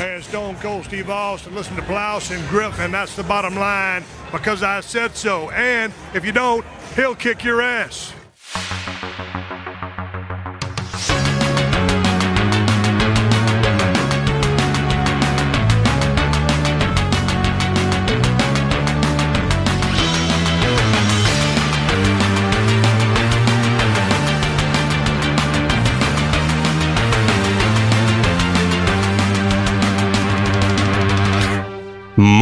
and Stone Cold Steve Austin. Listen to Blouse and Griffin. That's the bottom line because I said so. And if you don't, he'll kick your ass.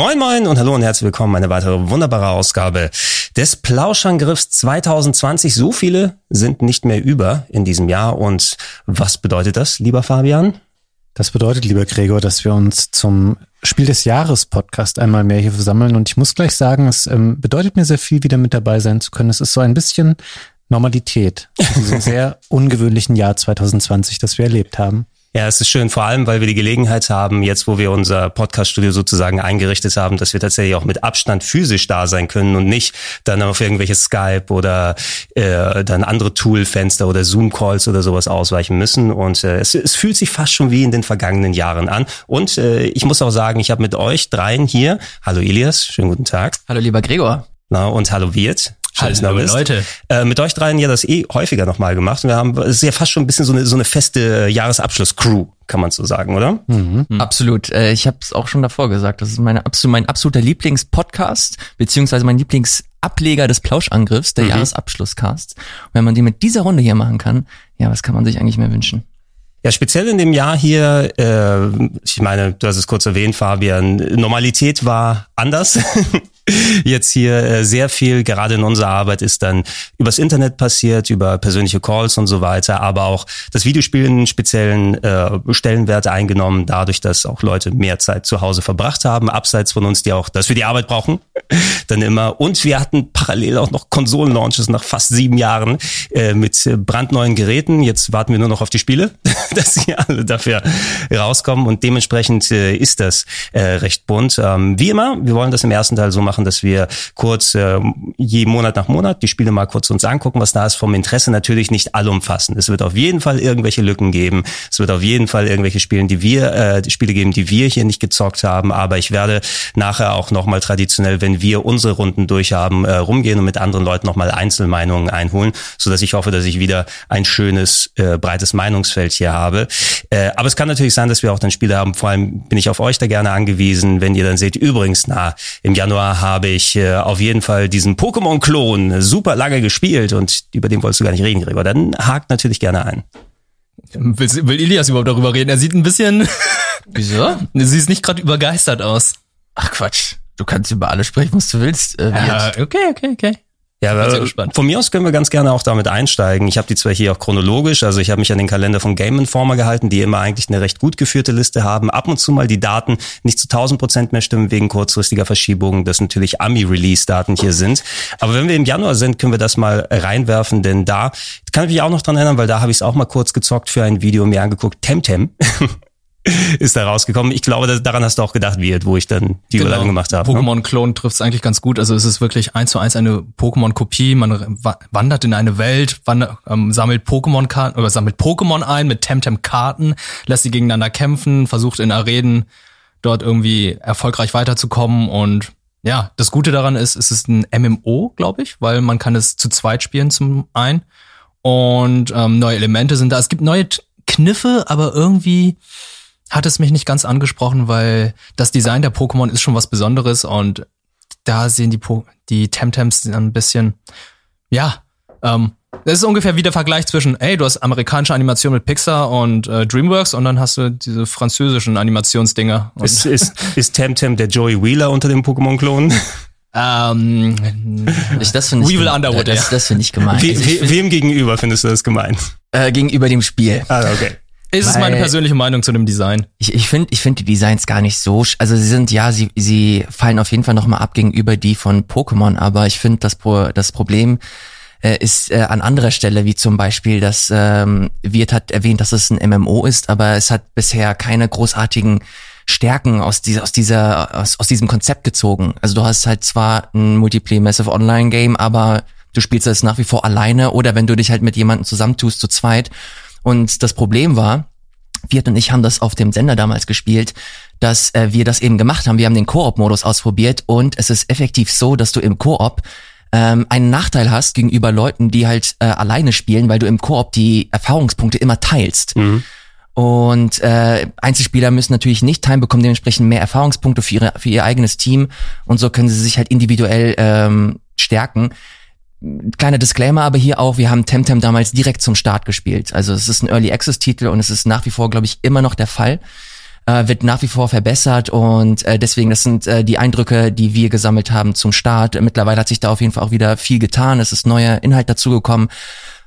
Moin Moin und hallo und herzlich willkommen. Eine weitere wunderbare Ausgabe des Plauschangriffs 2020. So viele sind nicht mehr über in diesem Jahr. Und was bedeutet das, lieber Fabian? Das bedeutet, lieber Gregor, dass wir uns zum Spiel des Jahres Podcast einmal mehr hier versammeln. Und ich muss gleich sagen, es ähm, bedeutet mir sehr viel, wieder mit dabei sein zu können. Es ist so ein bisschen Normalität in diesem sehr ungewöhnlichen Jahr 2020, das wir erlebt haben. Ja, es ist schön, vor allem, weil wir die Gelegenheit haben, jetzt wo wir unser Podcast-Studio sozusagen eingerichtet haben, dass wir tatsächlich auch mit Abstand physisch da sein können und nicht dann auf irgendwelche Skype oder äh, dann andere Tool-Fenster oder Zoom-Calls oder sowas ausweichen müssen. Und äh, es, es fühlt sich fast schon wie in den vergangenen Jahren an. Und äh, ich muss auch sagen, ich habe mit euch dreien hier, hallo Elias, schönen guten Tag. Hallo lieber Gregor. Na, und hallo Wirt. Hallo Leute. Äh, mit euch dreien ja das eh häufiger nochmal gemacht. Wir haben, es ist ja fast schon ein bisschen so eine, so eine feste Jahresabschluss-Crew, kann man so sagen, oder? Mhm. Mhm. Absolut. Äh, ich habe es auch schon davor gesagt. Das ist meine, mein absoluter Lieblingspodcast, beziehungsweise mein Lieblingsableger des Plauschangriffs, der mhm. Jahresabschlusscast. Und wenn man die mit dieser Runde hier machen kann, ja, was kann man sich eigentlich mehr wünschen? Ja, speziell in dem Jahr hier, äh, ich meine, du hast es kurz erwähnt, Fabian, Normalität war anders. jetzt hier äh, sehr viel, gerade in unserer Arbeit, ist dann übers Internet passiert, über persönliche Calls und so weiter, aber auch das Videospiel einen speziellen äh, Stellenwert eingenommen, dadurch, dass auch Leute mehr Zeit zu Hause verbracht haben, abseits von uns, die auch, dass wir die Arbeit brauchen, dann immer. Und wir hatten parallel auch noch Konsolenlaunches nach fast sieben Jahren äh, mit brandneuen Geräten. Jetzt warten wir nur noch auf die Spiele, dass sie alle dafür rauskommen und dementsprechend äh, ist das äh, recht bunt. Ähm, wie immer, wir wollen das im ersten Teil so machen, machen, dass wir kurz äh, je Monat nach Monat die Spiele mal kurz uns angucken, was da ist vom Interesse natürlich nicht allumfassend. Es wird auf jeden Fall irgendwelche Lücken geben. Es wird auf jeden Fall irgendwelche Spiele, die wir äh, die Spiele geben, die wir hier nicht gezockt haben. Aber ich werde nachher auch nochmal traditionell, wenn wir unsere Runden durchhaben, äh, rumgehen und mit anderen Leuten nochmal Einzelmeinungen einholen, so dass ich hoffe, dass ich wieder ein schönes äh, breites Meinungsfeld hier habe. Äh, aber es kann natürlich sein, dass wir auch dann Spiele haben. Vor allem bin ich auf euch da gerne angewiesen, wenn ihr dann seht, übrigens, na, im Januar habe ich äh, auf jeden Fall diesen Pokémon-Klon super lange gespielt und über den wolltest du gar nicht reden, Gregor. Dann hakt natürlich gerne ein. Will, will Elias überhaupt darüber reden? Er sieht ein bisschen. Wieso? Sie ist nicht gerade übergeistert aus. Ach Quatsch. Du kannst über alles sprechen, was du willst. Äh, ja, okay, okay, okay. Ja, aber von mir aus können wir ganz gerne auch damit einsteigen. Ich habe die zwar hier auch chronologisch, also ich habe mich an den Kalender von Game Informer gehalten, die immer eigentlich eine recht gut geführte Liste haben. Ab und zu mal die Daten nicht zu 1000 Prozent mehr stimmen wegen kurzfristiger Verschiebungen, dass natürlich Ami-Release-Daten hier sind. Aber wenn wir im Januar sind, können wir das mal reinwerfen, denn da kann ich mich auch noch dran erinnern, weil da habe ich es auch mal kurz gezockt für ein Video mir angeguckt. Temtem. ist da rausgekommen. Ich glaube, daran hast du auch gedacht, wie, wo ich dann die genau. Überleitung gemacht habe. Ne? Pokémon-Klon trifft es eigentlich ganz gut. Also es ist wirklich eins zu eins eine Pokémon-Kopie. Man wandert in eine Welt, wandert, ähm, sammelt Pokémon-Karten oder sammelt Pokémon ein mit Temtem-Karten, lässt sie gegeneinander kämpfen, versucht in Arenen dort irgendwie erfolgreich weiterzukommen und ja, das Gute daran ist, es ist ein MMO, glaube ich, weil man kann es zu zweit spielen zum einen und ähm, neue Elemente sind da. Es gibt neue Kniffe, aber irgendwie hat es mich nicht ganz angesprochen, weil das Design der Pokémon ist schon was Besonderes und da sehen die, po die Temtems ein bisschen, ja, ähm, das ist ungefähr wie der Vergleich zwischen, ey, du hast amerikanische Animation mit Pixar und äh, DreamWorks und dann hast du diese französischen Animationsdinger. Ist, ist, ist Temtem der Joey Wheeler unter dem Pokémon-Klon? Ähm, ich, das finde ich, Weevil Underwood, das, das finde ich gemein. We, we, wem gegenüber findest du das gemein? Äh, gegenüber dem Spiel. Ah, okay. Ist es meine persönliche Meinung zu dem Design? Ich, ich finde ich finde die Designs gar nicht so, also sie sind, ja, sie, sie fallen auf jeden Fall nochmal ab gegenüber die von Pokémon, aber ich finde das, Pro, das Problem äh, ist äh, an anderer Stelle, wie zum Beispiel, dass ähm, Wirt hat erwähnt, dass es ein MMO ist, aber es hat bisher keine großartigen Stärken aus dieser, aus dieser, aus, aus diesem Konzept gezogen. Also du hast halt zwar ein Multiplayer Massive Online Game, aber du spielst es nach wie vor alleine oder wenn du dich halt mit jemandem zusammentust zu zweit und das Problem war, Viert und ich haben das auf dem Sender damals gespielt, dass äh, wir das eben gemacht haben. Wir haben den Koop-Modus ausprobiert und es ist effektiv so, dass du im Koop ähm, einen Nachteil hast gegenüber Leuten, die halt äh, alleine spielen, weil du im Koop die Erfahrungspunkte immer teilst. Mhm. Und äh, Einzelspieler müssen natürlich nicht teilen, bekommen dementsprechend mehr Erfahrungspunkte für, ihre, für ihr eigenes Team und so können sie sich halt individuell ähm, stärken. Kleiner Disclaimer aber hier auch, wir haben Temtem damals direkt zum Start gespielt. Also es ist ein Early Access Titel und es ist nach wie vor, glaube ich, immer noch der Fall. Äh, wird nach wie vor verbessert und äh, deswegen, das sind äh, die Eindrücke, die wir gesammelt haben zum Start. Mittlerweile hat sich da auf jeden Fall auch wieder viel getan. Es ist neuer Inhalt dazugekommen.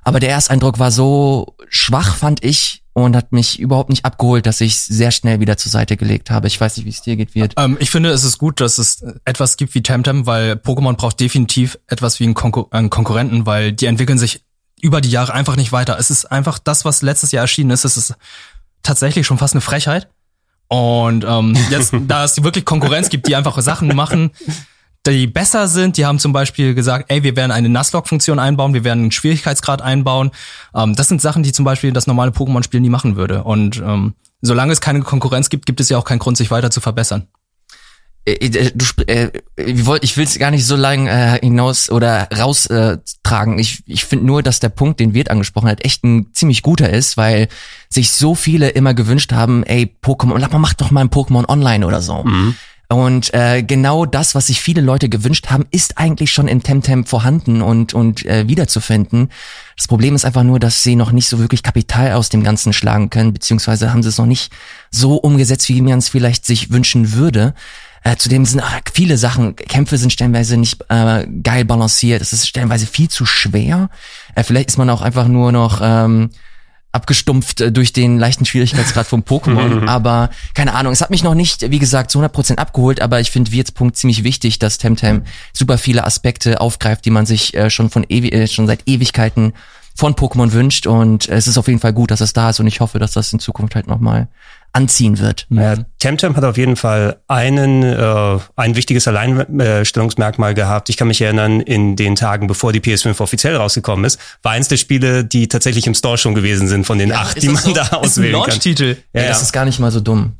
Aber der Ersteindruck war so schwach, fand ich, und hat mich überhaupt nicht abgeholt, dass ich sehr schnell wieder zur Seite gelegt habe. Ich weiß nicht, wie es dir geht, wird. Ähm, ich finde, es ist gut, dass es etwas gibt wie Temtem, weil Pokémon braucht definitiv etwas wie einen, Konkur einen Konkurrenten, weil die entwickeln sich über die Jahre einfach nicht weiter. Es ist einfach das, was letztes Jahr erschienen ist. Es ist tatsächlich schon fast eine Frechheit. Und ähm, jetzt, da es wirklich Konkurrenz gibt, die einfach Sachen machen, die besser sind. Die haben zum Beispiel gesagt, ey, wir werden eine Nuzlocke-Funktion einbauen, wir werden einen Schwierigkeitsgrad einbauen. Ähm, das sind Sachen, die zum Beispiel das normale Pokémon-Spiel nie machen würde. Und ähm, solange es keine Konkurrenz gibt, gibt es ja auch keinen Grund, sich weiter zu verbessern. Äh, äh, du, äh, ich will es gar nicht so lange äh, hinaus oder raustragen. Äh, ich ich finde nur, dass der Punkt, den Wirt angesprochen hat, echt ein ziemlich guter ist, weil sich so viele immer gewünscht haben, ey, Pokémon, mach doch mal ein Pokémon Online oder so. Mhm. Und äh, genau das, was sich viele Leute gewünscht haben, ist eigentlich schon in Temtem vorhanden und, und äh, wiederzufinden. Das Problem ist einfach nur, dass sie noch nicht so wirklich Kapital aus dem Ganzen schlagen können, beziehungsweise haben sie es noch nicht so umgesetzt, wie man es vielleicht sich wünschen würde. Äh, zudem sind ach, viele Sachen, Kämpfe sind stellenweise nicht äh, geil balanciert, es ist stellenweise viel zu schwer. Äh, vielleicht ist man auch einfach nur noch ähm, abgestumpft äh, durch den leichten Schwierigkeitsgrad vom Pokémon, aber keine Ahnung, es hat mich noch nicht, wie gesagt, zu 100% abgeholt, aber ich finde Wirts Punkt ziemlich wichtig, dass Temtem super viele Aspekte aufgreift, die man sich äh, schon von ewi äh, schon seit Ewigkeiten von Pokémon wünscht. Und es ist auf jeden Fall gut, dass es da ist. Und ich hoffe, dass das in Zukunft halt nochmal anziehen wird. Ja, Temtem hat auf jeden Fall einen, äh, ein wichtiges Alleinstellungsmerkmal gehabt. Ich kann mich erinnern, in den Tagen, bevor die PS5 offiziell rausgekommen ist, war eins der Spiele, die tatsächlich im Store schon gewesen sind, von den ja, acht, die man so? da auswählen ist ein Launch-Titel. Ja, ja, das ist gar nicht mal so dumm.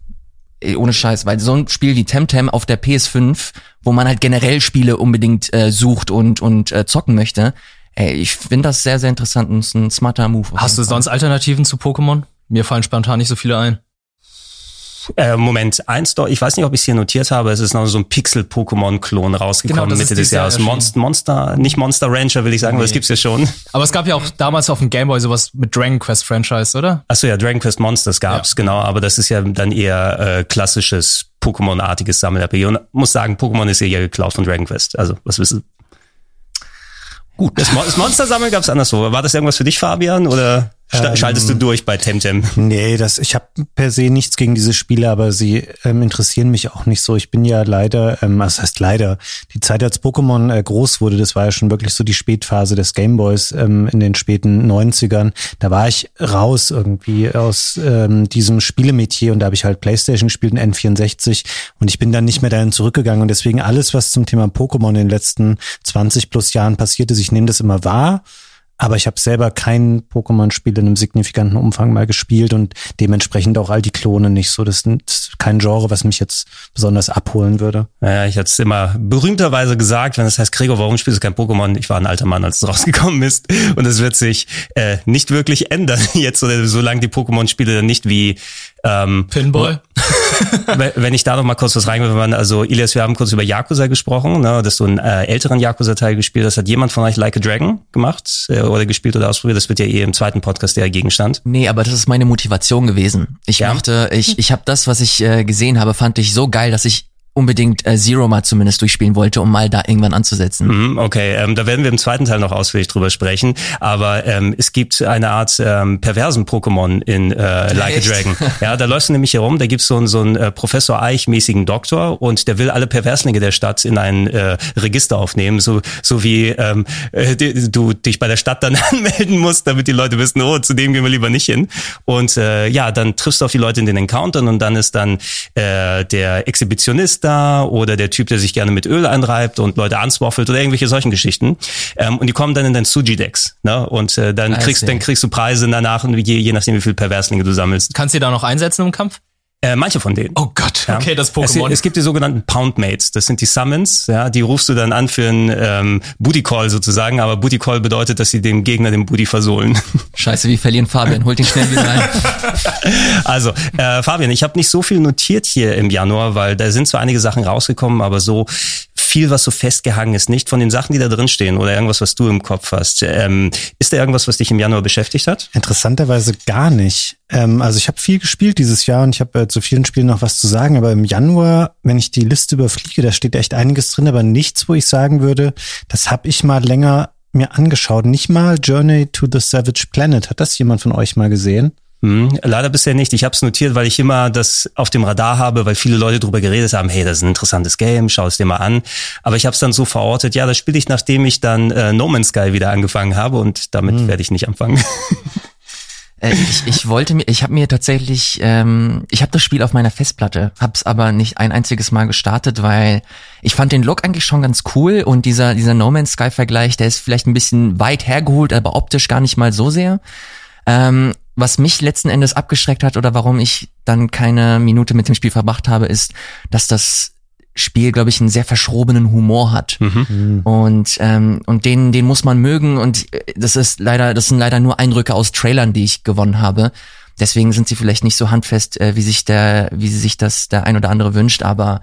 Ohne Scheiß, weil so ein Spiel wie Temtem auf der PS5, wo man halt generell Spiele unbedingt äh, sucht und, und äh, zocken möchte, ey, ich finde das sehr, sehr interessant und ist ein smarter Move. Hast du sonst Alternativen zu Pokémon? Mir fallen spontan nicht so viele ein. Äh, Moment, eins doch, ich weiß nicht, ob ich es hier notiert habe, es ist noch so ein Pixel-Pokémon-Klon rausgekommen genau, Mitte des Jahres. Monster, Monster, nicht Monster Rancher, will ich sagen, nee. weil das gibt's ja schon. Aber es gab ja auch damals auf dem Gameboy sowas mit Dragon Quest Franchise, oder? Achso, ja, Dragon Quest Monsters gab's, ja. genau, aber das ist ja dann eher äh, klassisches Pokémon-artiges Sammel-RPG und muss sagen, Pokémon ist eher geklaut von Dragon Quest. Also, was wissen Gut. Das, Mo das Monster-Sammeln gab's anderswo. War das irgendwas für dich, Fabian, oder? Ähm, schaltest du durch bei Temtem? Nee, das, ich habe per se nichts gegen diese Spiele, aber sie ähm, interessieren mich auch nicht so. Ich bin ja leider, ähm, was heißt leider, die Zeit, als Pokémon äh, groß wurde, das war ja schon wirklich so die Spätphase des Gameboys ähm, in den späten 90ern. Da war ich raus irgendwie aus ähm, diesem Spielemetier und da habe ich halt Playstation gespielt, ein N64 und ich bin dann nicht mehr dahin zurückgegangen und deswegen alles, was zum Thema Pokémon in den letzten 20 plus Jahren passiert ist, ich nehme das immer wahr aber ich habe selber kein Pokémon-Spiel in einem signifikanten Umfang mal gespielt und dementsprechend auch all die Klone nicht so. Das ist kein Genre, was mich jetzt besonders abholen würde. Naja, ich hatte es immer berühmterweise gesagt, wenn es das heißt, Gregor, warum spielst du kein Pokémon? Ich war ein alter Mann, als es rausgekommen ist. Und es wird sich äh, nicht wirklich ändern jetzt, solange die Pokémon-Spiele dann nicht wie ähm, Pinball. wenn ich da noch mal kurz was reingeworfen also Ilias, wir haben kurz über Yakuza gesprochen, ne, dass du einen äh, älteren Yakuza-Teil gespielt hast. Hat jemand von euch Like a Dragon gemacht äh, oder gespielt oder ausprobiert? Das wird ja eh im zweiten Podcast der Gegenstand. Nee, aber das ist meine Motivation gewesen. Ich ja? mochte, ich, ich habe das, was ich äh, gesehen habe, fand ich so geil, dass ich unbedingt äh, Zero mal zumindest durchspielen wollte, um mal da irgendwann anzusetzen. Mhm, okay, ähm, da werden wir im zweiten Teil noch ausführlich drüber sprechen. Aber ähm, es gibt eine Art ähm, perversen Pokémon in äh, Like Echt? a Dragon. Ja, da läufst du nämlich herum, da gibt's so, einen so einen äh, Professor Eich-mäßigen Doktor und der will alle Perverslinge der Stadt in ein äh, Register aufnehmen, so, so wie ähm, äh, du dich bei der Stadt dann anmelden musst, damit die Leute wissen, oh, zu dem gehen wir lieber nicht hin. Und äh, ja, dann triffst du auf die Leute in den Encountern und dann ist dann äh, der Exhibitionist da oder der Typ, der sich gerne mit Öl einreibt und Leute answaffelt oder irgendwelche solchen Geschichten. Ähm, und die kommen dann in dein Suji-Decks. Ne? Und äh, dann, I kriegst, see. dann kriegst du Preise danach, je, je nachdem, wie viel Perverslinge du sammelst. Kannst du die da noch einsetzen im Kampf? Äh, manche von denen. Oh Gott, Ja. okay, das Es, Pokémon. es gibt die sogenannten Poundmates. Das sind die Summons. Ja, die rufst du dann an für einen ähm, Booty Call sozusagen. Aber Booty Call bedeutet, dass sie dem Gegner den Booty versohlen. Scheiße, wir verlieren Fabian, holt ihn schnell wieder rein. Also, äh, Fabian, ich habe nicht so viel notiert hier im Januar, weil da sind zwar einige Sachen rausgekommen, aber so viel, was so festgehangen ist, nicht von den Sachen, die da drin stehen oder irgendwas, was du im Kopf hast. Ähm, ist da irgendwas, was dich im Januar beschäftigt hat? Interessanterweise gar nicht. Ähm, also ich habe viel gespielt dieses Jahr und ich habe äh, zu vielen Spielen noch was zu sagen, aber im Januar, wenn ich die Liste überfliege, da steht echt einiges drin, aber nichts, wo ich sagen würde, das habe ich mal länger mir angeschaut. Nicht mal Journey to the Savage Planet. Hat das jemand von euch mal gesehen? Hm, leider bisher nicht. Ich habe es notiert, weil ich immer das auf dem Radar habe, weil viele Leute drüber geredet haben, hey, das ist ein interessantes Game, schau es dir mal an. Aber ich habe es dann so verortet, ja, das spiele ich, nachdem ich dann äh, No Man's Sky wieder angefangen habe und damit werde ich nicht anfangen. Äh, ich, ich wollte mir, ich habe mir tatsächlich, ähm, ich habe das Spiel auf meiner Festplatte, habe es aber nicht ein einziges Mal gestartet, weil ich fand den Look eigentlich schon ganz cool und dieser dieser No Man's Sky Vergleich, der ist vielleicht ein bisschen weit hergeholt, aber optisch gar nicht mal so sehr. Ähm, was mich letzten Endes abgeschreckt hat oder warum ich dann keine Minute mit dem Spiel verbracht habe, ist, dass das Spiel, glaube ich, einen sehr verschrobenen Humor hat. Und, ähm, und den, den muss man mögen. Und äh, das ist leider, das sind leider nur Eindrücke aus Trailern, die ich gewonnen habe. Deswegen sind sie vielleicht nicht so handfest, äh, wie sich der, wie sich das der ein oder andere wünscht, aber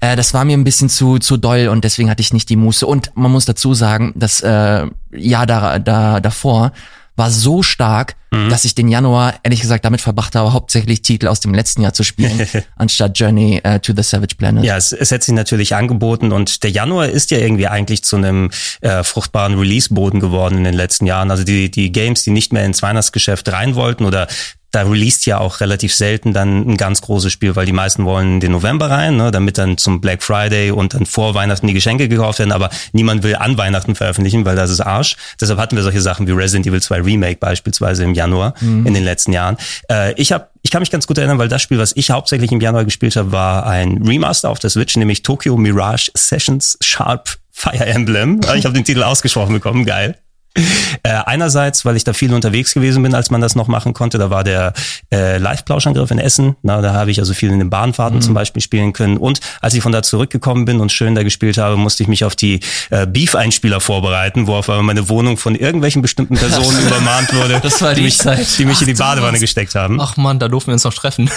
äh, das war mir ein bisschen zu, zu doll und deswegen hatte ich nicht die Muße. Und man muss dazu sagen, das äh, Jahr da, da, davor war so stark, dass ich den Januar ehrlich gesagt damit verbracht habe, hauptsächlich Titel aus dem letzten Jahr zu spielen, anstatt Journey äh, to the Savage Planet. Ja, es, es hätte sich natürlich angeboten und der Januar ist ja irgendwie eigentlich zu einem äh, fruchtbaren Release-Boden geworden in den letzten Jahren. Also die, die Games, die nicht mehr ins Weihnachtsgeschäft rein wollten oder da released ja auch relativ selten dann ein ganz großes Spiel, weil die meisten wollen den November rein, ne, damit dann zum Black Friday und dann vor Weihnachten die Geschenke gekauft werden, aber niemand will an Weihnachten veröffentlichen, weil das ist Arsch. Deshalb hatten wir solche Sachen wie Resident Evil 2 Remake beispielsweise im Januar in den letzten Jahren. Äh, ich habe ich kann mich ganz gut erinnern, weil das Spiel, was ich hauptsächlich im Januar gespielt habe, war ein Remaster auf der Switch, nämlich Tokyo Mirage Sessions Sharp Fire Emblem. Ich habe den Titel ausgesprochen bekommen, geil. Äh, einerseits, weil ich da viel unterwegs gewesen bin, als man das noch machen konnte. Da war der äh, Live-Plauschangriff in Essen. Na, da habe ich also viel in den Bahnfahrten zum Beispiel spielen können. Und als ich von da zurückgekommen bin und schön da gespielt habe, musste ich mich auf die äh, Beef-Einspieler vorbereiten, wo auf einmal meine Wohnung von irgendwelchen bestimmten Personen übermahnt wurde, Das war die die mich, Zeit. die mich in die Ach, Badewanne gesteckt haben Ach man, da durften wir uns noch treffen.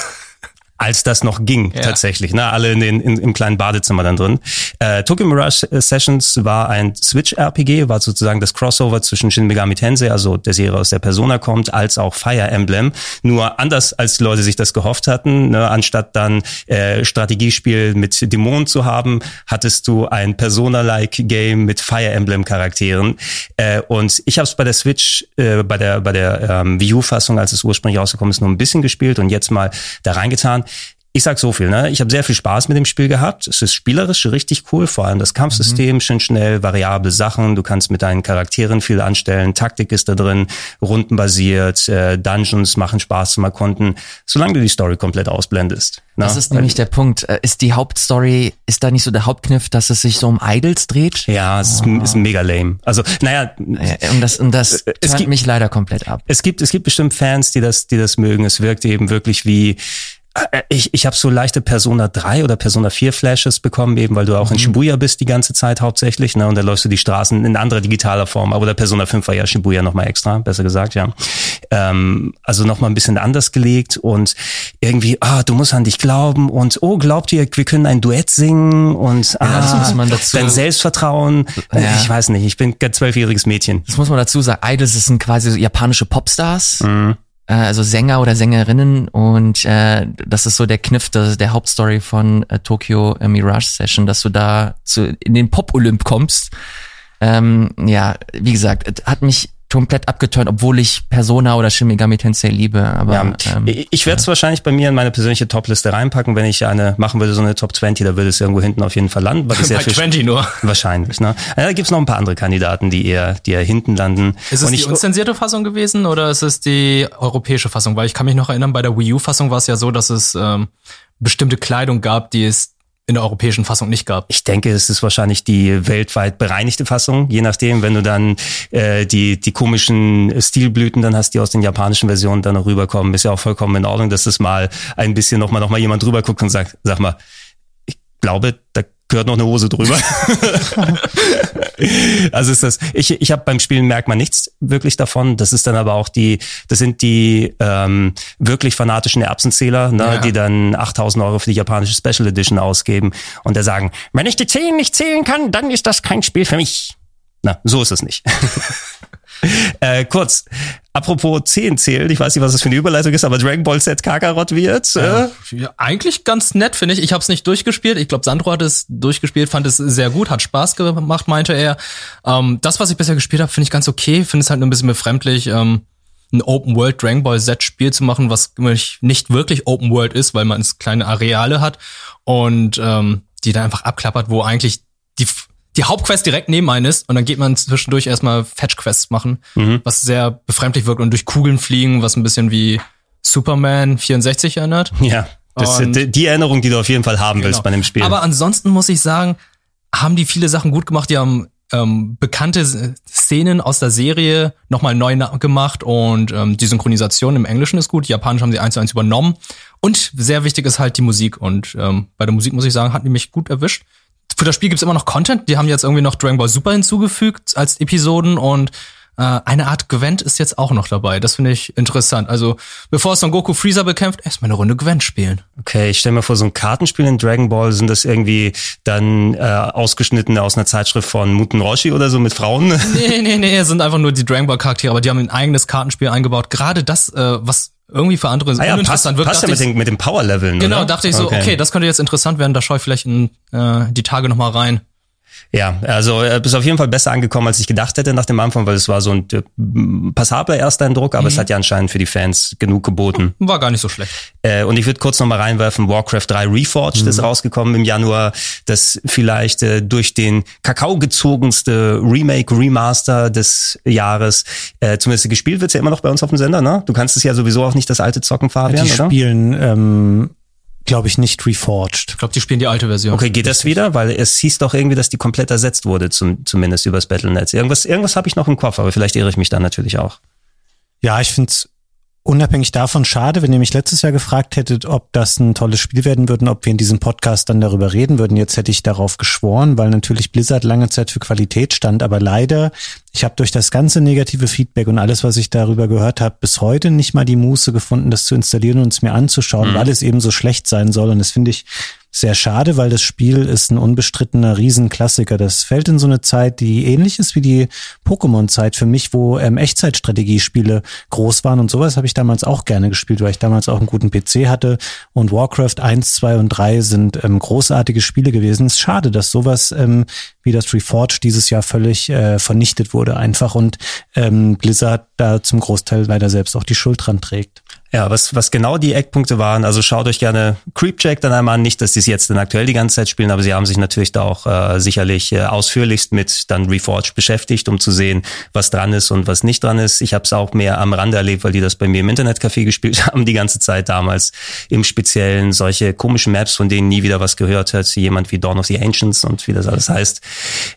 Als das noch ging, tatsächlich. Ne? Alle in den, in, im kleinen Badezimmer dann drin. Äh, Tokyo Mirage Sessions war ein Switch-RPG, war sozusagen das Crossover zwischen Shin Megami Tensei, also der Serie aus der Persona kommt, als auch Fire Emblem. Nur anders, als die Leute sich das gehofft hatten. Ne? Anstatt dann äh, Strategiespiel mit Dämonen zu haben, hattest du ein Persona-like Game mit Fire Emblem-Charakteren. Äh, und ich habe es bei der Switch, äh, bei der, bei der ähm, Wii U-Fassung, als es ursprünglich rausgekommen ist, nur ein bisschen gespielt und jetzt mal da reingetan. Ich sag so viel, ne? Ich habe sehr viel Spaß mit dem Spiel gehabt. Es ist spielerisch richtig cool, vor allem das Kampfsystem schön schnell, variable Sachen. Du kannst mit deinen Charakteren viel anstellen. Taktik ist da drin, rundenbasiert, äh, Dungeons machen Spaß zum Erkunden, solange du die Story komplett ausblendest. Ne? Das ist nämlich der Punkt. Äh, Ist die Hauptstory, ist da nicht so der Hauptkniff, dass es sich so um Idols dreht? ja, es ist, ist mega lame. Also, naja, Äh, Und das, und das Es turnt gibt- mich leider komplett ab. es gibt es gibt bestimmt Fans, die das die das mögen. Es wirkt eben wirklich wie äh, ich, ich habe so leichte Persona 3 oder Persona 4 Flashes bekommen, eben weil du auch in Shibuya bist die ganze Zeit hauptsächlich, ne? Und da läufst du die Straßen in anderer digitaler Form. Aber der Persona 5 war ja Shibuya nochmal extra, besser gesagt, ja. Ähm, also nochmal ein bisschen anders gelegt und irgendwie, ah, du musst an dich glauben und oh, glaubt ihr, wir können ein Duett singen und ah, das muss man dazu- dein Selbstvertrauen. Äh, Ja. Ich weiß nicht, ich bin ein zwölfjähriges Mädchen. Das muss man dazu sagen. Idols sind quasi so japanische Popstars. Mhm. Äh, Also Sänger oder Sängerinnen und äh, das ist so der Kniff der, der Hauptstory von äh, Tokyo äh, Mirage Session, dass du da zu, in den Pop-Olymp kommst. Ähm, ja, wie gesagt, es hat mich komplett abgeturnt, obwohl ich Persona oder Shin Megami Tensei liebe. Aber Ja, ähm, ich werde es wahrscheinlich bei mir in meine persönliche Top-Liste reinpacken, wenn ich eine machen würde, so eine Top 20, da würde es irgendwo hinten auf jeden Fall landen, weil sehr Bei viel 20 nur. wahrscheinlich. Ne? Ja, da gibt's noch ein paar andere Kandidaten, die eher, die eher hinten landen. Ist es Und die ich, unzensierte Fassung gewesen oder ist es die europäische Fassung? Weil ich kann mich noch erinnern, bei der Wii U-Fassung war es ja so, dass es ähm, bestimmte Kleidung gab, die es in der europäischen Fassung nicht gab. Ich denke, es ist wahrscheinlich die weltweit bereinigte Fassung, je nachdem, wenn du dann äh, die, die komischen Stilblüten dann hast, die aus den japanischen Versionen dann noch rüberkommen, ist ja auch vollkommen in Ordnung, dass es mal ein bisschen nochmal noch mal jemand drüber guckt und sagt, sag mal, ich glaube, da gehört noch eine Hose drüber. also ist das, ich, ich habe beim Spielen merkt man nichts wirklich davon. Das ist dann aber auch die, das sind die ähm, wirklich fanatischen Erbsenzähler, ne, ja. die dann 8000 Euro für die japanische Special Edition ausgeben und da sagen, wenn ich die 10 nicht zählen kann, dann ist das kein Spiel für mich. Na, so ist es nicht. äh, kurz, apropos 10 zählen, ich weiß nicht, was das für eine Überleitung ist, aber Dragon Ball Z Kakarot wird. Äh? Ja, eigentlich ganz nett, finde ich. Ich habe es nicht durchgespielt. Ich glaube, Sandro hat es durchgespielt, fand es sehr gut, hat Spaß gemacht, meinte er. Ähm, das, was ich bisher gespielt habe, finde ich ganz okay. Finde es halt nur ein bisschen befremdlich. Ähm, ein Open World Dragon Ball Z Spiel zu machen, was nicht wirklich Open World ist, weil man es kleine Areale hat und ähm, die dann einfach abklappert, wo eigentlich die die Hauptquest direkt neben einen ist und dann geht man zwischendurch erstmal Fetch-Quests machen, mhm. was sehr befremdlich wirkt und durch Kugeln fliegen, was ein bisschen wie Superman 64 erinnert. Ja, das ist die Erinnerung, die du auf jeden Fall haben genau. willst bei dem Spiel. Aber ansonsten muss ich sagen, haben die viele Sachen gut gemacht. Die haben ähm, bekannte Szenen aus der Serie nochmal neu gemacht und ähm, die Synchronisation im Englischen ist gut. Japanisch haben sie eins zu eins übernommen. Und sehr wichtig ist halt die Musik. Und ähm, bei der Musik muss ich sagen, hat die mich gut erwischt für das Spiel gibt's immer noch Content. Die haben jetzt irgendwie noch Dragon Ball Super hinzugefügt als Episoden und äh, eine Art Gwent ist jetzt auch noch dabei. Das finde ich interessant. Also bevor Son Goku Freezer bekämpft, erstmal eine Runde Gwent spielen. Okay, ich stelle mir vor, so ein Kartenspiel in Dragon Ball, sind das irgendwie dann äh, ausgeschnittene aus einer Zeitschrift von Muten Roshi oder so mit Frauen? Nee, nee, nee, sind einfach nur die Dragon Ball Charaktere, aber die haben ein eigenes Kartenspiel eingebaut. Gerade das, äh, was irgendwie für andere ah ja, passt, wird. Passt ja mit, den, mit den Power-Leveln, Genau, oder? dachte ich so, okay. okay. das könnte jetzt interessant werden, da schaue ich vielleicht in äh, die Tage nochmal rein. Ja, also er ist auf jeden Fall besser angekommen, als ich gedacht hätte nach dem Anfang, weil es war so ein äh, passabler Ersteindruck, aber mhm. es hat ja anscheinend für die Fans genug geboten. War gar nicht so schlecht. Äh, und ich würde kurz nochmal reinwerfen, Warcraft 3 Reforged mhm. ist rausgekommen im Januar, das vielleicht äh, durch den Kakao gezogenste Remake, Remaster des Jahres, äh, zumindest gespielt wird's ja immer noch bei uns auf dem Sender, ne? Du kannst es ja sowieso auch nicht das alte zocken, Fabian, Die oder? spielen ähm glaube ich, nicht reforged. Ich glaube, die spielen die alte Version. Okay, geht das wieder? Weil es hieß doch irgendwie, dass die komplett ersetzt wurde, zum, zumindest übers Battlenet. Irgendwas, irgendwas habe ich noch im Kopf, aber vielleicht irre ich mich dann natürlich auch. Ja, ich finde es unabhängig davon schade, wenn ihr mich letztes Jahr gefragt hättet, ob das ein tolles Spiel werden würde und ob wir in diesem Podcast dann darüber reden würden. Jetzt hätte ich darauf geschworen, weil natürlich Blizzard lange Zeit für Qualität stand. Aber leider, ich habe durch das ganze negative Feedback und alles, was ich darüber gehört habe, bis heute nicht mal die Muße gefunden, das zu installieren und es mir anzuschauen, mhm. weil es eben so schlecht sein soll. Und das finde ich sehr schade, weil das Spiel ist ein unbestrittener Riesenklassiker. Das fällt in so eine Zeit, die ähnlich ist wie die Pokémon-Zeit für mich, wo ähm, Echtzeitstrategiespiele groß waren und sowas habe ich damals auch gerne gespielt, weil ich damals auch einen guten PC hatte und Warcraft 1, 2 und 3 sind ähm, großartige Spiele gewesen. Es ist schade, dass sowas ähm, wie das Reforged dieses Jahr völlig äh, vernichtet wurde einfach und ähm, Blizzard da zum Großteil leider selbst auch die Schuld dran trägt. Ja, was, was genau die Eckpunkte waren, also schaut euch gerne Creepjack dann einmal an, nicht, dass die es jetzt dann aktuell die ganze Zeit spielen, aber sie haben sich natürlich da auch äh, sicherlich äh, ausführlichst mit dann Reforged beschäftigt, um zu sehen, was dran ist und was nicht dran ist. Ich habe es auch mehr am Rande erlebt, weil die das bei mir im Internetcafé gespielt haben, die ganze Zeit damals. Im Speziellen solche komischen Maps, von denen nie wieder was gehört hat, jemand wie Dawn of the Ancients und wie das alles heißt.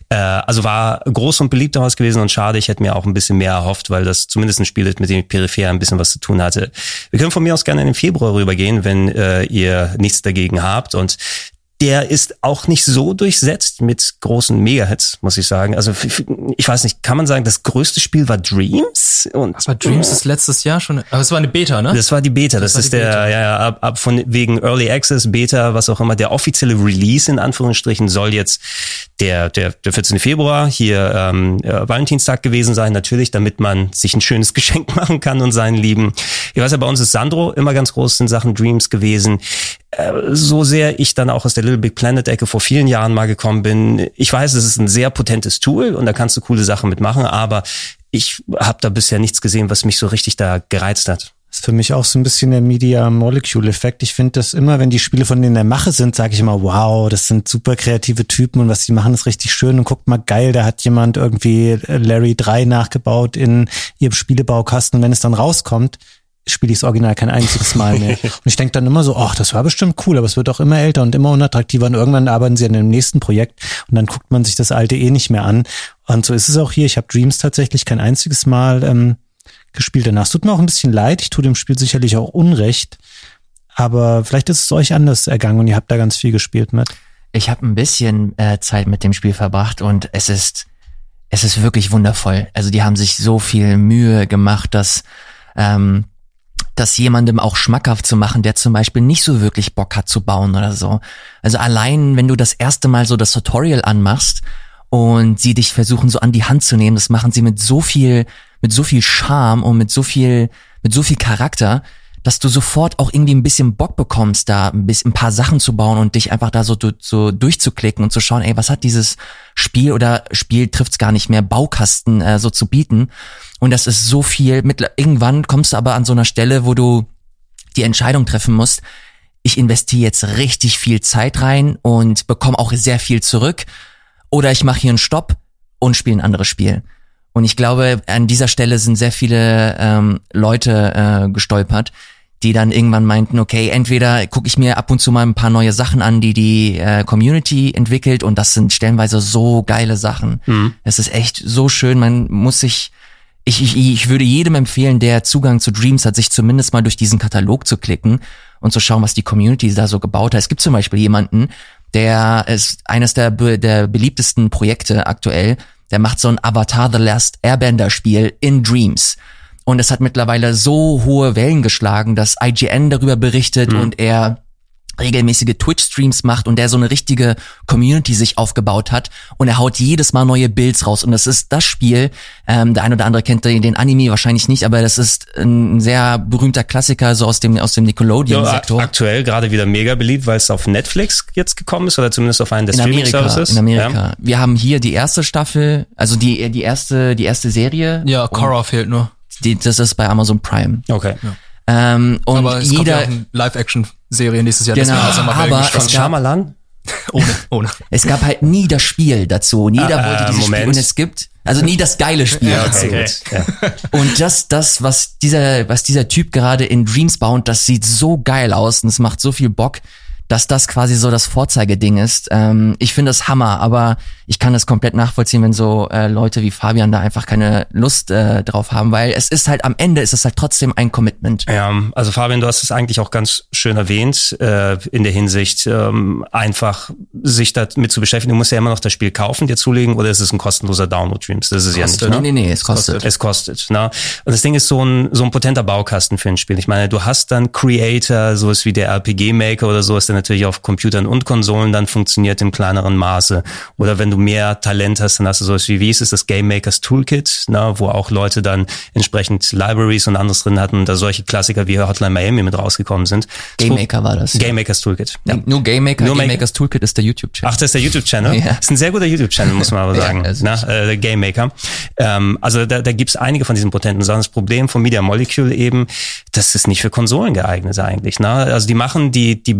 Äh, also war groß und beliebt daraus gewesen und schade, ich hätte mir auch ein bisschen mehr erhofft, weil das zumindest ein Spiel ist, mit dem ich peripher ein bisschen was zu tun hatte. Wir können von mir aus gerne in den Februar rübergehen, wenn äh, ihr nichts dagegen habt. Und der ist auch nicht so durchsetzt mit großen Megahits, muss ich sagen. Also ich weiß nicht, kann man sagen, das größte Spiel war Dreams? Und aber Dreams ist letztes Jahr schon, aber es war eine Beta, ne? Das war die Beta, das, das ist der, Beta. ja, ja, ab, ab von wegen Early Access, Beta, was auch immer, der offizielle Release in Anführungsstrichen soll jetzt der, der, der 14. Februar hier ähm, äh, Valentinstag gewesen sein, natürlich, damit man sich ein schönes Geschenk machen kann und seinen Lieben. Ich weiß ja, bei uns ist Sandro immer ganz groß in Sachen Dreams gewesen. Äh, so sehr ich dann auch aus der Little Big Planet Ecke vor vielen Jahren mal gekommen bin. Ich weiß, es ist ein sehr potentes Tool und da kannst du coole Sachen mitmachen, aber ich habe da bisher nichts gesehen, was mich so richtig da gereizt hat. Ist für mich auch so ein bisschen der Media Molecule Effekt. Ich finde das immer, wenn die Spiele von denen der Mache sind, sage ich immer, wow, das sind super kreative Typen und was die machen ist richtig schön und guckt mal geil, da hat jemand irgendwie Larry 3 nachgebaut in ihrem Spielebaukasten und wenn es dann rauskommt, spiele ich das Original kein einziges Mal mehr. und ich denke dann immer so, ach, das war bestimmt cool, aber es wird auch immer älter und immer unattraktiver und irgendwann arbeiten sie an dem nächsten Projekt und dann guckt man sich das alte eh nicht mehr an. Und so ist es auch hier. Ich habe Dreams tatsächlich kein einziges Mal ähm, gespielt danach. Es tut mir auch ein bisschen leid. Ich tue dem Spiel sicherlich auch Unrecht. Aber vielleicht ist es euch anders ergangen und ihr habt da ganz viel gespielt mit. Ich habe ein bisschen äh, Zeit mit dem Spiel verbracht und es ist es ist wirklich wundervoll. Also die haben sich so viel Mühe gemacht, dass ähm, das jemandem auch schmackhaft zu machen, der zum Beispiel nicht so wirklich Bock hat zu bauen oder so. Also allein, wenn du das erste Mal so das Tutorial anmachst und sie dich versuchen so an die Hand zu nehmen, das machen sie mit so viel, mit so viel Charme und mit so viel, mit so viel Charakter, dass du sofort auch irgendwie ein bisschen Bock bekommst, da ein paar Sachen zu bauen und dich einfach da so, so durchzuklicken und zu schauen, ey, was hat dieses Spiel oder Spiel trifft's gar nicht mehr, Baukasten äh, so zu bieten. Und das ist so viel. Mit, irgendwann kommst du aber an so einer Stelle, wo du die Entscheidung treffen musst, ich investiere jetzt richtig viel Zeit rein und bekomme auch sehr viel zurück. Oder ich mache hier einen Stopp und spiele ein anderes Spiel. Und ich glaube, an dieser Stelle sind sehr viele ähm, Leute äh, gestolpert, die dann irgendwann meinten, okay, entweder gucke ich mir ab und zu mal ein paar neue Sachen an, die die äh, Community entwickelt und das sind stellenweise so geile Sachen. Mhm. Es ist echt so schön, man muss sich ich, ich, ich würde jedem empfehlen, der Zugang zu Dreams hat, sich zumindest mal durch diesen Katalog zu klicken und zu schauen, was die Community da so gebaut hat. Es gibt zum Beispiel jemanden, der ist eines der, der beliebtesten Projekte aktuell, der macht so ein Avatar The Last Airbender Spiel in Dreams. Und es hat mittlerweile so hohe Wellen geschlagen, dass IGN darüber berichtet mhm. und er regelmäßige Twitch-Streams macht und der so eine richtige Community sich aufgebaut hat und er haut jedes Mal neue Builds raus und das ist das Spiel, ähm, der ein oder andere kennt den Anime wahrscheinlich nicht, aber das ist ein sehr berühmter Klassiker so aus dem aus dem Nickelodeon-Sektor. Ja, aktuell gerade wieder mega beliebt, weil es auf Netflix jetzt gekommen ist oder zumindest auf einen der Streaming-Services. In Amerika. Ja. Wir haben hier die erste Staffel, also die die erste die erste Serie. Ja, Korra fehlt nur. Die, das ist bei Amazon Prime. Okay. Ja. Ähm, und aber es jeder kommt ja Live-Action-Serie nächstes Jahr. Genau, aber es gab, Shyamalan? ohne, ohne. es gab halt nie das Spiel dazu. Und jeder Ah, wollte dieses Moment. Spiel und es gibt also nie das geile Spiel Ja, dazu. okay. Ja. Und das, das, was dieser, was dieser Typ gerade in Dreams baut, das sieht so geil aus und es macht so viel Bock, dass das quasi so das Vorzeigeding ist. Ähm, ich finde das Hammer, aber ich kann das komplett nachvollziehen, wenn so äh, Leute wie Fabian da einfach keine Lust äh, drauf haben, weil es ist halt am Ende ist es halt trotzdem ein Commitment. Ja, also Fabian, du hast es eigentlich auch ganz schön erwähnt, äh, in der Hinsicht, ähm, einfach sich damit zu beschäftigen. Du musst ja immer noch das Spiel kaufen, dir zulegen, oder ist es ein kostenloser Download-Streams? Das ist Kostet. ja nicht, Nee, ne? nee, nee, es kostet. Es kostet. Ne? Und das Ding ist so ein, so ein potenter Baukasten für ein Spiel. Ich meine, du hast dann Creator, sowas wie der RPG-Maker oder sowas, der natürlich auf Computern und Konsolen dann funktioniert im kleineren Maße. Oder wenn du mehr Talent hast, dann hast du sowas wie, wie ist es, das Game Makers Toolkit, ne? wo auch Leute dann entsprechend Libraries und anderes drin hatten, da solche Klassiker wie Hotline Miami mit rausgekommen sind. Game Maker war das. Game Makers Toolkit. Ja. Nur Game Maker, Nur Game Maker- Makers Toolkit ist der YouTube-Channel. Ach, das ist der YouTube-Channel. Ja. Das ist ein sehr guter YouTube-Channel, muss man aber Ja, sagen. also Na, äh, der Game Maker. Ähm, also da, da gibt's einige von diesen potenten Sachen. Das Problem von Media Molecule eben, das ist nicht für Konsolen geeignet eigentlich. Ne? Also die machen die, die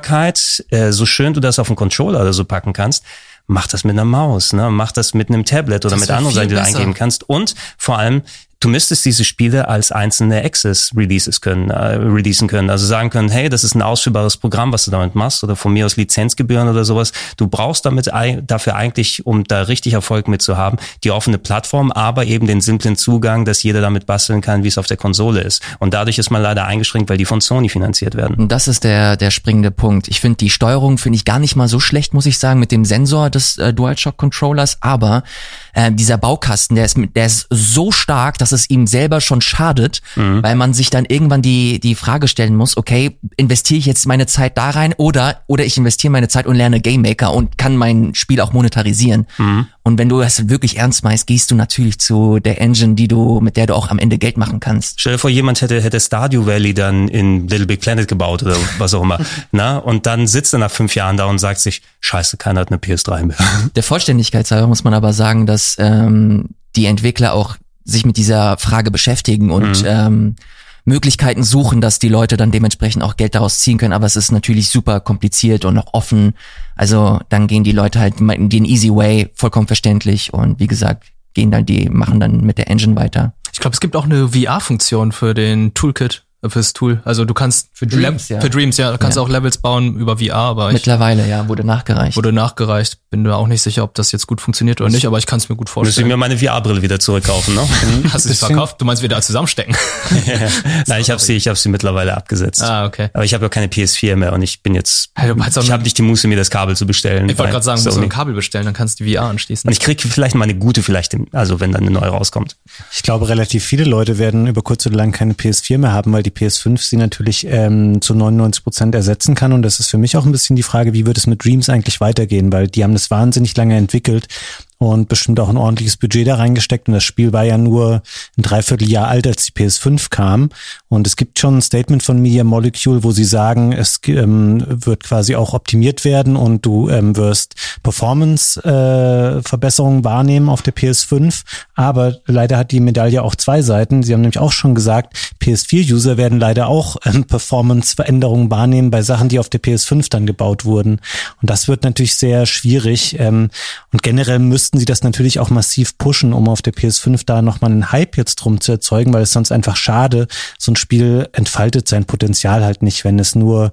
Bedienbarkeit, äh, so schön du das auf einen Controller oder so packen kannst, mach das mit einer Maus, ne? mach das mit einem Tablet oder Das mit anderen Sachen, die du eingeben kannst. Und vor allem, du müsstest diese Spiele als einzelne Access-Releases können, äh, releasen können. Also sagen können, hey, das ist ein ausführbares Programm, was du damit machst, oder von mir aus Lizenzgebühren oder sowas. Du brauchst damit dafür eigentlich, um da richtig Erfolg mit zu haben, die offene Plattform, aber eben den simplen Zugang, dass jeder damit basteln kann, wie es auf der Konsole ist. Und dadurch ist man leider eingeschränkt, weil die von Sony finanziert werden. Und das ist der, der springende Punkt. Ich finde die Steuerung finde ich gar nicht mal so schlecht, muss ich sagen, mit dem Sensor des äh, DualShock Controllers. Aber äh, dieser Baukasten, der ist, der ist so stark, dass es ihm selber schon schadet, weil man sich dann irgendwann die, die Frage stellen muss, okay, investiere ich jetzt meine Zeit da rein oder, oder ich investiere meine Zeit und lerne Game Maker und kann mein Spiel auch monetarisieren. Und wenn du das wirklich ernst meinst, gehst du natürlich zu der Engine, die du, mit der du auch am Ende Geld machen kannst. Stell dir vor, jemand hätte, hätte Stardew Valley dann in Little Big Planet gebaut oder was auch immer. Na? Und dann sitzt er nach fünf Jahren da und sagt sich, scheiße, keiner hat eine PS3 mehr. Der Vollständigkeit halber muss man aber sagen, dass ähm, die Entwickler auch sich mit dieser Frage beschäftigen und ähm, Möglichkeiten suchen, dass die Leute dann dementsprechend auch Geld daraus ziehen können. Aber es ist natürlich super kompliziert und auch offen. Also dann gehen die Leute halt den easy way, vollkommen verständlich. Und wie gesagt, gehen dann die, machen dann mit der Engine weiter. Ich glaube, es gibt auch eine VR-Funktion für den Toolkit. Fürs Tool. Also du kannst Für Dreams, ja. Für Dreams, ja. Du kannst Ja. auch Levels bauen über VR, aber ich Mittlerweile, ja, wurde nachgereicht. wurde nachgereicht. Bin mir auch nicht sicher, ob das jetzt gut funktioniert oder nicht, aber ich kann es mir gut Müsste ich vorstellen. mir meine VR-Brille wieder zurückkaufen, ne? Hast du sie verkauft? Du meinst wieder zusammenstecken? Nein, ich habe sie, ich habe sie mittlerweile abgesetzt. ah, okay. Aber ich habe ja keine PS4 mehr und ich bin jetzt, Hey, ich habe nicht die Muße, mir das Kabel zu bestellen. Ich wollte gerade sagen, du musst Sony. du ein Kabel bestellen, dann kannst du die VR anschließen. Und ich krieg vielleicht mal eine gute, vielleicht, also wenn dann eine neue rauskommt. Ich glaube, relativ viele Leute werden über kurz oder lang keine PS4 mehr haben, weil die PS5 sie natürlich ähm, zu 99 Prozent ersetzen kann. Und das ist für mich auch ein bisschen die Frage, wie wird es mit Dreams eigentlich weitergehen? Weil die haben das wahnsinnig lange entwickelt und bestimmt auch ein ordentliches Budget da reingesteckt. Und das Spiel war ja nur ein Dreivierteljahr alt, als die PS5 kam. Und es gibt schon ein Statement von Media Molecule, wo sie sagen, es ähm, wird quasi auch optimiert werden und du ähm, wirst Performance-Verbesserungen wahrnehmen auf der PS5. Aber leider hat die Medaille auch zwei Seiten. Sie haben nämlich auch schon gesagt, PS4-User werden leider auch ähm, Performance-Veränderungen wahrnehmen bei Sachen, die auf der PS5 dann gebaut wurden. Und das wird natürlich sehr schwierig. Ähm, und generell müssten sie das natürlich auch massiv pushen, um auf der PS5 da nochmal einen Hype jetzt drum zu erzeugen, weil es sonst einfach schade, so ein Spiel entfaltet sein Potenzial halt nicht, wenn es nur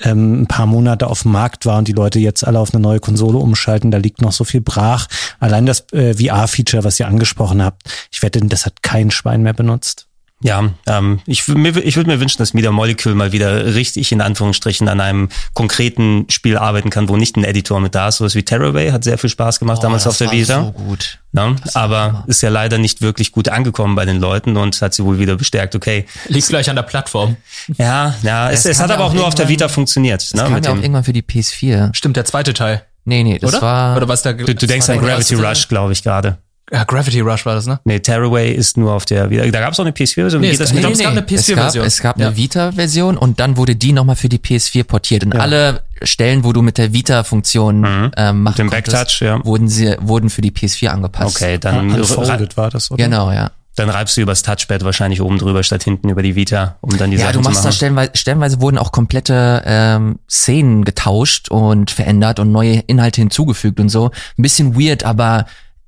ähm, ein paar Monate auf dem Markt war und die Leute jetzt alle auf eine neue Konsole umschalten, da liegt noch so viel brach. Allein das äh, VR-Feature, was ihr angesprochen habt, ich wette, das hat kein Schwein mehr benutzt. Ja, ähm, ich, mir, ich würde mir wünschen, dass Media Molecule mal wieder richtig in Anführungsstrichen an einem konkreten Spiel arbeiten kann, wo nicht ein Editor mit da ist. Sowas wie Terraway hat sehr viel Spaß gemacht damals Oh, das auf der Vita. So gut. Ne? war Aber ist ja leider nicht wirklich gut angekommen bei den Leuten und hat sie wohl wieder bestärkt, okay. Liegt gleich an der Plattform. Ja, ja, es, Es es hat ja aber auch nur auf der Vita funktioniert. Das Ne? kam Mit ja auch dem, irgendwann für die PS4. Stimmt, der zweite Teil. Nee, nee, das Oder? war. Oder was der du, du denkst war an Gravity. Rush, glaube ich, gerade. Ja, Gravity Rush war das, ne? Nee, Tearaway ist nur auf der Vita. Da gab es auch eine PS4-Version. Wie Nee, mit nee, dem? es gab eine Es gab, PS4-Version. es gab Ja. eine Vita-Version und dann wurde die nochmal für die PS4 portiert. Und alle Stellen, wo du mit der Vita-Funktion ähm, machen dem konntest, Backtouch, ja. wurden sie wurden für die PS4 angepasst. Okay, dann, Unfolded war das, oder? Genau, ja. dann reibst du übers Touchpad wahrscheinlich oben drüber statt hinten über die Vita, um dann die Ja, Sachen du zu machst da machen. stellenweise, stellenweise wurden auch komplette ähm, Szenen getauscht und verändert und neue Inhalte hinzugefügt und so. Ein bisschen weird, aber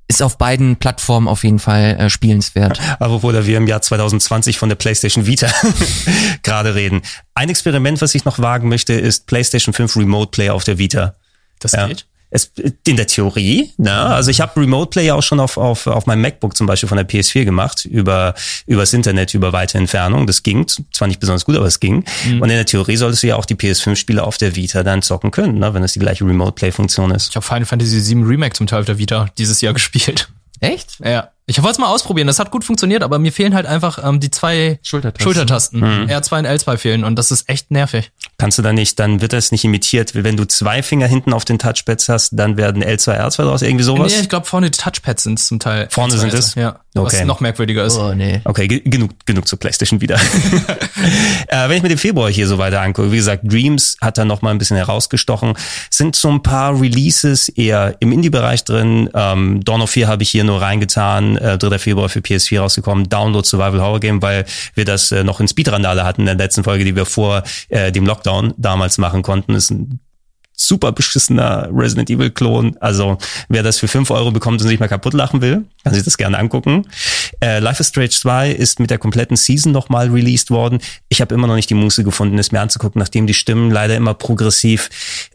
ist auf beiden Plattformen auf jeden Fall äh, spielenswert. Aber obwohl da wir im Jahr 2020 von der PlayStation Vita gerade reden. Ein Experiment, was ich noch wagen möchte, ist PlayStation 5 Remote Play auf der Vita. Das Ja. geht. Es, in der Theorie, ne? also ich habe Remote Play ja auch schon auf, auf, auf meinem MacBook zum Beispiel von der PS4 gemacht, über übers Internet, über weite Entfernung. Das ging, zwar nicht besonders gut, aber es ging. Und in der Theorie solltest du ja auch die PS5-Spiele auf der Vita dann zocken können, ne? wenn das die gleiche Remote Play-Funktion ist. Ich habe Final Fantasy VII Remake zum Teil auf der Vita dieses Jahr gespielt. Echt? Ja. Ich wollte es mal ausprobieren, das hat gut funktioniert, aber mir fehlen halt einfach ähm, die zwei Schultertasten. Schultertasten. R2 und L2 fehlen und das ist echt nervig. Kannst du da nicht, dann wird das nicht imitiert. Wenn du zwei Finger hinten auf den Touchpads hast, dann werden L2, R2 draus, irgendwie sowas? Nee, ich glaube vorne die Touchpads sind zum Teil. Vorne L2, sind es? Ja. Okay. Was noch merkwürdiger ist. Oh, nee. Okay, ge- genug, genug zur PlayStation wieder. äh, wenn ich mir den Februar hier so weiter angucke, wie gesagt, Dreams hat da noch mal ein bisschen herausgestochen. Sind so ein paar Releases eher im Indie-Bereich drin. Ähm, Dawn of 4 habe ich hier nur reingetan, äh, 3. Februar für PS4 rausgekommen. Download Survival Horror Game, weil wir das äh, noch in Speedrandale hatten in der letzten Folge, die wir vor äh, dem Lockdown damals machen konnten. Ist ein super beschissener Resident Evil Klon. Also wer das für 5 Euro bekommt und sich mal kaputt lachen will, kann sich das gerne angucken. Äh, Life is Strange 2 ist mit der kompletten Season nochmal released worden. Ich habe immer noch nicht die Muße gefunden, es mir anzugucken, nachdem die Stimmen leider immer progressiv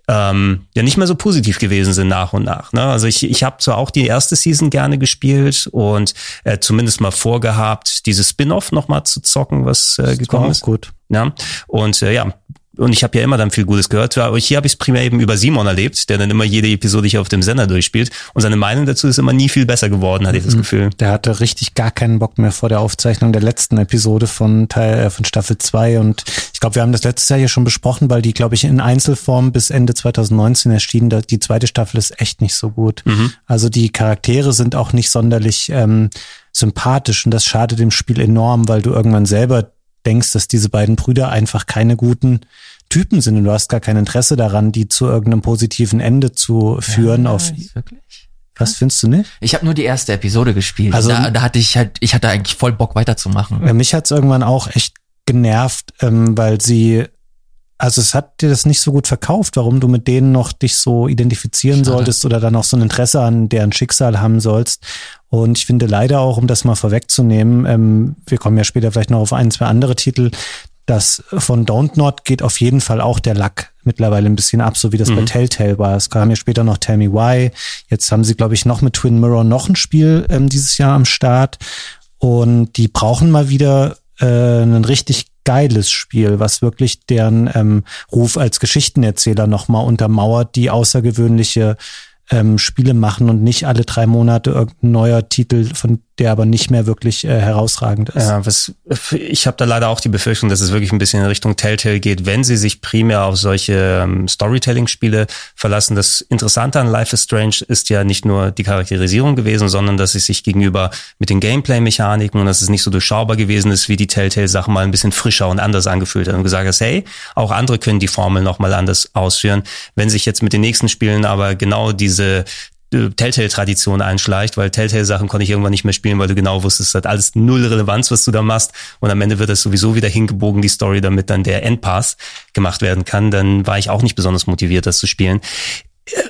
ähm, ja nicht mehr so positiv gewesen sind nach und nach. Ne? Also ich, ich habe zwar auch die erste Season gerne gespielt und äh, zumindest mal vorgehabt, dieses Spin-off nochmal zu zocken, was äh, gekommen ist. gut. Ja, und äh, ja, und ich habe ja immer dann viel Gutes gehört. Aber hier habe ich es primär eben über Simon erlebt, der dann immer jede Episode hier auf dem Sender durchspielt. Und seine Meinung dazu ist immer nie viel besser geworden, hatte ich das Gefühl. Der hatte richtig gar keinen Bock mehr vor der Aufzeichnung der letzten Episode von Teil äh, von Staffel 2 und ich glaube, wir haben das letztes Jahr hier schon besprochen, weil die glaube ich in Einzelform bis Ende 2019 erschienen. Die zweite Staffel ist echt nicht so gut. Also die Charaktere sind auch nicht sonderlich ähm, sympathisch und das schadet dem Spiel enorm, weil du irgendwann selber denkst, dass diese beiden Brüder einfach keine guten Typen sind und du hast gar kein Interesse daran, die zu irgendeinem positiven Ende zu führen. auf Ist wirklich? was findest du nicht? Ich habe nur die erste Episode gespielt. Also- Also da, da hatte ich halt, ich hatte eigentlich voll Bock weiterzumachen. Ja, mich hat's irgendwann auch echt genervt, ähm, weil sie, also es hat dir das nicht so gut verkauft, warum du mit denen noch dich so identifizieren Schade. solltest oder dann auch so ein Interesse an deren Schicksal haben sollst. Und ich finde leider auch, um das mal vorwegzunehmen, ähm, wir kommen ja später vielleicht noch auf ein, zwei andere Titel, dass von Don't Not geht auf jeden Fall auch der Lack mittlerweile ein bisschen ab, so wie das mhm. bei Telltale war. Es kam ja später noch Tell Me Why. Jetzt haben sie, glaube ich, noch mit Twin Mirror noch ein Spiel ähm, dieses Jahr am Start. Und die brauchen mal wieder äh, ein richtig geiles Spiel, was wirklich deren ähm, Ruf als Geschichtenerzähler nochmal untermauert, die außergewöhnliche ähm, Spiele machen und nicht alle drei Monate irgendein neuer Titel, von der aber nicht mehr wirklich äh, herausragend ist. Ja, was, ich habe da leider auch die Befürchtung, dass es wirklich ein bisschen in Richtung Telltale geht, wenn sie sich primär auf solche ähm, Storytelling-Spiele verlassen. Das Interessante an Life is Strange ist ja nicht nur die Charakterisierung gewesen, sondern dass es sich gegenüber mit den Gameplay-Mechaniken und dass es nicht so durchschaubar gewesen ist, wie die Telltale-Sachen mal ein bisschen frischer und anders angefühlt hat und gesagt hast, hey, auch andere können die Formel nochmal anders ausführen. Wenn sich jetzt mit den nächsten Spielen aber genau diese Telltale-Tradition einschleicht, weil Telltale-Sachen konnte ich irgendwann nicht mehr spielen, weil du genau wusstest, es hat alles null Relevanz, was du da machst. Und am Ende wird das sowieso wieder hingebogen, die Story, damit dann der Endpass gemacht werden kann. Dann war ich auch nicht besonders motiviert, das zu spielen.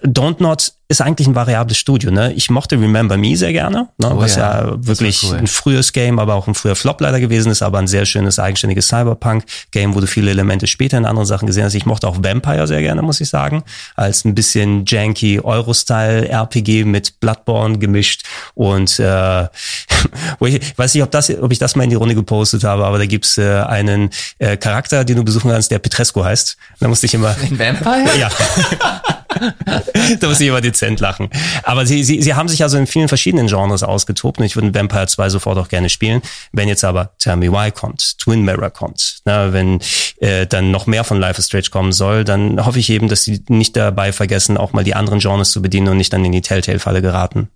Don't Not ist eigentlich ein variables Studio. Ne? Ich mochte Remember Me sehr gerne, ne? oh, was ja, ja wirklich cool. ein frühes Game, aber auch ein früher Flop leider gewesen ist, aber ein sehr schönes eigenständiges Cyberpunk-Game, wo du viele Elemente später in anderen Sachen gesehen hast. Ich mochte auch Vampire sehr gerne, muss ich sagen, als ein bisschen janky Euro-Style-RPG mit Bloodborne gemischt und äh, wo ich weiß nicht, ob das, ob ich das mal in die Runde gepostet habe, aber da gibt's äh, einen äh, Charakter, den du besuchen kannst, der Petresco heißt. Da musste ich immer. Ein Vampire? Ja. da muss ich immer dezent lachen. Aber sie, sie, sie haben sich also in vielen verschiedenen Genres ausgetobt und ich würde Vampire 2 sofort auch gerne spielen. Wenn jetzt aber Tell Me Why kommt, Twin Mirror kommt, na, wenn äh, dann noch mehr von Life is Strange kommen soll, dann hoffe ich eben, dass sie nicht dabei vergessen, auch mal die anderen Genres zu bedienen und nicht dann in die Telltale-Falle geraten.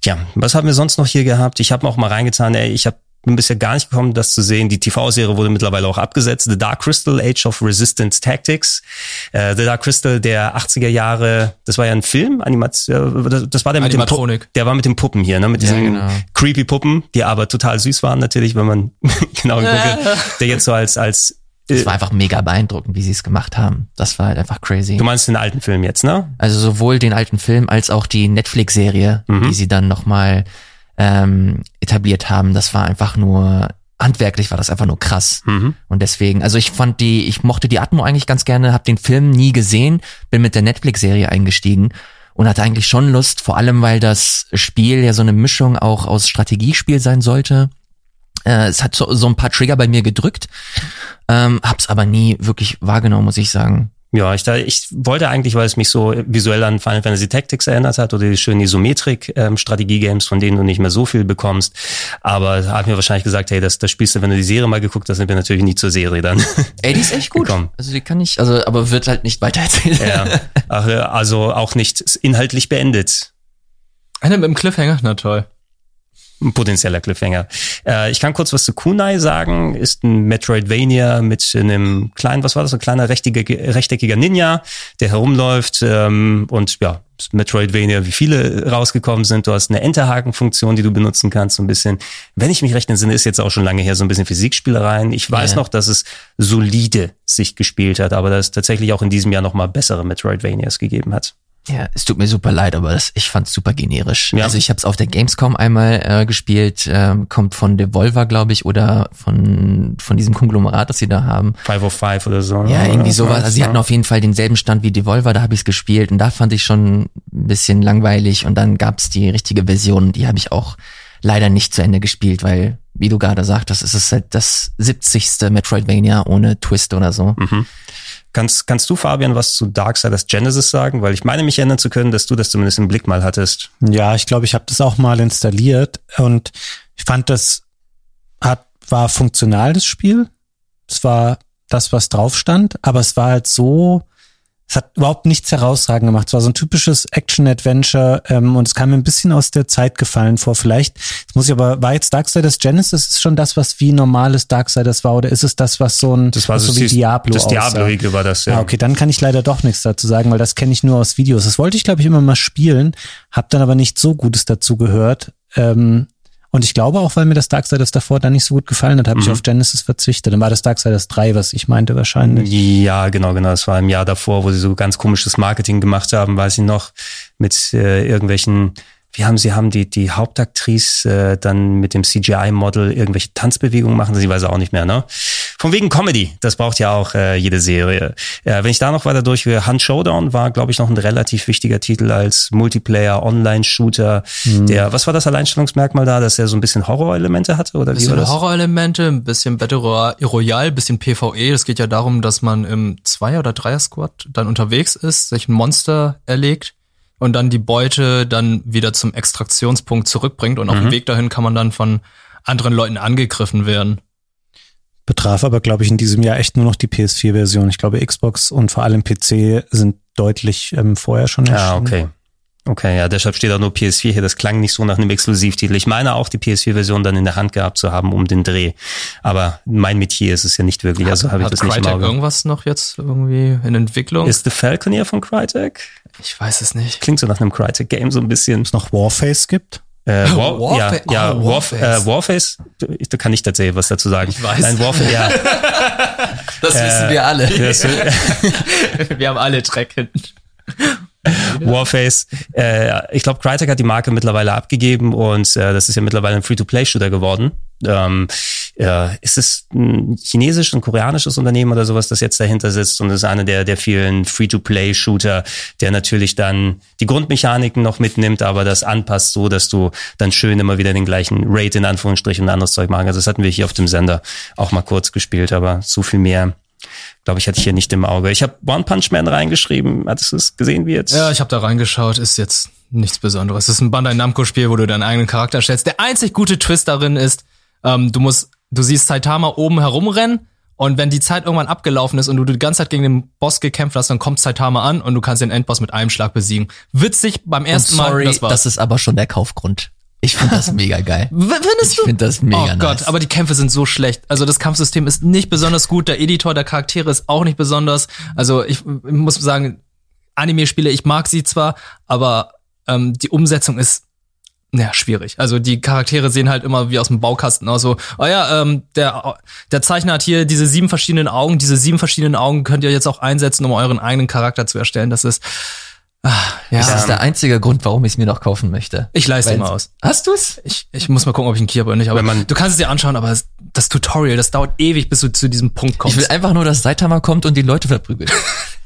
Tja, was haben wir sonst noch hier gehabt? Ich habe auch mal reingetan, ey, ich habe bin bisher gar nicht gekommen, das zu sehen. Die TV-Serie wurde mittlerweile auch abgesetzt. The Dark Crystal, Age of Resistance Tactics. Äh, The Dark Crystal der 80er Jahre, das war ja ein Film, Animation, äh, das war der mit dem Puppen, der war mit den Puppen hier, ne, mit diesen ja, genau. creepy Puppen, die aber total süß waren natürlich, wenn man genau guckt, der jetzt so als als es war einfach mega beeindruckend, wie sie es gemacht haben. Das war halt einfach crazy. Du meinst den alten Film jetzt, ne? Also sowohl den alten Film als auch die Netflix-Serie, mhm. die sie dann nochmal ähm, etabliert haben. Das war einfach nur handwerklich war das einfach nur krass. Mhm. Und deswegen, also ich fand die, ich mochte die Atmo eigentlich ganz gerne, habe den Film nie gesehen, bin mit der Netflix-Serie eingestiegen und hatte eigentlich schon Lust, vor allem weil das Spiel ja so eine Mischung auch aus Strategiespiel sein sollte. Äh, es hat so, so ein paar Trigger bei mir gedrückt, ähm, hab's aber nie wirklich wahrgenommen, muss ich sagen. Ja, ich, da, ich wollte eigentlich, weil es mich so visuell an Final Fantasy Tactics erinnert hat oder die schönen Isometrik-Strategie-Games, ähm, von denen du nicht mehr so viel bekommst. Aber hat mir wahrscheinlich gesagt, hey, das, das spielst du, wenn du die Serie mal geguckt hast, sind wir natürlich nie zur Serie dann. Ey, die ist echt gut. Gekommen. Also die kann ich, also aber wird halt nicht weitererzählt. Ja, also auch nicht inhaltlich beendet. Eine mit dem Cliffhanger, na toll ein potenzieller Cliffhanger. Äh, ich kann kurz was zu Kunai sagen. Ist ein Metroidvania mit einem kleinen, was war das, ein kleiner rechteckiger, rechteckiger Ninja, der herumläuft ähm, und ja, Metroidvania, wie viele rausgekommen sind. Du hast eine Enterhaken-Funktion, die du benutzen kannst, so ein bisschen. Wenn ich mich recht entsinne, ist jetzt auch schon lange her, so ein bisschen Physikspielereien. Ich weiß ja. noch, dass es solide sich gespielt hat, aber dass es tatsächlich auch in diesem Jahr nochmal bessere Metroidvanias gegeben hat. Ja, es tut mir super leid, aber das, ich fand's super generisch. Ja. Also ich habe es auf der Gamescom einmal äh, gespielt, ähm, kommt von Devolver, glaube ich, oder von von diesem Konglomerat, das sie da haben. 505 oder so. Ja, irgendwie sowas. Also sie hatten auf jeden Fall denselben Stand wie Devolver, da habe ich's gespielt und da fand ich schon ein bisschen langweilig und dann gab's die richtige Version, die habe ich auch leider nicht zu Ende gespielt, weil, wie du gerade sagtest, es ist halt das 70. Metroidvania ohne Twist oder so. Mhm. Kannst, kannst du, Fabian, was zu Darksiders Genesis sagen? Weil ich meine, mich erinnern zu können, dass du das zumindest im Blick mal hattest. Ja, ich glaube, ich habe das auch mal installiert und ich fand, das hat, war funktional, das Spiel. Es war das, was drauf stand, aber es war halt so, es hat überhaupt nichts herausragend gemacht. Es war so ein typisches Action-Adventure ähm, und es kam mir ein bisschen aus der Zeit gefallen vor. Vielleicht, jetzt muss ich aber, war jetzt Darksiders Genesis ist schon das, was wie normales Darksiders war oder ist es das, was so ein, das war so, so wie Diablo Das Diablo-ige war das, ja. Ah, okay, dann kann ich leider doch nichts dazu sagen, weil das kenne ich nur aus Videos. Das wollte ich, glaube ich, immer mal spielen, habe dann aber nicht so Gutes dazu gehört. Ähm, und ich glaube auch, weil mir das Darksiders davor dann nicht so gut gefallen hat, habe mhm. ich auf Genesis verzichtet. Dann war das Darksiders 3, was ich meinte wahrscheinlich. Ja, genau, genau. Das war im Jahr davor, wo sie so ganz komisches Marketing gemacht haben, weiß ich noch, mit äh, irgendwelchen wie haben sie haben die die Hauptaktrice äh, dann mit dem CGI-Model irgendwelche Tanzbewegungen machen, sie weiß auch nicht mehr, ne? Von wegen Comedy, das braucht ja auch äh, jede Serie. Ja, wenn ich da noch weiter durchgehe, Hunt Showdown war, glaube ich, noch ein relativ wichtiger Titel als Multiplayer-Online-Shooter. Mhm. Der, was war das Alleinstellungsmerkmal da, dass er so ein bisschen Horrorelemente hatte oder wie war das? Horrorelemente, ein bisschen Battle Royale, ein bisschen PvE. Es geht ja darum, dass man im Zweier- oder Dreier-Squad dann unterwegs ist, sich ein Monster erlegt und dann die Beute dann wieder zum Extraktionspunkt zurückbringt und auf dem mhm. Weg dahin kann man dann von anderen Leuten angegriffen werden. Betraf aber, glaube ich, in diesem Jahr echt nur noch die PS4-Version. Ich glaube, Xbox und vor allem PC sind deutlich ähm, vorher schon erschienen. Ja, okay. Okay, ja, deshalb steht auch nur PS4 hier. Das klang nicht so nach einem Exklusivtitel. Ich meine auch, die PS4-Version dann in der Hand gehabt zu haben um den Dreh. Aber mein Metier ist es ja nicht wirklich. Also habe ich das Crytek nicht im Auge. irgendwas noch jetzt irgendwie in Entwicklung? Ist The Falcon hier von Crytek? Ich weiß es nicht. Klingt so nach einem Crytek-Game so ein bisschen. Es noch Warface gibt? Äh, War, Warfa ja, ja, oh, Warface. Äh, Warface, da kann ich tatsächlich was dazu sagen. Ich weiß. Nein, Warface, ja. das äh, wissen wir alle. wir haben alle Dreck hinten. Warface. Äh, ich glaube, Crytek hat die Marke mittlerweile abgegeben und äh, das ist ja mittlerweile ein Free-to-Play-Shooter geworden. Ähm, äh, ist es ein chinesisches, ein koreanisches Unternehmen oder sowas, das jetzt dahinter sitzt und ist einer der, der vielen Free-to-Play-Shooter, der natürlich dann die Grundmechaniken noch mitnimmt, aber das anpasst so, dass du dann schön immer wieder den gleichen Rate in Anführungsstrichen und anderes Zeug machen. Also das hatten wir hier auf dem Sender auch mal kurz gespielt, aber so viel mehr glaube ich, hatte ich hier nicht im Auge. Ich habe One Punch Man reingeschrieben. Hattest du es gesehen wie jetzt? Ja, ich habe da reingeschaut. Ist jetzt nichts Besonderes. Es ist ein Bandai Namco-Spiel, wo du deinen eigenen Charakter stellst. Der einzig gute Twist darin ist, ähm, du musst, du siehst Saitama oben herumrennen und wenn die Zeit irgendwann abgelaufen ist und du die ganze Zeit gegen den Boss gekämpft hast, dann kommt Saitama an und du kannst den Endboss mit einem Schlag besiegen. Witzig beim ersten sorry, Mal. Das, war's. das ist aber schon der Kaufgrund. Ich finde das mega geil. Findest du? Ich finde das mega Oh nice. Gott, aber die Kämpfe sind so schlecht. Also das Kampfsystem ist nicht besonders gut, der Editor der Charaktere ist auch nicht besonders. Also ich, ich muss sagen, Anime-Spiele, ich mag sie zwar, aber ähm, die Umsetzung ist ja, schwierig. Also die Charaktere sehen halt immer wie aus dem Baukasten aus. So, oh ja, ähm, der, der Zeichner hat hier diese sieben verschiedenen Augen. Diese sieben verschiedenen Augen könnt ihr jetzt auch einsetzen, um euren eigenen Charakter zu erstellen. Das ist ja. Das ist der einzige Grund, warum ich es mir noch kaufen möchte. Ich leiste Weil, mal aus. Hast du's? Ich, ich muss mal gucken, ob ich einen Key habe oder nicht. Aber man, du kannst es dir anschauen, aber das Tutorial, das dauert ewig, bis du zu diesem Punkt kommst. Ich will einfach nur, dass Saitama kommt und die Leute verprügelt.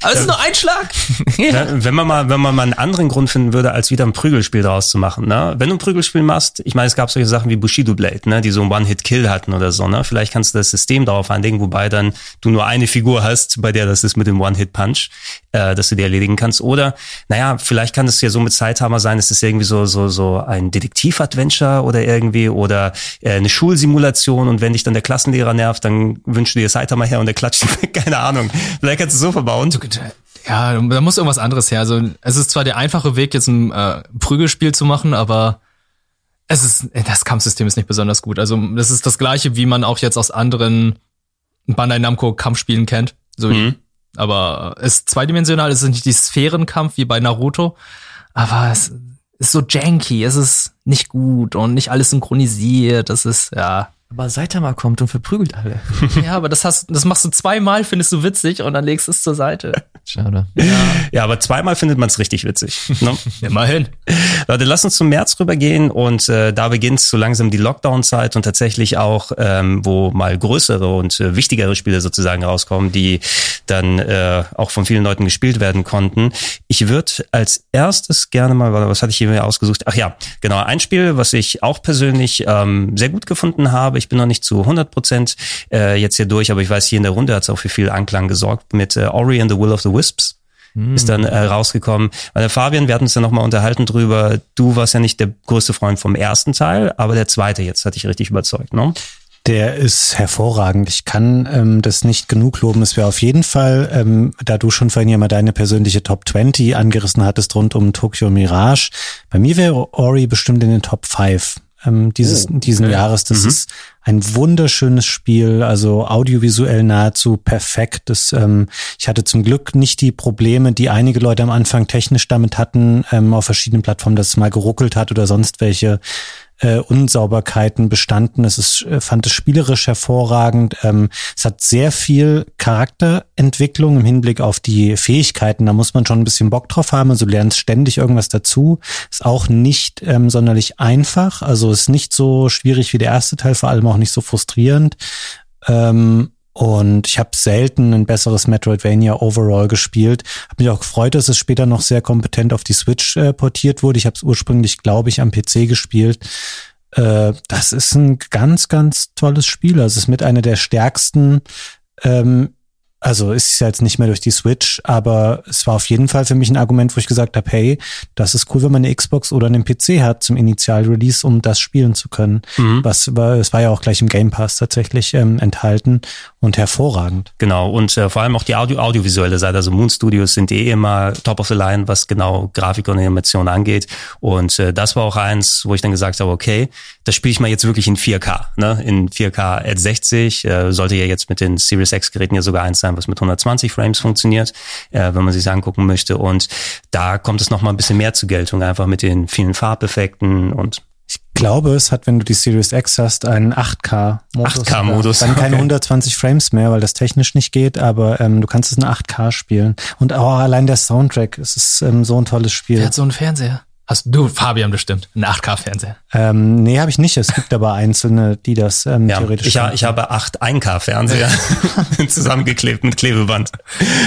Aber es ist nur ein Schlag. ja. Wenn man mal, wenn man mal einen anderen Grund finden würde, als wieder ein Prügelspiel daraus zu machen, ne? Wenn du ein Prügelspiel machst, ich meine, es gab solche Sachen wie Bushido Blade, ne? Die so ein One-Hit-Kill hatten oder so, ne? Vielleicht kannst du das System darauf anlegen, wobei dann du nur eine Figur hast, bei der das ist mit dem One-Hit-Punch, äh, dass du die erledigen kannst. Oder, naja, vielleicht kann es ja so mit Zeithammer sein, es ist irgendwie so, so, so ein Detektiv-Adventure oder irgendwie oder äh, eine Schulsimulation und wenn dich dann der Klassenlehrer nervt, dann wünschst du dir Zeithammer her und der klatscht keine Ahnung. Vielleicht kannst du so verbauen. Ja, da muss irgendwas anderes her. Also es ist zwar der einfache Weg, jetzt ein äh, Prügelspiel zu machen, aber es ist das Kampfsystem ist nicht besonders gut. Also das ist das gleiche, wie man auch jetzt aus anderen Bandai Namco Kampfspielen kennt. So, mhm. Aber es ist zweidimensional. Es ist nicht die Sphärenkampf wie bei Naruto, aber es ist so janky. Es ist nicht gut und nicht alles synchronisiert. Das ist ja aber Saitama kommt und verprügelt alle. ja, aber das hast, das machst du zweimal, findest du witzig und dann legst du es zur Seite. Schade. Ja, ja aber zweimal findet man es richtig witzig. Ne? Immerhin. Leute, lass uns zum März rübergehen und äh, da beginnt so langsam die Lockdown-Zeit und tatsächlich auch, ähm, wo mal größere und äh, wichtigere Spiele sozusagen rauskommen, die dann äh, auch von vielen Leuten gespielt werden konnten. Ich würde als erstes gerne mal, was hatte ich hier ausgesucht? Ach ja, genau, ein Spiel, was ich auch persönlich ähm, sehr gut gefunden habe ich bin noch nicht zu 100 Prozent äh, jetzt hier durch, aber ich weiß, hier in der Runde hat es auch für viel Anklang gesorgt mit äh, Ori and the Will of the Wisps. Mm. Ist dann äh, rausgekommen. Weil Fabian, wir hatten uns ja nochmal unterhalten drüber. Du warst ja nicht der größte Freund vom ersten Teil, aber der zweite jetzt hat dich richtig überzeugt, ne? Der ist hervorragend. Ich kann ähm, das nicht genug loben. Es wäre auf jeden Fall, ähm, da du schon vorhin ja mal deine persönliche Top 20 angerissen hattest rund um Tokyo Mirage. Bei mir wäre Ori bestimmt in den Top 5 ähm, dieses, oh, diesen okay. Jahres. Das mhm. ist ein wunderschönes Spiel, also audiovisuell nahezu perfekt. Das, ähm, ich hatte zum Glück nicht die Probleme, die einige Leute am Anfang technisch damit hatten, ähm, auf verschiedenen Plattformen, dass es mal geruckelt hat oder sonst welche äh, Unsauberkeiten bestanden. Es ist, äh, fand es spielerisch hervorragend. Ähm, es hat sehr viel Charakterentwicklung im Hinblick auf die Fähigkeiten. Da muss man schon ein bisschen Bock drauf haben. Also du lernst ständig irgendwas dazu. Ist auch nicht ähm, sonderlich einfach. Also ist nicht so schwierig wie der erste Teil, vor allem auch nicht so frustrierend. Ähm, und ich habe selten ein besseres Metroidvania overall gespielt. Habe mich auch gefreut, dass es später noch sehr kompetent auf die Switch äh, portiert wurde. Ich habe es ursprünglich, glaube ich, am PC gespielt. Äh, das ist ein ganz, ganz tolles Spiel. Also es ist mit einer der stärksten ähm, also ist es ja jetzt nicht mehr durch die Switch, aber es war auf jeden Fall für mich ein Argument, wo ich gesagt habe, hey, das ist cool, wenn man eine Xbox oder einen PC hat zum Initial-Release, um das spielen zu können. Mhm. Was war, es war ja auch gleich im Game Pass tatsächlich ähm, enthalten und hervorragend. Genau, und äh, vor allem auch die Audio audiovisuelle Seite, also Moon Studios sind eh immer top of the line, was genau Grafik und Animation angeht. Und äh, das war auch eins, wo ich dann gesagt habe, okay, das spiele ich mal jetzt wirklich in 4K, ne? In 4K at 60, äh, sollte ja jetzt mit den Series X-Geräten ja sogar eins sein was mit 120 Frames funktioniert, äh, wenn man sich angucken möchte. Und da kommt es noch mal ein bisschen mehr zur Geltung, einfach mit den vielen Farbeffekten und ich glaube, es hat, wenn du die Series X hast, einen 8K-Modus. 8K-Modus. Dann keine okay. 120 Frames mehr, weil das technisch nicht geht, aber ähm, du kannst es in 8K spielen. Und auch allein der Soundtrack, es ist ähm, so ein tolles Spiel. Wer hat so einen Fernseher? Hast du, Fabian, bestimmt, einen 8K-Fernseher? Ähm, nee, habe ich nicht. Es gibt aber einzelne, die das ähm, ja, theoretisch ich, haben. ich habe acht 1K-Fernseher zusammengeklebt mit Klebeband.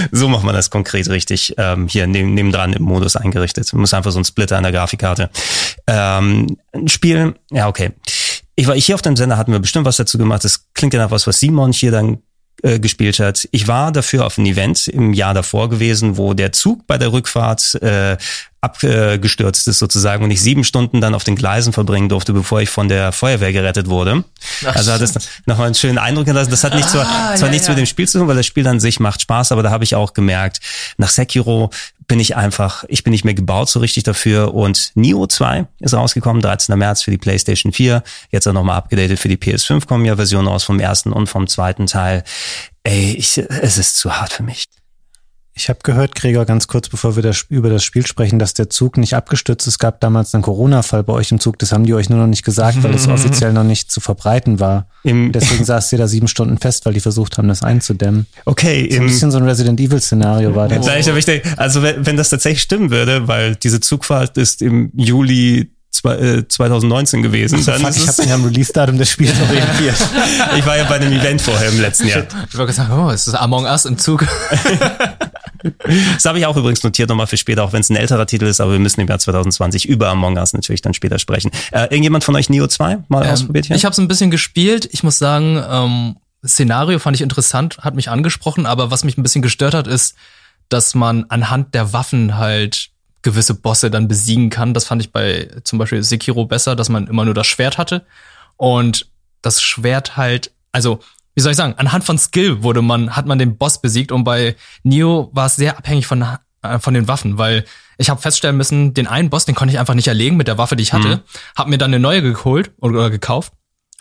So macht man das konkret richtig. Ähm, hier neben, nebendran im Modus eingerichtet. Man muss einfach so ein Splitter an der Grafikkarte. Ähm, ein Spiel, ja, okay. Ich war hier auf dem Sender, hatten wir bestimmt was dazu gemacht. Das klingt ja nach was, was Simon hier dann äh, gespielt hat. Ich war dafür auf ein Event im Jahr davor gewesen, wo der Zug bei der Rückfahrt äh, abgestürzt ist sozusagen und ich sieben Stunden dann auf den Gleisen verbringen durfte, bevor ich von der Feuerwehr gerettet wurde. Ach, also hat das nochmal einen schönen Eindruck gelassen. Das hat nicht zwar, ah, zwar ja, nichts ja. mit dem Spiel zu tun, weil das Spiel an sich macht Spaß, aber da habe ich auch gemerkt, nach Sekiro bin ich einfach, ich bin nicht mehr gebaut so richtig dafür und Nio 2 ist rausgekommen, 13. März für die PlayStation 4, jetzt auch nochmal abgedatet für die PS5 kommen ja Versionen aus vom ersten und vom zweiten Teil. Ey, ich, es ist zu hart für mich. Ich habe gehört, Gregor, ganz kurz bevor wir das, über das Spiel sprechen, dass der Zug nicht abgestürzt ist. Es gab damals einen Corona-Fall bei euch im Zug. Das haben die euch nur noch nicht gesagt, weil es offiziell noch nicht zu verbreiten war. Im Deswegen saß ihr da sieben Stunden fest, weil die versucht haben, das einzudämmen. Okay. So ein bisschen so ein Resident Evil-Szenario war das. Also wenn das tatsächlich stimmen würde, weil diese Zugfahrt ist im Juli 2019 äh, gewesen. Dann fuck, ich habe mich am Release-Datum des Spiels orientiert. ich war ja bei einem Event vorher im letzten Jahr. Ich wollte sagen, oh, ist das Among Us im Zug? Das habe ich auch übrigens notiert nochmal für später, auch wenn es ein älterer Titel ist, aber wir müssen im Jahr 2020 über Among Us natürlich dann später sprechen. Äh, irgendjemand von euch Neo 2 mal ähm, ausprobiert hier? Ich habe es ein bisschen gespielt. Ich muss sagen, ähm, Szenario fand ich interessant, hat mich angesprochen, aber was mich ein bisschen gestört hat, ist, dass man anhand der Waffen halt gewisse Bosse dann besiegen kann. Das fand ich bei zum Beispiel Sekiro besser, dass man immer nur das Schwert hatte. Und das Schwert halt, also wie soll ich sagen, anhand von Skill wurde man, hat man den Boss besiegt und bei Neo war es sehr abhängig von, äh, von den Waffen, weil ich habe feststellen müssen, den einen Boss, den konnte ich einfach nicht erlegen mit der Waffe, die ich hatte, mhm. habe mir dann eine neue geholt oder gekauft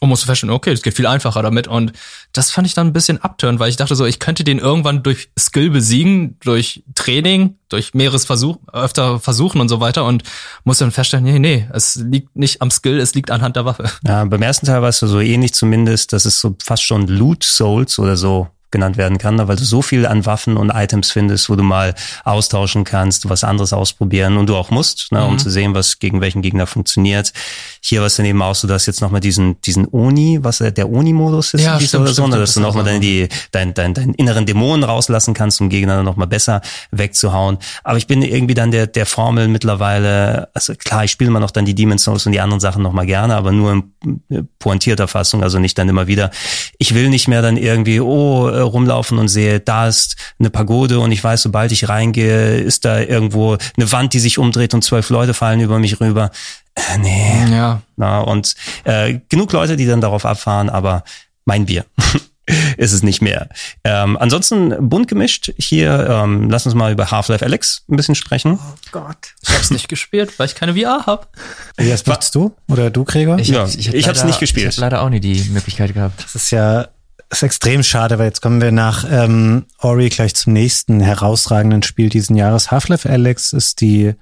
und musste feststellen, okay, es geht viel einfacher damit. Und das fand ich dann ein bisschen abturn, weil ich dachte so, ich könnte den irgendwann durch Skill besiegen, durch Training, durch mehreres Versuch, öfter versuchen und so weiter und musste dann feststellen, nee, nee, es liegt nicht am Skill, es liegt anhand der Waffe. Ja, beim ersten Teil war es so ähnlich zumindest, dass es so fast schon Loot Souls oder so genannt werden kann, weil du so viel an Waffen und Items findest, wo du mal austauschen kannst, was anderes ausprobieren und du auch musst, ne, mhm. um zu sehen, was gegen welchen Gegner funktioniert. Hier war es dann eben auch so, dass jetzt nochmal diesen, diesen Oni, was der Oni-Modus ist, ja, stimmt, oder so, stimmt, dass du nochmal dann die, dein, dein, dein inneren Dämonen rauslassen kannst, um Gegner dann nochmal besser wegzuhauen. Aber ich bin irgendwie dann der, der Formel mittlerweile, also klar, ich spiele immer noch dann die Demon Souls und die anderen Sachen nochmal gerne, aber nur in pointierter Fassung, also nicht dann immer wieder. Ich will nicht mehr dann irgendwie, oh, rumlaufen und sehe, da ist eine Pagode und ich weiß, sobald ich reingehe, ist da irgendwo eine Wand, die sich umdreht und zwölf Leute fallen über mich rüber. Äh, nee. Ja. Na, und äh, genug Leute, die dann darauf abfahren, aber mein Bier. ist es nicht mehr. Ähm, ansonsten bunt gemischt. Hier, ähm, lass uns mal über Half-Life Alex ein bisschen sprechen. Oh Gott. Ich hab's nicht gespielt, weil ich keine VR hab. Was machst du? Oder du, Gregor? Ich, ja, ich, hab ich hab's nicht gespielt. Ich hab leider auch nie die Möglichkeit gehabt. Das ist ja ist extrem schade, weil jetzt kommen wir nach ähm, Ori gleich zum nächsten herausragenden Spiel diesen Jahres. Half-Life Alex ist die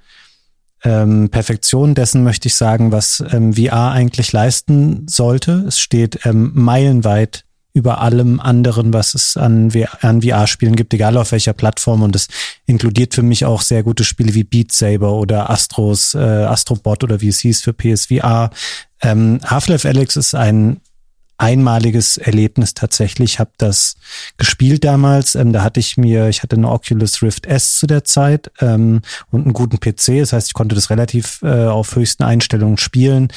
ähm, Perfektion dessen möchte ich sagen, was ähm, VR eigentlich leisten sollte. Es steht ähm, meilenweit über allem anderen, was es an, an VR-Spielen gibt, egal auf welcher Plattform. Und das inkludiert für mich auch sehr gute Spiele wie Beat Saber oder Astros, äh, Astrobot oder wie es hieß für PSVR. Ähm, Half-Life Alex ist ein einmaliges Erlebnis tatsächlich. Ich habe das gespielt damals. Ähm, da hatte ich mir, ich hatte eine Oculus Rift S zu der Zeit ähm, und einen guten PC. Das heißt, ich konnte das relativ äh, auf höchsten Einstellungen spielen.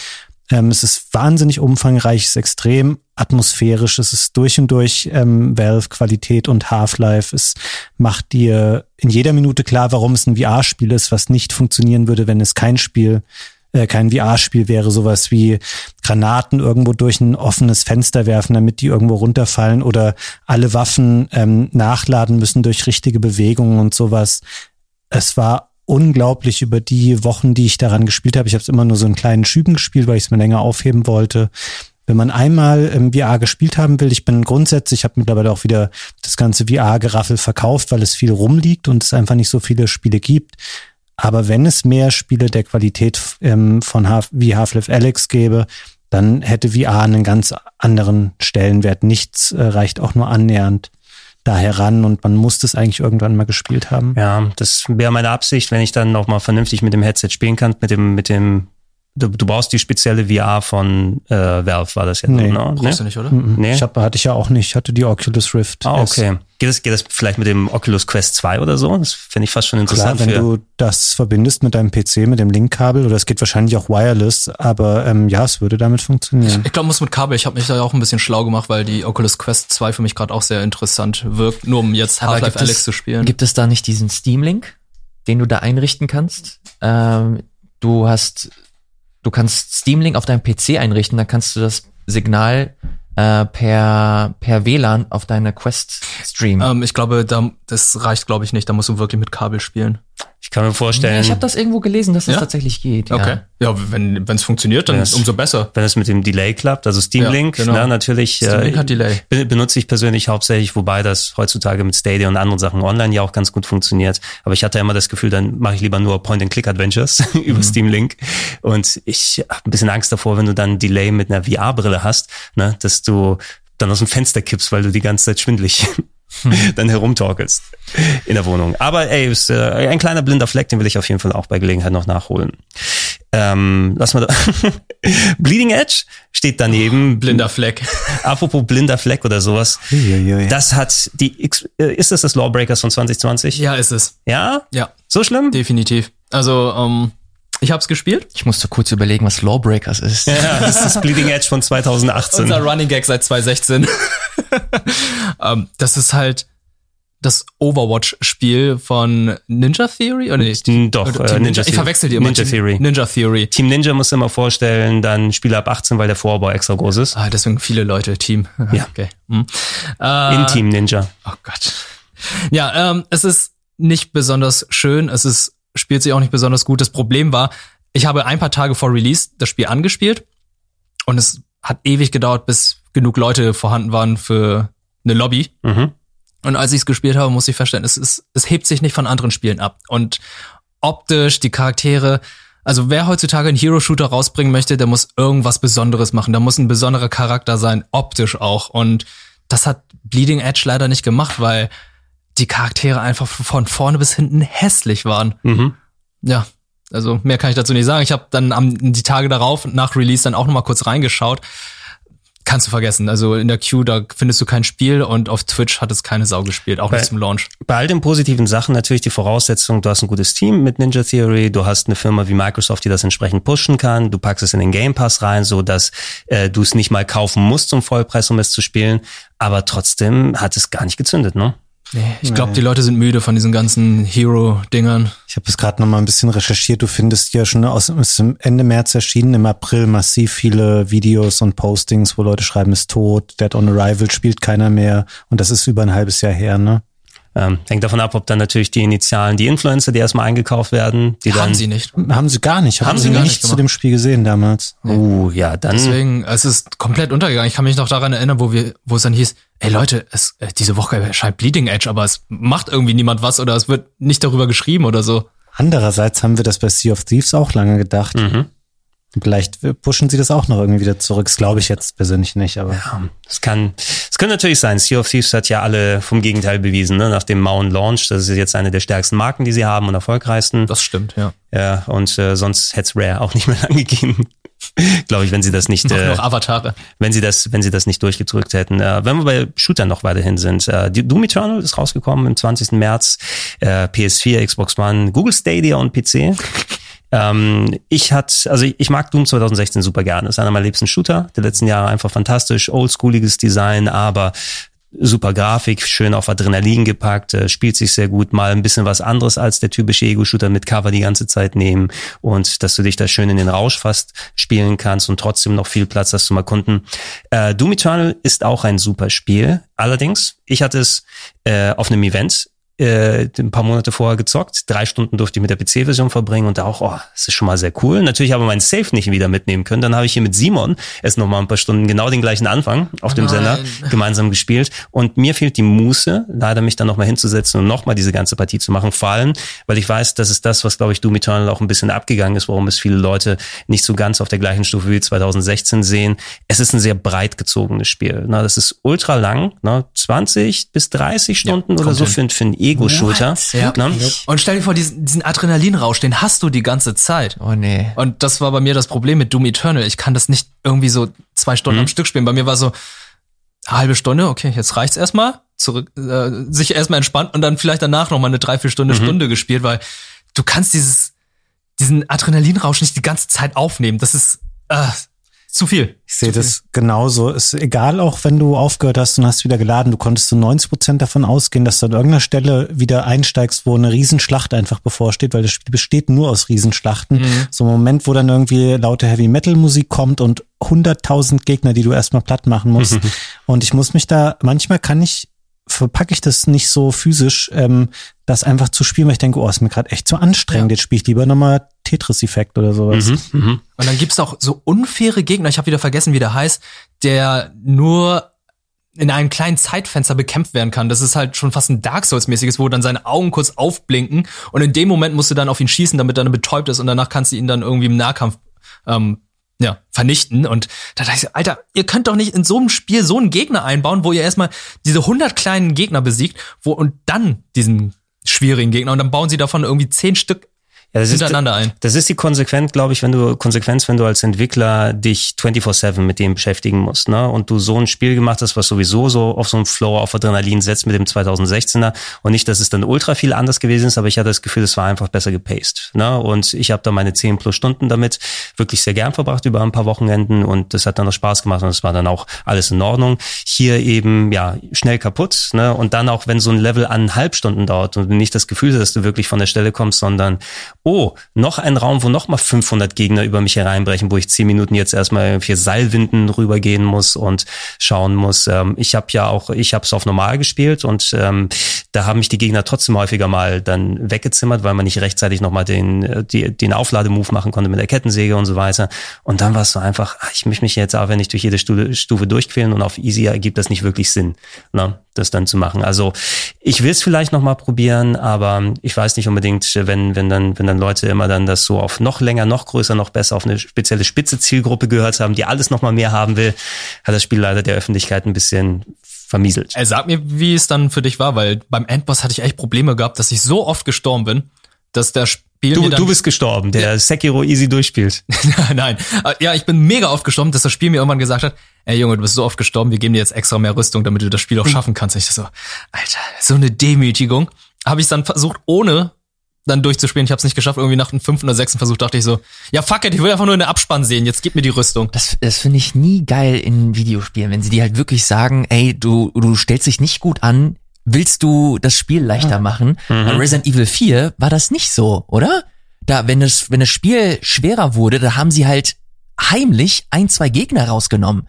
Ähm, es ist wahnsinnig umfangreich, es ist extrem atmosphärisch, es ist durch und durch ähm, Valve-Qualität und Half-Life. Es macht dir in jeder Minute klar, warum es ein VR-Spiel ist, was nicht funktionieren würde, wenn es kein Spiel äh, kein VR-Spiel wäre, sowas wie Granaten irgendwo durch ein offenes Fenster werfen, damit die irgendwo runterfallen oder alle Waffen ähm, nachladen müssen durch richtige Bewegungen und sowas. Es war unglaublich über die Wochen, die ich daran gespielt habe. Ich habe es immer nur so in kleinen Schüben gespielt, weil ich es mir länger aufheben wollte. Wenn man einmal im VR gespielt haben will, ich bin grundsätzlich, ich habe mittlerweile auch wieder das ganze VR-Geraffel verkauft, weil es viel rumliegt und es einfach nicht so viele Spiele gibt. Aber wenn es mehr Spiele der Qualität ähm, von Half wie Half-Life Alex gäbe, dann hätte VR einen ganz anderen Stellenwert. Nichts äh, reicht auch nur annähernd da heran und man muss das eigentlich irgendwann mal gespielt haben. Ja, das wäre meine Absicht, wenn ich dann noch mal vernünftig mit dem Headset spielen kann, mit dem mit dem Du, du brauchst die spezielle VR von äh, Valve, war das ja? Nee, ne? Brauchst du nicht, oder? Mhm. Nee. Ich hab, hatte ich ja auch nicht. Ich hatte die Oculus Rift. Ah, okay. Geht das, geht das vielleicht mit dem Oculus Quest 2 oder so? Das finde ich fast schon interessant. Klar, wenn du das verbindest mit deinem PC, mit dem Linkkabel, oder es geht wahrscheinlich auch wireless, aber ähm, ja, es würde damit funktionieren. Ich, ich glaube, muss mit Kabel. Ich habe mich da auch ein bisschen schlau gemacht, weil die Oculus Quest 2 für mich gerade auch sehr interessant wirkt, nur um jetzt Half-Life Alex zu spielen. Gibt es da nicht diesen Steam-Link, den du da einrichten kannst? Ähm, du hast du kannst Steam Link auf deinem PC einrichten, dann kannst du das Signal äh, per, per WLAN auf deine Quest streamen. Ähm, ich glaube, da, das reicht, glaube ich, nicht. Da musst du wirklich mit Kabel spielen. Ich kann mir vorstellen. Ja, ich habe das irgendwo gelesen, dass das ja? tatsächlich geht. Ja. Okay. Ja, wenn es funktioniert, dann es, umso besser. Wenn es mit dem Delay klappt, also Steam Link, ja, genau. na, natürlich. Steam Link äh, hat Delay. Benutze ich persönlich hauptsächlich, wobei das heutzutage mit Stadia und anderen Sachen online ja auch ganz gut funktioniert. Aber ich hatte immer das Gefühl, dann mache ich lieber nur Point-and-Click-Adventures über mhm. Steam Link. Und ich habe ein bisschen Angst davor, wenn du dann Delay mit einer VR-Brille hast, ne, dass du dann aus dem Fenster kippst, weil du die ganze Zeit schwindlig dann herumtorkelst in der Wohnung. Aber ey, ist äh, ein kleiner blinder Fleck, den will ich auf jeden Fall auch bei Gelegenheit noch nachholen. Ähm, lass mal da. Bleeding Edge steht daneben. Oh, blinder Fleck. Apropos blinder Fleck oder sowas. Das hat die, äh, ist das das Lawbreakers von 2020? Ja, ist es. Ja? Ja. So schlimm? Definitiv. Also, ähm, ich habe es gespielt. Ich musste kurz überlegen, was Lawbreakers ist. Ja, das ist das Bleeding Edge von 2018. Unser Running Gag seit 2016. um, ähm, das ist halt das Overwatch-Spiel von Ninja Theory oder nicht? Doch, oder äh, Ninja, Ninja Ich verwechsel die immer. Ninja Theory. Ninja Theory. Team Ninja muss immer vorstellen, dann Spieler ab 18, weil der Vorbau extra groß ist. Ah, deswegen viele Leute Team. Ja. Okay. Hm. Äh, In Team Ninja. Oh Gott. Ja, ähm, es ist nicht besonders schön. Es ist spielt sich auch nicht besonders gut. Das Problem war, ich habe ein paar Tage vor Release das Spiel angespielt und es hat ewig gedauert, bis genug Leute vorhanden waren für eine Lobby. Mhm. Und als ich es gespielt habe, muss ich feststellen, es, ist, es hebt sich nicht von anderen Spielen ab. Und optisch, die Charaktere, also wer heutzutage einen Hero-Shooter rausbringen möchte, der muss irgendwas Besonderes machen. Da muss ein besonderer Charakter sein, optisch auch. Und das hat Bleeding Edge leider nicht gemacht, weil die Charaktere einfach von vorne bis hinten hässlich waren. Mhm. Ja, also mehr kann ich dazu nicht sagen. Ich habe dann am, die Tage darauf nach Release dann auch noch mal kurz reingeschaut. Kannst du vergessen. Also in der Queue, da findest du kein Spiel und auf Twitch hat es keine Sau gespielt, auch bei, nicht zum Launch. Bei all den positiven Sachen natürlich die Voraussetzung, du hast ein gutes Team mit Ninja Theory, du hast eine Firma wie Microsoft, die das entsprechend pushen kann, du packst es in den Game Pass rein, so dass äh, du es nicht mal kaufen musst zum Vollpreis, um es zu spielen. Aber trotzdem hat es gar nicht gezündet, ne? Nee, ich glaube, die Leute sind müde von diesen ganzen Hero-Dingern. Ich habe es gerade noch mal ein bisschen recherchiert. Du findest ja schon aus ist Ende März erschienen, im April massiv viele Videos und Postings, wo Leute schreiben, ist tot, Dead on Arrival spielt keiner mehr. Und das ist über ein halbes Jahr her, ne? Ähm, hängt davon ab, ob dann natürlich die Initialen, die Influencer, die erstmal eingekauft werden, die haben dann. Haben sie nicht. Haben sie gar nicht. Haben, haben sie gar nicht zu dem Spiel gesehen damals. Nee. Uh, ja, dann. Deswegen, es ist komplett untergegangen. Ich kann mich noch daran erinnern, wo wir, wo es dann hieß, ey Leute, es, äh, diese Woche erscheint Bleeding Edge, aber es macht irgendwie niemand was oder es wird nicht darüber geschrieben oder so. Andererseits haben wir das bei Sea of Thieves auch lange gedacht. Mhm. Vielleicht pushen sie das auch noch irgendwie wieder zurück. Das glaube ich jetzt persönlich nicht, aber. Es kann, es kann natürlich sein. Sea of Thieves hat ja alle vom Gegenteil bewiesen, ne? Nach dem Mauen Launch, das ist jetzt eine der stärksten Marken, die sie haben und erfolgreichsten. Das stimmt, ja. Ja, und äh, sonst hätte Rare auch nicht mehr lang gegeben. Glaube ich, wenn sie das nicht, Noch, äh, noch Avatare. wenn sie das, wenn sie das nicht durchgedrückt hätten. Äh, wenn wir bei Shootern noch weiterhin sind, äh, die Doom Eternal ist rausgekommen im 20. März, äh, PS4, Xbox One, Google Stadia und PC. Ähm, ich hat, also ich mag Doom 2016 super gerne. Ist einer meiner liebsten Shooter der letzten Jahre. Einfach fantastisch, oldschooliges Design, aber super Grafik, schön auf Adrenalin gepackt, äh, spielt sich sehr gut, mal ein bisschen was anderes als der typische Ego-Shooter mit Cover die ganze Zeit nehmen und dass du dich da schön in den Rausch fast spielen kannst und trotzdem noch viel Platz hast zum Erkunden. Äh, Doom Eternal ist auch ein super Spiel. Allerdings, ich hatte es äh, auf einem Event äh, ein paar Monate vorher gezockt. Drei Stunden durfte ich mit der PC-Version verbringen und da auch, oh, das ist schon mal sehr cool. Natürlich habe ich meinen Safe nicht wieder mitnehmen können. Dann habe ich hier mit Simon erst noch mal ein paar Stunden genau den gleichen Anfang auf dem Nein. Sender gemeinsam gespielt. Und mir fehlt die Muße, leider mich dann noch mal hinzusetzen und noch mal diese ganze Partie zu machen. Vor allem, weil ich weiß, das ist das, was, glaube ich, Doom Eternal auch ein bisschen abgegangen ist, warum es viele Leute nicht so ganz auf der gleichen Stufe wie 2016 sehen. Es ist ein sehr breit gezogenes Spiel. Na, das ist ultra lang, ne? 20 bis 30 Stunden oder kommt so hin. für, für Ego-Shooter. Ja. Ne? Und stell dir vor, diesen, diesen Adrenalinrausch, den hast du die ganze Zeit. Oh nee. Und das war bei mir das Problem mit Doom Eternal. Ich kann das nicht irgendwie so zwei Stunden am Stück spielen. Bei mir war so halbe Stunde, okay, jetzt reicht's erstmal, zurück, äh, sich erstmal entspannt und dann vielleicht danach noch mal eine Dreiviertelstunde Stunde gespielt, weil du kannst dieses diesen Adrenalinrausch nicht die ganze Zeit aufnehmen. Das ist äh, zu viel. Ich sehe das genauso. Ist egal, auch wenn du aufgehört hast und hast wieder geladen, du konntest zu 90 Prozent davon ausgehen, dass du an irgendeiner Stelle wieder einsteigst, wo eine Riesenschlacht einfach bevorsteht, weil das Spiel besteht nur aus Riesenschlachten. So ein Moment, wo dann irgendwie laute Heavy Metal Musik kommt und 100.000 Gegner, die du erstmal platt machen musst. und ich muss mich da, manchmal kann ich verpacke ich das nicht so physisch, ähm, das einfach zu spielen, weil ich denke, oh, ist mir gerade echt zu anstrengend. Jetzt spiele ich lieber nochmal Tetris-Effekt oder sowas. Mhm. Und dann gibt's auch so unfaire Gegner, ich habe wieder vergessen, wie der heißt, der nur in einem kleinen Zeitfenster bekämpft werden kann. Das ist halt schon fast ein Dark Souls-mäßiges, wo dann seine Augen kurz aufblinken und in dem Moment musst du dann auf ihn schießen, damit er dann betäubt ist und danach kannst du ihn dann irgendwie im Nahkampf ähm, ja, vernichten. Und da dachte ich, so, Alter, ihr könnt doch nicht in so einem Spiel so einen Gegner einbauen, wo ihr erstmal diese 100 kleinen Gegner besiegt, wo und dann diesen schwierigen Gegner und dann bauen sie davon irgendwie 10 Stück Ja, das ist, hintereinander ein. das ist die Konsequenz, glaube ich, wenn du Konsequenz, wenn du als Entwickler dich 24/7 mit dem beschäftigen musst, ne? Und du so ein Spiel gemacht hast, was sowieso so auf so einen Flow auf Adrenalin setzt mit dem 2016er und nicht, dass es dann ultra viel anders gewesen ist, aber ich hatte das Gefühl, es war einfach besser gepaced, ne? Und ich habe da meine 10 plus Stunden damit wirklich sehr gern verbracht über ein paar Wochenenden und das hat dann auch Spaß gemacht und es war dann auch alles in Ordnung. Hier eben ja schnell kaputt, ne? Und dann auch, wenn so ein Level eineinhalb Stunden dauert und du nicht das Gefühl hast, dass du wirklich von der Stelle kommst, sondern oh, noch ein Raum, wo noch mal 500 Gegner über mich hereinbrechen, wo ich 10 Minuten jetzt erstmal vier Seilwinden rübergehen muss und schauen muss. Ähm, ich habe ja auch, ich habe es auf normal gespielt und ähm, da haben mich die Gegner trotzdem häufiger mal dann weggezimmert, weil man nicht rechtzeitig noch mal den, äh, die, den Auflademove machen konnte mit der Kettensäge und so weiter. Und dann war es so einfach, ich möchte mich jetzt auch, wenn ich durch jede Stufe, Stufe durchquälen und auf Easy ergibt das nicht wirklich Sinn, ne, das dann zu machen. Also ich will es vielleicht noch mal probieren, aber ich weiß nicht unbedingt, wenn, wenn dann, wenn dann Leute immer dann das so auf noch länger, noch größer, noch besser auf eine spezielle spitze Zielgruppe gehört haben, die alles noch mal mehr haben will, hat das Spiel leider der Öffentlichkeit ein bisschen vermieselt. Ey, sag mir, wie es dann für dich war, weil beim Endboss hatte ich echt Probleme gehabt, dass ich so oft gestorben bin, dass der Du, du bist gestorben, der Sekiro easy durchspielt. Nein, Äh, ja, ich bin mega oft gestorben, dass das Spiel mir irgendwann gesagt hat, ey Junge, du bist so oft gestorben, wir geben dir jetzt extra mehr Rüstung, damit du das Spiel auch schaffen kannst. Ich so, Alter, so eine Demütigung. Habe ich dann versucht, ohne dann durchzuspielen. Ich habe es nicht geschafft. Irgendwie nach dem fünften oder sechsten Versuch dachte ich so, ja fuck it, ich will einfach nur in der Abspann sehen. Jetzt gib mir die Rüstung. Das, das finde ich nie geil in Videospielen, wenn sie dir halt wirklich sagen, ey, du, du stellst dich nicht gut an, willst du das Spiel leichter machen? Bei Resident Evil 4 war das nicht so, oder? Da, wenn das, wenn das Spiel schwerer wurde, da haben sie halt heimlich ein, zwei Gegner rausgenommen.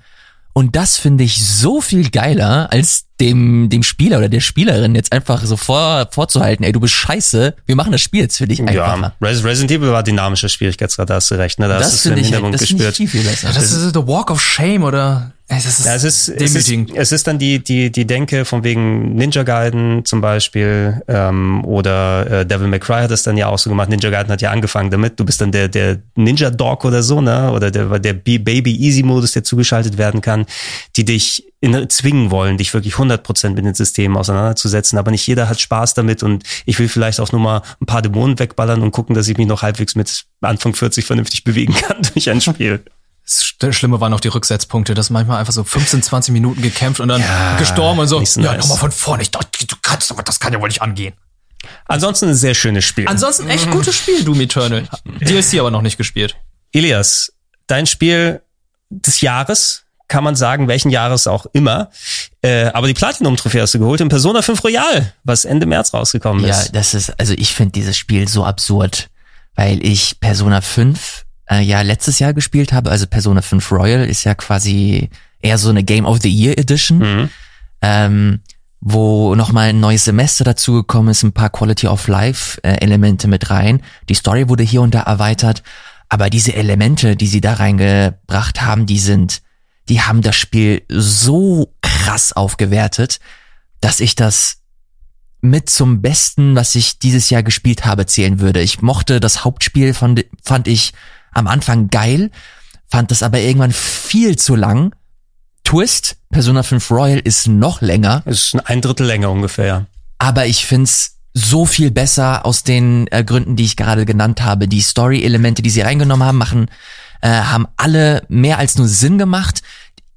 Und das finde ich so viel geiler, als dem, dem Spieler oder der Spielerin jetzt einfach so vor, vorzuhalten, ey, du bist scheiße, wir machen das Spiel jetzt für dich einfacher. Ja, Res- Resident Evil war dynamischer Schwierigkeitsgrad, da hast du recht. Ne? Da hast Das du es im finde ich, Hintergrund das finde ich gespürt. viel, viel besser. Das ist The Walk of Shame oder Das ist Ja, es ist, es ist, es ist dann die, die, die Denke von wegen Ninja Gaiden zum Beispiel ähm, oder äh, Devil May Cry hat das dann ja auch so gemacht. Ninja Gaiden hat ja angefangen damit. Du bist dann der, der Ninja Dog oder so, ne? Oder der, der Baby Easy Modus, der zugeschaltet werden kann, die dich in, zwingen wollen, dich wirklich 100% mit den Systemen auseinanderzusetzen. Aber nicht jeder hat Spaß damit und ich will vielleicht auch nur mal ein paar Dämonen wegballern und gucken, dass ich mich noch halbwegs mit Anfang 40 vernünftig bewegen kann durch ein Spiel. Das Schlimme waren auch die Rücksetzpunkte, dass manchmal einfach so 15, 20 Minuten gekämpft und dann Ja, gestorben und so, so ja, nice. nochmal von vorne, ich dachte, du kannst aber, das kann ja wohl nicht angehen. Ansonsten ein sehr schönes Spiel. Ansonsten echt gutes Spiel, Doom Eternal. DLC aber noch nicht gespielt. Elias, dein Spiel des Jahres, kann man sagen, welchen Jahres auch immer. Äh, aber die Platinum-Trophäe hast du geholt in Persona 5 Royal, was Ende März rausgekommen Ja, ist. das ist, also ich finde dieses Spiel so absurd, weil ich Persona 5 äh, ja letztes Jahr gespielt habe. Also Persona 5 Royal ist ja quasi eher so eine Game of the Year Edition, Mhm. ähm, wo nochmal ein neues Semester dazugekommen ist, ein paar Quality of Life äh, Elemente mit rein. Die Story wurde hier und da erweitert, aber diese Elemente, die sie da reingebracht haben, die sind, die haben das Spiel so krass aufgewertet, dass ich das mit zum Besten, was ich dieses Jahr gespielt habe, zählen würde. Ich mochte das Hauptspiel, fand, fand ich am Anfang geil, fand das aber irgendwann viel zu lang. Twist, Persona 5 Royal ist noch länger, Es ist ein Drittel länger ungefähr. aber ich find's so viel besser aus den äh, Gründen, die ich gerade genannt habe. Die Story-Elemente, die sie reingenommen haben, machen, äh, haben alle mehr als nur Sinn gemacht.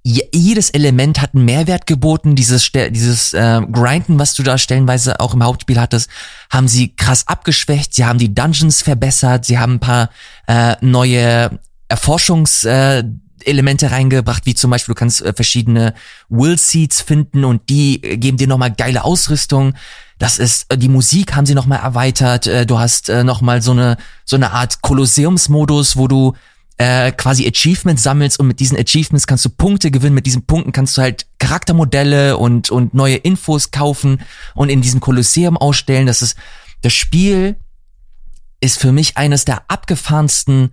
Je- Jedes Element hat einen Mehrwert geboten. Dieses, dieses äh, Grinden, was du da stellenweise auch im Hauptspiel hattest, haben sie krass abgeschwächt. Sie haben die Dungeons verbessert. Sie haben ein paar äh, neue Erforschungs äh, Elemente reingebracht, wie zum Beispiel du kannst äh, verschiedene Will Seeds finden und die äh, geben dir nochmal geile Ausrüstung. Das ist äh, die Musik haben sie nochmal erweitert. Äh, du hast äh, nochmal so eine so eine Art Kolosseumsmodus, wo du äh, quasi Achievements sammelst und mit diesen Achievements kannst du Punkte gewinnen. Mit diesen Punkten kannst du halt Charaktermodelle und und neue Infos kaufen und in diesem Kolosseum ausstellen. Das ist das Spiel ist für mich eines der abgefahrensten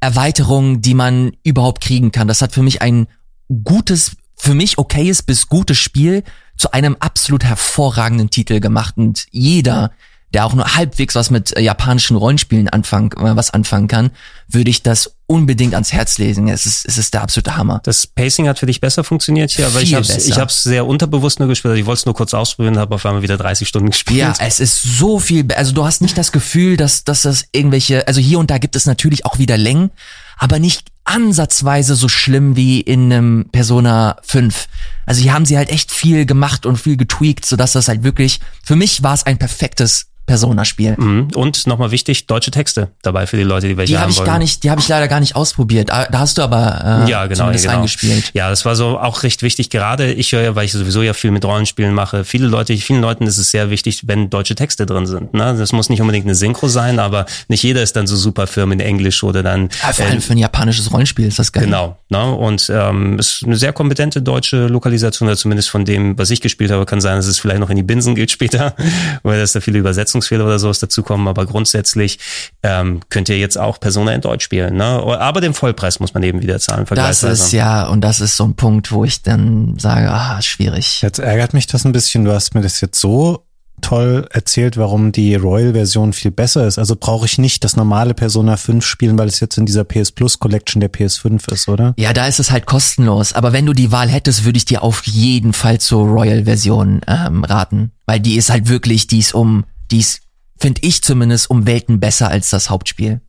Erweiterungen, die man überhaupt kriegen kann. Das hat für mich ein gutes, für mich okayes bis gutes Spiel zu einem absolut hervorragenden Titel gemacht. Und jeder, der auch nur halbwegs was mit äh, japanischen Rollenspielen anfangen, äh, was anfangen kann, würde ich das unbedingt ans Herz lesen. Es ist, es ist der absolute Hammer. Das Pacing hat für dich besser funktioniert hier, aber ich habe ich hab's sehr unterbewusst nur gespielt. Ich wollte es nur kurz ausprobieren, habe auf einmal wieder 30 Stunden gespielt. Ja, es ist so viel, also du hast nicht das Gefühl, dass, dass das irgendwelche, also hier und da gibt es natürlich auch wieder Längen, aber nicht ansatzweise so schlimm wie in einem Persona 5. Also hier haben sie halt echt viel gemacht und viel getweakt, sodass das halt wirklich, für mich war es ein perfektes Persona-Spiel. Mhm. Und nochmal wichtig, deutsche Texte dabei für die Leute, die welche Die habe haben ich wollen. gar nicht, die habe ich leider gar nicht ausprobiert. Ah, Da hast du aber äh, ja, genau, zumindest genau. reingespielt. Ja, das war so auch recht wichtig. Gerade ich höre ja, weil ich sowieso ja viel mit Rollenspielen mache. Viele Leute, vielen Leuten ist es sehr wichtig, wenn deutsche Texte drin sind. Ne? Das muss nicht unbedingt eine Synchro sein, aber nicht jeder ist dann so super firm in Englisch oder dann. Ja, vor äh, allem für ein japanisches Rollenspiel ist das geil. Genau, ne? Und ähm, ist eine sehr kompetente deutsche Lokalisation, oder zumindest von dem, was ich gespielt habe, kann sein, dass es vielleicht noch in die Binsen geht später, weil dass da viele Übersetzungsfehler oder sowas dazukommen. Aber grundsätzlich ähm, könnt ihr jetzt auch Persona in Deutsch spielen, ne? Aber den Vollpreis muss man eben wieder zahlen, Das ist ja, und das ist so ein Punkt, wo ich dann sage, ah, schwierig. Jetzt ärgert mich das ein bisschen. Du hast mir das jetzt so toll erzählt, warum die Royal-Version viel besser ist. Also brauche ich nicht das normale Persona 5 spielen, weil es jetzt in dieser PS Plus Collection der PS5 ist, oder? Ja, da ist es halt kostenlos. Aber wenn du die Wahl hättest, würde ich dir auf jeden Fall zur Royal-Version ähm, raten. Weil die ist halt wirklich, die ist um, die ist, finde ich zumindest, um Welten besser als das Hauptspiel.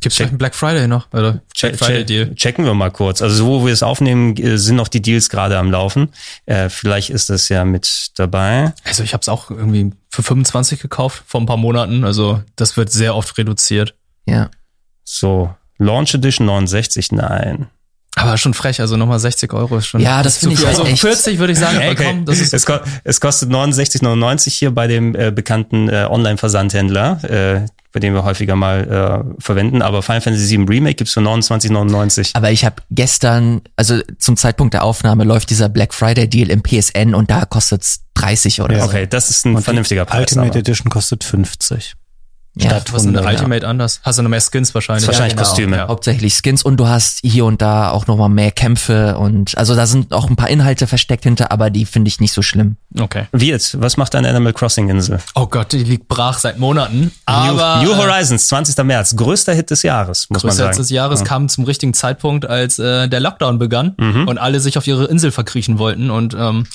Gibt's vielleicht einen Black Friday noch? Oder Check, Black Friday check, Deal? checken wir mal kurz. Also so, wo wir es aufnehmen, äh, sind noch die Deals gerade am Laufen. Äh, vielleicht ist das ja mit dabei. Also ich habe es auch irgendwie für 25 gekauft vor ein paar Monaten. Also das wird sehr oft reduziert. Ja. So, Launch Edition 69, nein. Aber schon frech, also nochmal 60 Euro ist schon. Ja, das finde ich Also echt- 40 würde ich sagen, ey komm, das ist es, ko es kostet 69,99 hier bei dem äh, bekannten äh, Online-Versandhändler, äh, bei dem wir häufiger mal äh, verwenden. Aber Final Fantasy VII Remake gibt's für 29,99. Aber ich habe gestern, also zum Zeitpunkt der Aufnahme läuft dieser Black Friday Deal im PSN und da kostet's 30 oder Ja. so. Okay, das ist ein Und vernünftiger die Preis. Ultimate aber. Edition kostet 50. Ja, Statt Was ist denn Hunde, ja. Ultimate anders? Hast du noch mehr Skins wahrscheinlich? Wahrscheinlich genau. Kostüme. Ja. Hauptsächlich Skins und du hast hier und da auch nochmal mehr Kämpfe und also da sind auch ein paar Inhalte versteckt hinter, aber die finde ich nicht so schlimm. Okay. Wirt, was macht deine Animal Crossing Insel? Oh Gott, die liegt brach seit Monaten. Aber New, New Horizons, 20. März, größter Hit des Jahres, muss man sagen. des Jahres kam zum richtigen Zeitpunkt, als äh, der Lockdown begann Mhm. und alle sich auf ihre Insel verkriechen wollten. Und ähm,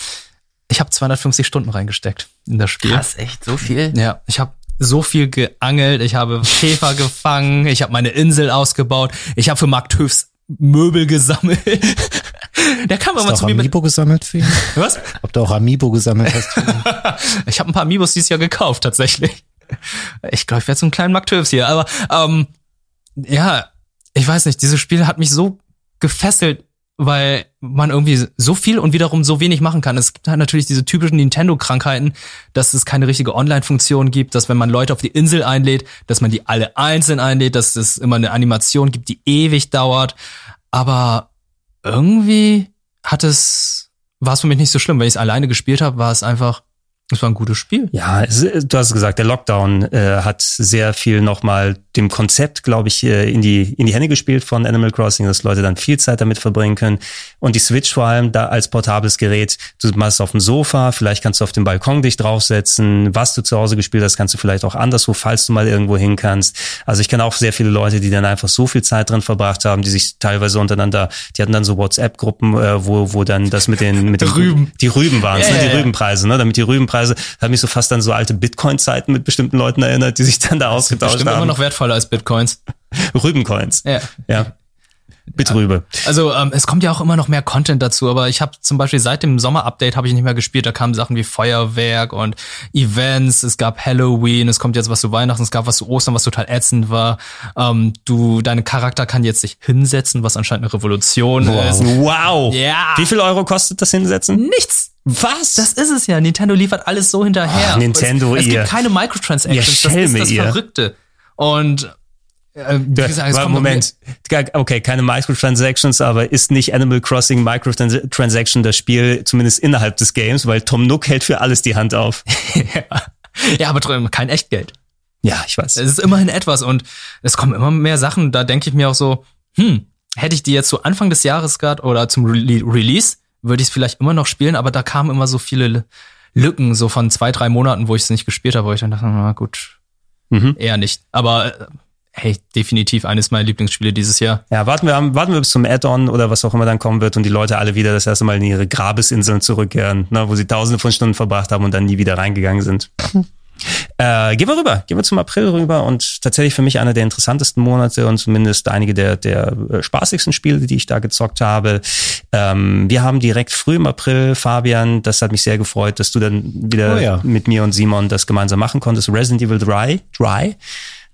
ich habe 250 Stunden reingesteckt in das Spiel. echt so viel? Ja, ich habe so viel geangelt, ich habe Käfer gefangen, ich habe meine Insel ausgebaut, ich habe für Mark Töfs Möbel gesammelt. Der kam Hast du zu auch mir mit. Amiibo gesammelt für ihn? Was? Ob du auch Amiibo gesammelt hast? Für ihn? Ich habe ein paar Amiibos dieses Jahr gekauft, tatsächlich. Ich glaube, ich werde so einen kleinen Mark Töfs hier. Aber ähm, ja, ich weiß nicht, dieses Spiel hat mich so gefesselt, weil man irgendwie so viel und wiederum so wenig machen kann. Es gibt halt natürlich diese typischen Nintendo-Krankheiten, dass es keine richtige Online-Funktion gibt, dass wenn man Leute auf die Insel einlädt, dass man die alle einzeln einlädt, dass es immer eine Animation gibt, die ewig dauert. Aber irgendwie hat es, war es für mich nicht so schlimm. Wenn ich es alleine gespielt habe, war es einfach, es war ein gutes Spiel. Ja, es, du hast gesagt, der Lockdown äh, hat sehr viel nochmal dem Konzept, glaube ich, äh, in die in die Hände gespielt von Animal Crossing, dass Leute dann viel Zeit damit verbringen können. Und die Switch vor allem da als portables Gerät, du machst es auf dem Sofa, vielleicht kannst du auf dem Balkon dich draufsetzen. Was du zu Hause gespielt hast, kannst du vielleicht auch anderswo, falls du mal irgendwo hin kannst. Also ich kenne auch sehr viele Leute, die dann einfach so viel Zeit drin verbracht haben, die sich teilweise untereinander, die hatten dann so WhatsApp-Gruppen, äh, wo wo dann das mit den mit den Rüben. die Rüben waren, Ja, ne, die. Rübenpreise, ne, damit die Rübenpreise, da hat mich so fast an so alte Bitcoin-Zeiten mit bestimmten Leuten erinnert, die sich dann da ausgetauscht haben. immer noch wertvoller als Bitcoins. Rübencoins. Ja. Ja. Bitrübe. Also ähm, es kommt ja auch immer noch mehr Content dazu, aber ich habe zum Beispiel seit dem Sommer-Update habe ich nicht mehr gespielt. Da kamen Sachen wie Feuerwerk und Events. Es gab Halloween. Es kommt jetzt was zu Weihnachten. Es gab was zu Ostern, was total ätzend war. Ähm, du, dein Charakter kann jetzt sich hinsetzen, was anscheinend eine Revolution ist. Wow. Ja. Wie viel Euro kostet das hinsetzen? Nichts. Was? Das ist es ja. Nintendo liefert alles so hinterher. Ach, Nintendo, es, es ihr- gibt keine Microtransactions. Ihr das ist das ihr. Verrückte. Und äh, wie Ja, gesagt, es kommt Moment. Okay, keine Microtransactions, aber ist nicht Animal Crossing Microtransaction das Spiel, zumindest innerhalb des Games, weil Tom Nook hält für alles die Hand auf. Ja, aber trotzdem kein Echtgeld. Ja, ich weiß. Es ist immerhin etwas und es kommen immer mehr Sachen. Da denke ich mir auch so, hm, hätte ich die jetzt zu Anfang des Jahres gehabt oder zum Re Release, würde ich es vielleicht immer noch spielen, aber da kamen immer so viele Lücken, so von zwei, drei Monaten, wo ich es nicht gespielt habe, wo ich dann dachte, na gut, Mhm. eher nicht. Aber äh, hey, definitiv eines meiner Lieblingsspiele dieses Jahr. Ja, warten wir, warten wir bis zum Add-on oder was auch immer dann kommen wird und die Leute alle wieder das erste Mal in ihre Grabesinseln zurückkehren, ne, wo sie tausende von Stunden verbracht haben und dann nie wieder reingegangen sind. Äh, gehen wir rüber, gehen wir zum April rüber und tatsächlich für mich einer der interessantesten Monate und zumindest einige der, der äh, spaßigsten Spiele, die ich da gezockt habe. Ähm, wir haben direkt früh im April, Fabian, das hat mich sehr gefreut, dass du dann wieder Oh ja. mit mir und Simon das gemeinsam machen konntest. Resident Evil 3, Dry,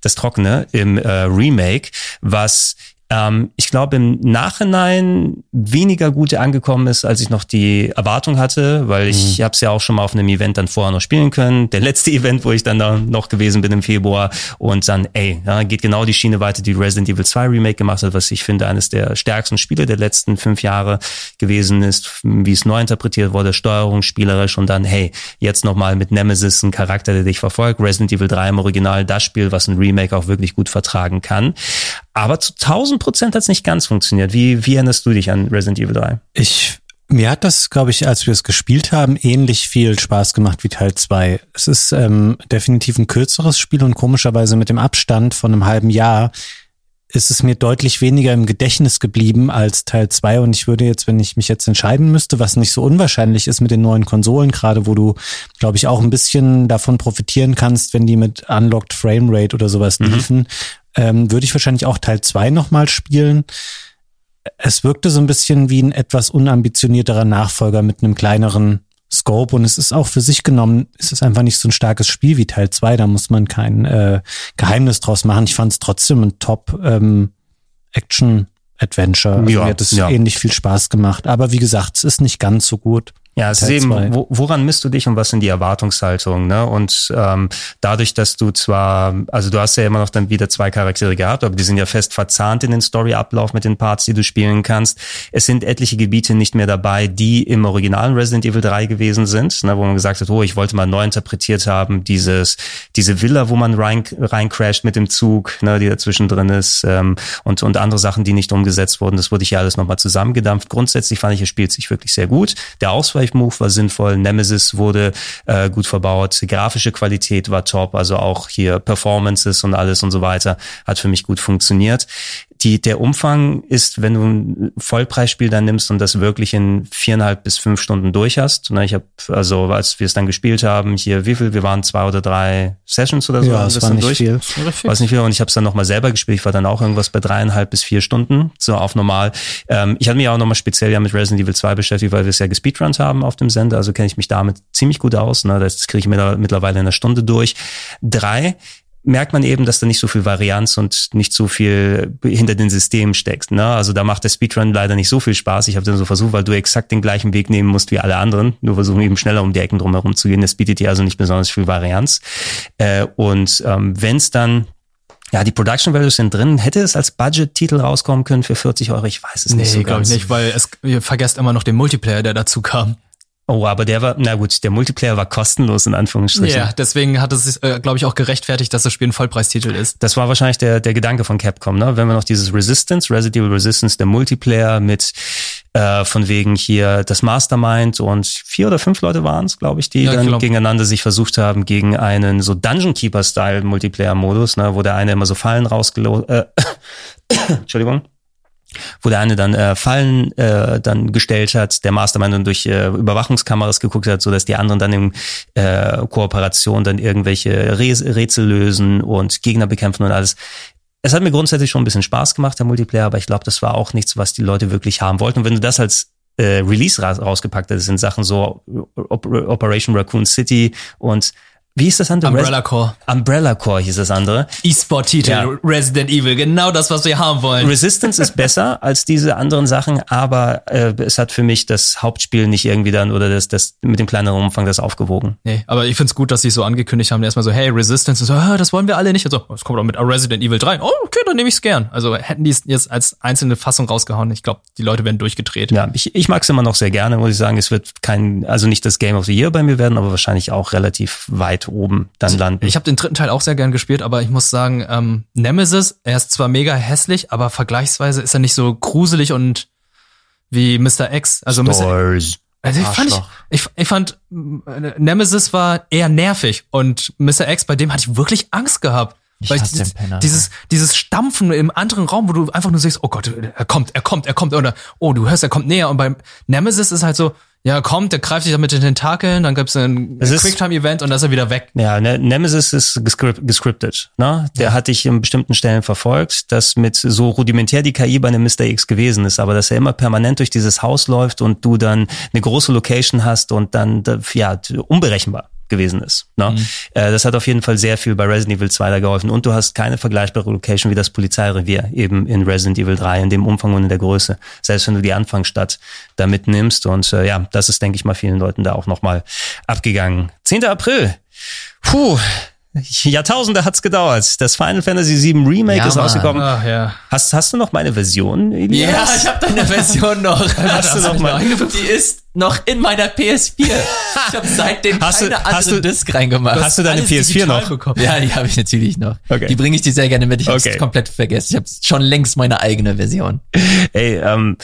das Trockene im äh, Remake, was ähm, ich glaube im Nachhinein weniger gut angekommen ist, als ich noch die Erwartung hatte, weil ich habe es ja auch schon mal auf einem Event dann vorher noch spielen können. Der letzte Event, wo ich dann da noch gewesen bin im Februar und dann, ey, ja, geht genau die Schiene weiter, die Resident Evil 2 Remake gemacht hat, was ich finde eines der stärksten Spiele der letzten fünf Jahre gewesen ist, wie es neu interpretiert wurde, Steuerung, spielerisch und dann, hey, jetzt nochmal mit Nemesis ein Charakter, der dich verfolgt. Resident Evil 3 im Original, das Spiel, was ein Remake auch wirklich gut vertragen kann. Aber zu 1000 Prozent hat es nicht ganz funktioniert. Wie, wie erinnerst du dich an Resident Evil 3? Ich, mir hat das, glaube ich, als wir es gespielt haben, ähnlich viel Spaß gemacht wie Teil 2. Es ist ähm, definitiv ein kürzeres Spiel und komischerweise mit dem Abstand von einem halben Jahr ist es mir deutlich weniger im Gedächtnis geblieben als Teil 2 und ich würde jetzt, wenn ich mich jetzt entscheiden müsste, was nicht so unwahrscheinlich ist mit den neuen Konsolen, gerade wo du, glaube ich, auch ein bisschen davon profitieren kannst, wenn die mit Unlocked Framerate oder sowas liefen, ähm, würde ich wahrscheinlich auch Teil 2 nochmal spielen. Es wirkte so ein bisschen wie ein etwas unambitionierterer Nachfolger mit einem kleineren Scope und es ist auch für sich genommen, es ist einfach nicht so ein starkes Spiel wie Teil 2, da muss man kein äh, Geheimnis draus machen. Ich fand es trotzdem ein Top ähm, Action Adventure. Also Ja, mir hat es ja. ähnlich viel Spaß gemacht. Aber wie gesagt, es ist nicht ganz so gut. Ja, es ist eben, wo, woran misst du dich und was sind die Erwartungshaltungen? Ne? Und ähm, dadurch, dass du zwar, also du hast ja immer noch dann wieder zwei Charaktere gehabt, aber die sind ja fest verzahnt in den Storyablauf mit den Parts, die du spielen kannst. Es sind etliche Gebiete nicht mehr dabei, die im originalen Resident Evil 3 gewesen sind, ne? wo man gesagt hat, oh, ich wollte mal neu interpretiert haben, dieses, diese Villa, wo man rein, rein crasht mit dem Zug, ne, die dazwischen drin ist ähm, und, und andere Sachen, die nicht umgesetzt wurden. Das wurde hier alles nochmal zusammengedampft. Grundsätzlich fand ich, es spielt sich wirklich sehr gut. Der Ausweichmove war sinnvoll, Nemesis wurde äh, gut verbaut, grafische Qualität war top, also auch hier Performances und alles und so weiter hat für mich gut funktioniert. Die, der Umfang ist, wenn du ein Vollpreisspiel dann nimmst und das wirklich in viereinhalb bis fünf Stunden durch hast. Ne, ich habe, also als wir es dann gespielt haben, hier, wie viel, wir waren zwei oder drei Sessions oder so. Ja, das war nicht durch. viel. Weiß nicht viel. Und ich habe es dann nochmal selber gespielt. Ich war dann auch irgendwas bei dreieinhalb bis vier Stunden, so auf normal. Ähm, ich hatte mich auch nochmal speziell ja mit Resident Evil 2 beschäftigt, weil wir es ja gespeedrunnt haben auf dem Sender. Also kenne ich mich damit ziemlich gut aus. Ne? Das kriege ich mir mittlerweile in einer Stunde durch. Drei merkt man eben, dass da nicht so viel Varianz und nicht so viel hinter den Systemen steckt. Ne? Also da macht der Speedrun leider nicht so viel Spaß. Ich habe dann so versucht, weil du exakt den gleichen Weg nehmen musst wie alle anderen, nur versuchen eben schneller um die Ecken drumherum zu gehen. Das bietet dir also nicht besonders viel Varianz. Äh, und ähm, wenn es dann ja, die Production Values sind drin. Hätte es als Budget-Titel rauskommen können für 40 Euro? Ich weiß es nicht so Nee, glaube ganz. ich nicht, weil es, ihr vergesst immer noch den Multiplayer, der dazu kam. Oh, aber der war, na gut, der Multiplayer war kostenlos in Anführungsstrichen. Ja, deswegen hat es sich, äh, glaube ich, auch gerechtfertigt, dass das Spiel ein Vollpreistitel ist. Das war wahrscheinlich der, der Gedanke von Capcom, ne? Wenn wir noch dieses Resistance, Resident Evil Resistance, der Multiplayer mit äh, von wegen hier das Mastermind und vier oder fünf Leute waren es, glaube ich, die Ja, dann glaub- gegeneinander sich versucht haben gegen einen so Dungeon Keeper-Style Multiplayer-Modus, ne? wo der eine immer so Fallen rausgelo äh, Entschuldigung wo der eine dann äh, Fallen äh, dann gestellt hat, der Mastermind dann durch äh, Überwachungskameras geguckt hat, so dass die anderen dann in äh, Kooperation dann irgendwelche Räs Rätsel lösen und Gegner bekämpfen und alles. Es hat mir grundsätzlich schon ein bisschen Spaß gemacht, der Multiplayer, aber ich glaube, das war auch nichts, was die Leute wirklich haben wollten. Und wenn du das als äh, Release ra rausgepackt hättest, sind Sachen so Op Operation Raccoon City und wie hieß das andere? Umbrella Core. Umbrella Core hieß das andere. E-Sport-Titel, Ja. Resident Evil, genau das, was wir haben wollen. Resistance ist besser als diese anderen Sachen, aber äh, es hat für mich das Hauptspiel nicht irgendwie dann oder das, das mit dem kleineren Umfang das aufgewogen. Nee, aber ich find's gut, dass sie so angekündigt haben, erstmal so, hey, Resistance, und so, ah, das wollen wir alle nicht. Und so, es kommt auch mit Resident Evil 3. Oh, okay, dann nehme ich's gern. Also hätten die es jetzt als einzelne Fassung rausgehauen, ich glaube, die Leute werden durchgedreht. Ja, ich, ich mag es immer noch sehr gerne, muss ich sagen. Es wird kein, also nicht das Game of the Year bei mir werden, aber wahrscheinlich auch relativ weit oben dann landen. Ich habe den dritten Teil auch sehr gern gespielt, aber ich muss sagen, ähm, Nemesis, er ist zwar mega hässlich, aber vergleichsweise ist er nicht so gruselig und wie Mr. X. Also Mr. Stores. Also ich fand, ich, ich, ich fand, äh, Nemesis war eher nervig und Mr. X, bei dem hatte ich wirklich Angst gehabt. Ich Weil hasse dieses, den Penner, dieses, dieses Stampfen im anderen Raum, wo du einfach nur siehst, oh Gott, er kommt, er kommt, er kommt, oder oh, du hörst, er kommt näher. Und beim Nemesis ist halt so, ja, er kommt, der greift dich dann mit den Tentakeln, dann gibt's ein Quicktime-Event und dann ist er wieder weg. Ja, ne, Nemesis ist gescript, gescriptet. Ne? Der hat dich in bestimmten Stellen verfolgt, dass mit so rudimentär die KI bei einem Mr. X gewesen ist, aber dass er immer permanent durch dieses Haus läuft und du dann eine große Location hast und dann da- ja unberechenbar gewesen ist. Ne? Äh, das hat auf jeden Fall sehr viel bei Resident Evil 2 da geholfen. Und du hast keine vergleichbare Location wie das Polizeirevier eben in Resident Evil 3 in dem Umfang und in der Größe. Selbst wenn du die Anfangsstadt da mitnimmst. Und äh, ja, das ist, denke ich mal, vielen Leuten da auch nochmal abgegangen. 10. April. Puh. Jahrtausende hat's gedauert. Das Final Fantasy VII Remake Ja, ist Mann. rausgekommen. Ach ja. Hast, hast du noch meine Version, Elias? Ja, ich habe deine Version noch. Hast du noch mal? Die ist noch in meiner PS4. Ich habe seitdem Hast du- keine hast andere du- Disc reingemacht. Hast du deine alles PS4 digital noch? bekommen. Ja, die habe ich natürlich noch. Okay. Die bringe ich dir sehr gerne mit. Ich habe Okay. komplett vergessen. Ich habe schon längst meine eigene Version. Ey, ähm,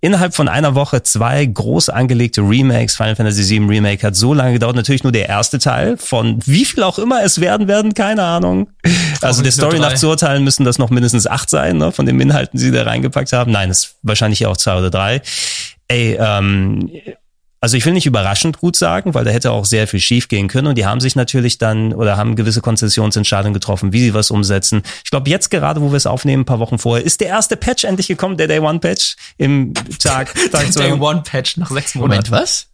innerhalb von einer Woche zwei groß angelegte Remakes. Final Fantasy VII Remake hat so lange gedauert. Natürlich nur der erste Teil von wie viel auch immer es werden werden, keine Ahnung. Also der Story nach zu urteilen müssen das noch mindestens acht sein, ne, von den Inhalten, die sie da reingepackt haben. Nein, es ist wahrscheinlich auch zwei oder drei. Ey, ähm, also ich will nicht überraschend gut sagen, weil da hätte auch sehr viel schief gehen können. Und die haben sich natürlich dann oder haben gewisse Konzessionsentscheidungen getroffen, wie sie was umsetzen. Ich glaube, jetzt gerade, wo wir es aufnehmen, ein paar Wochen vorher, ist der erste Patch endlich gekommen, der Day One Patch im Tag. Tag Day One Patch nach sechs Moment, Monaten. was?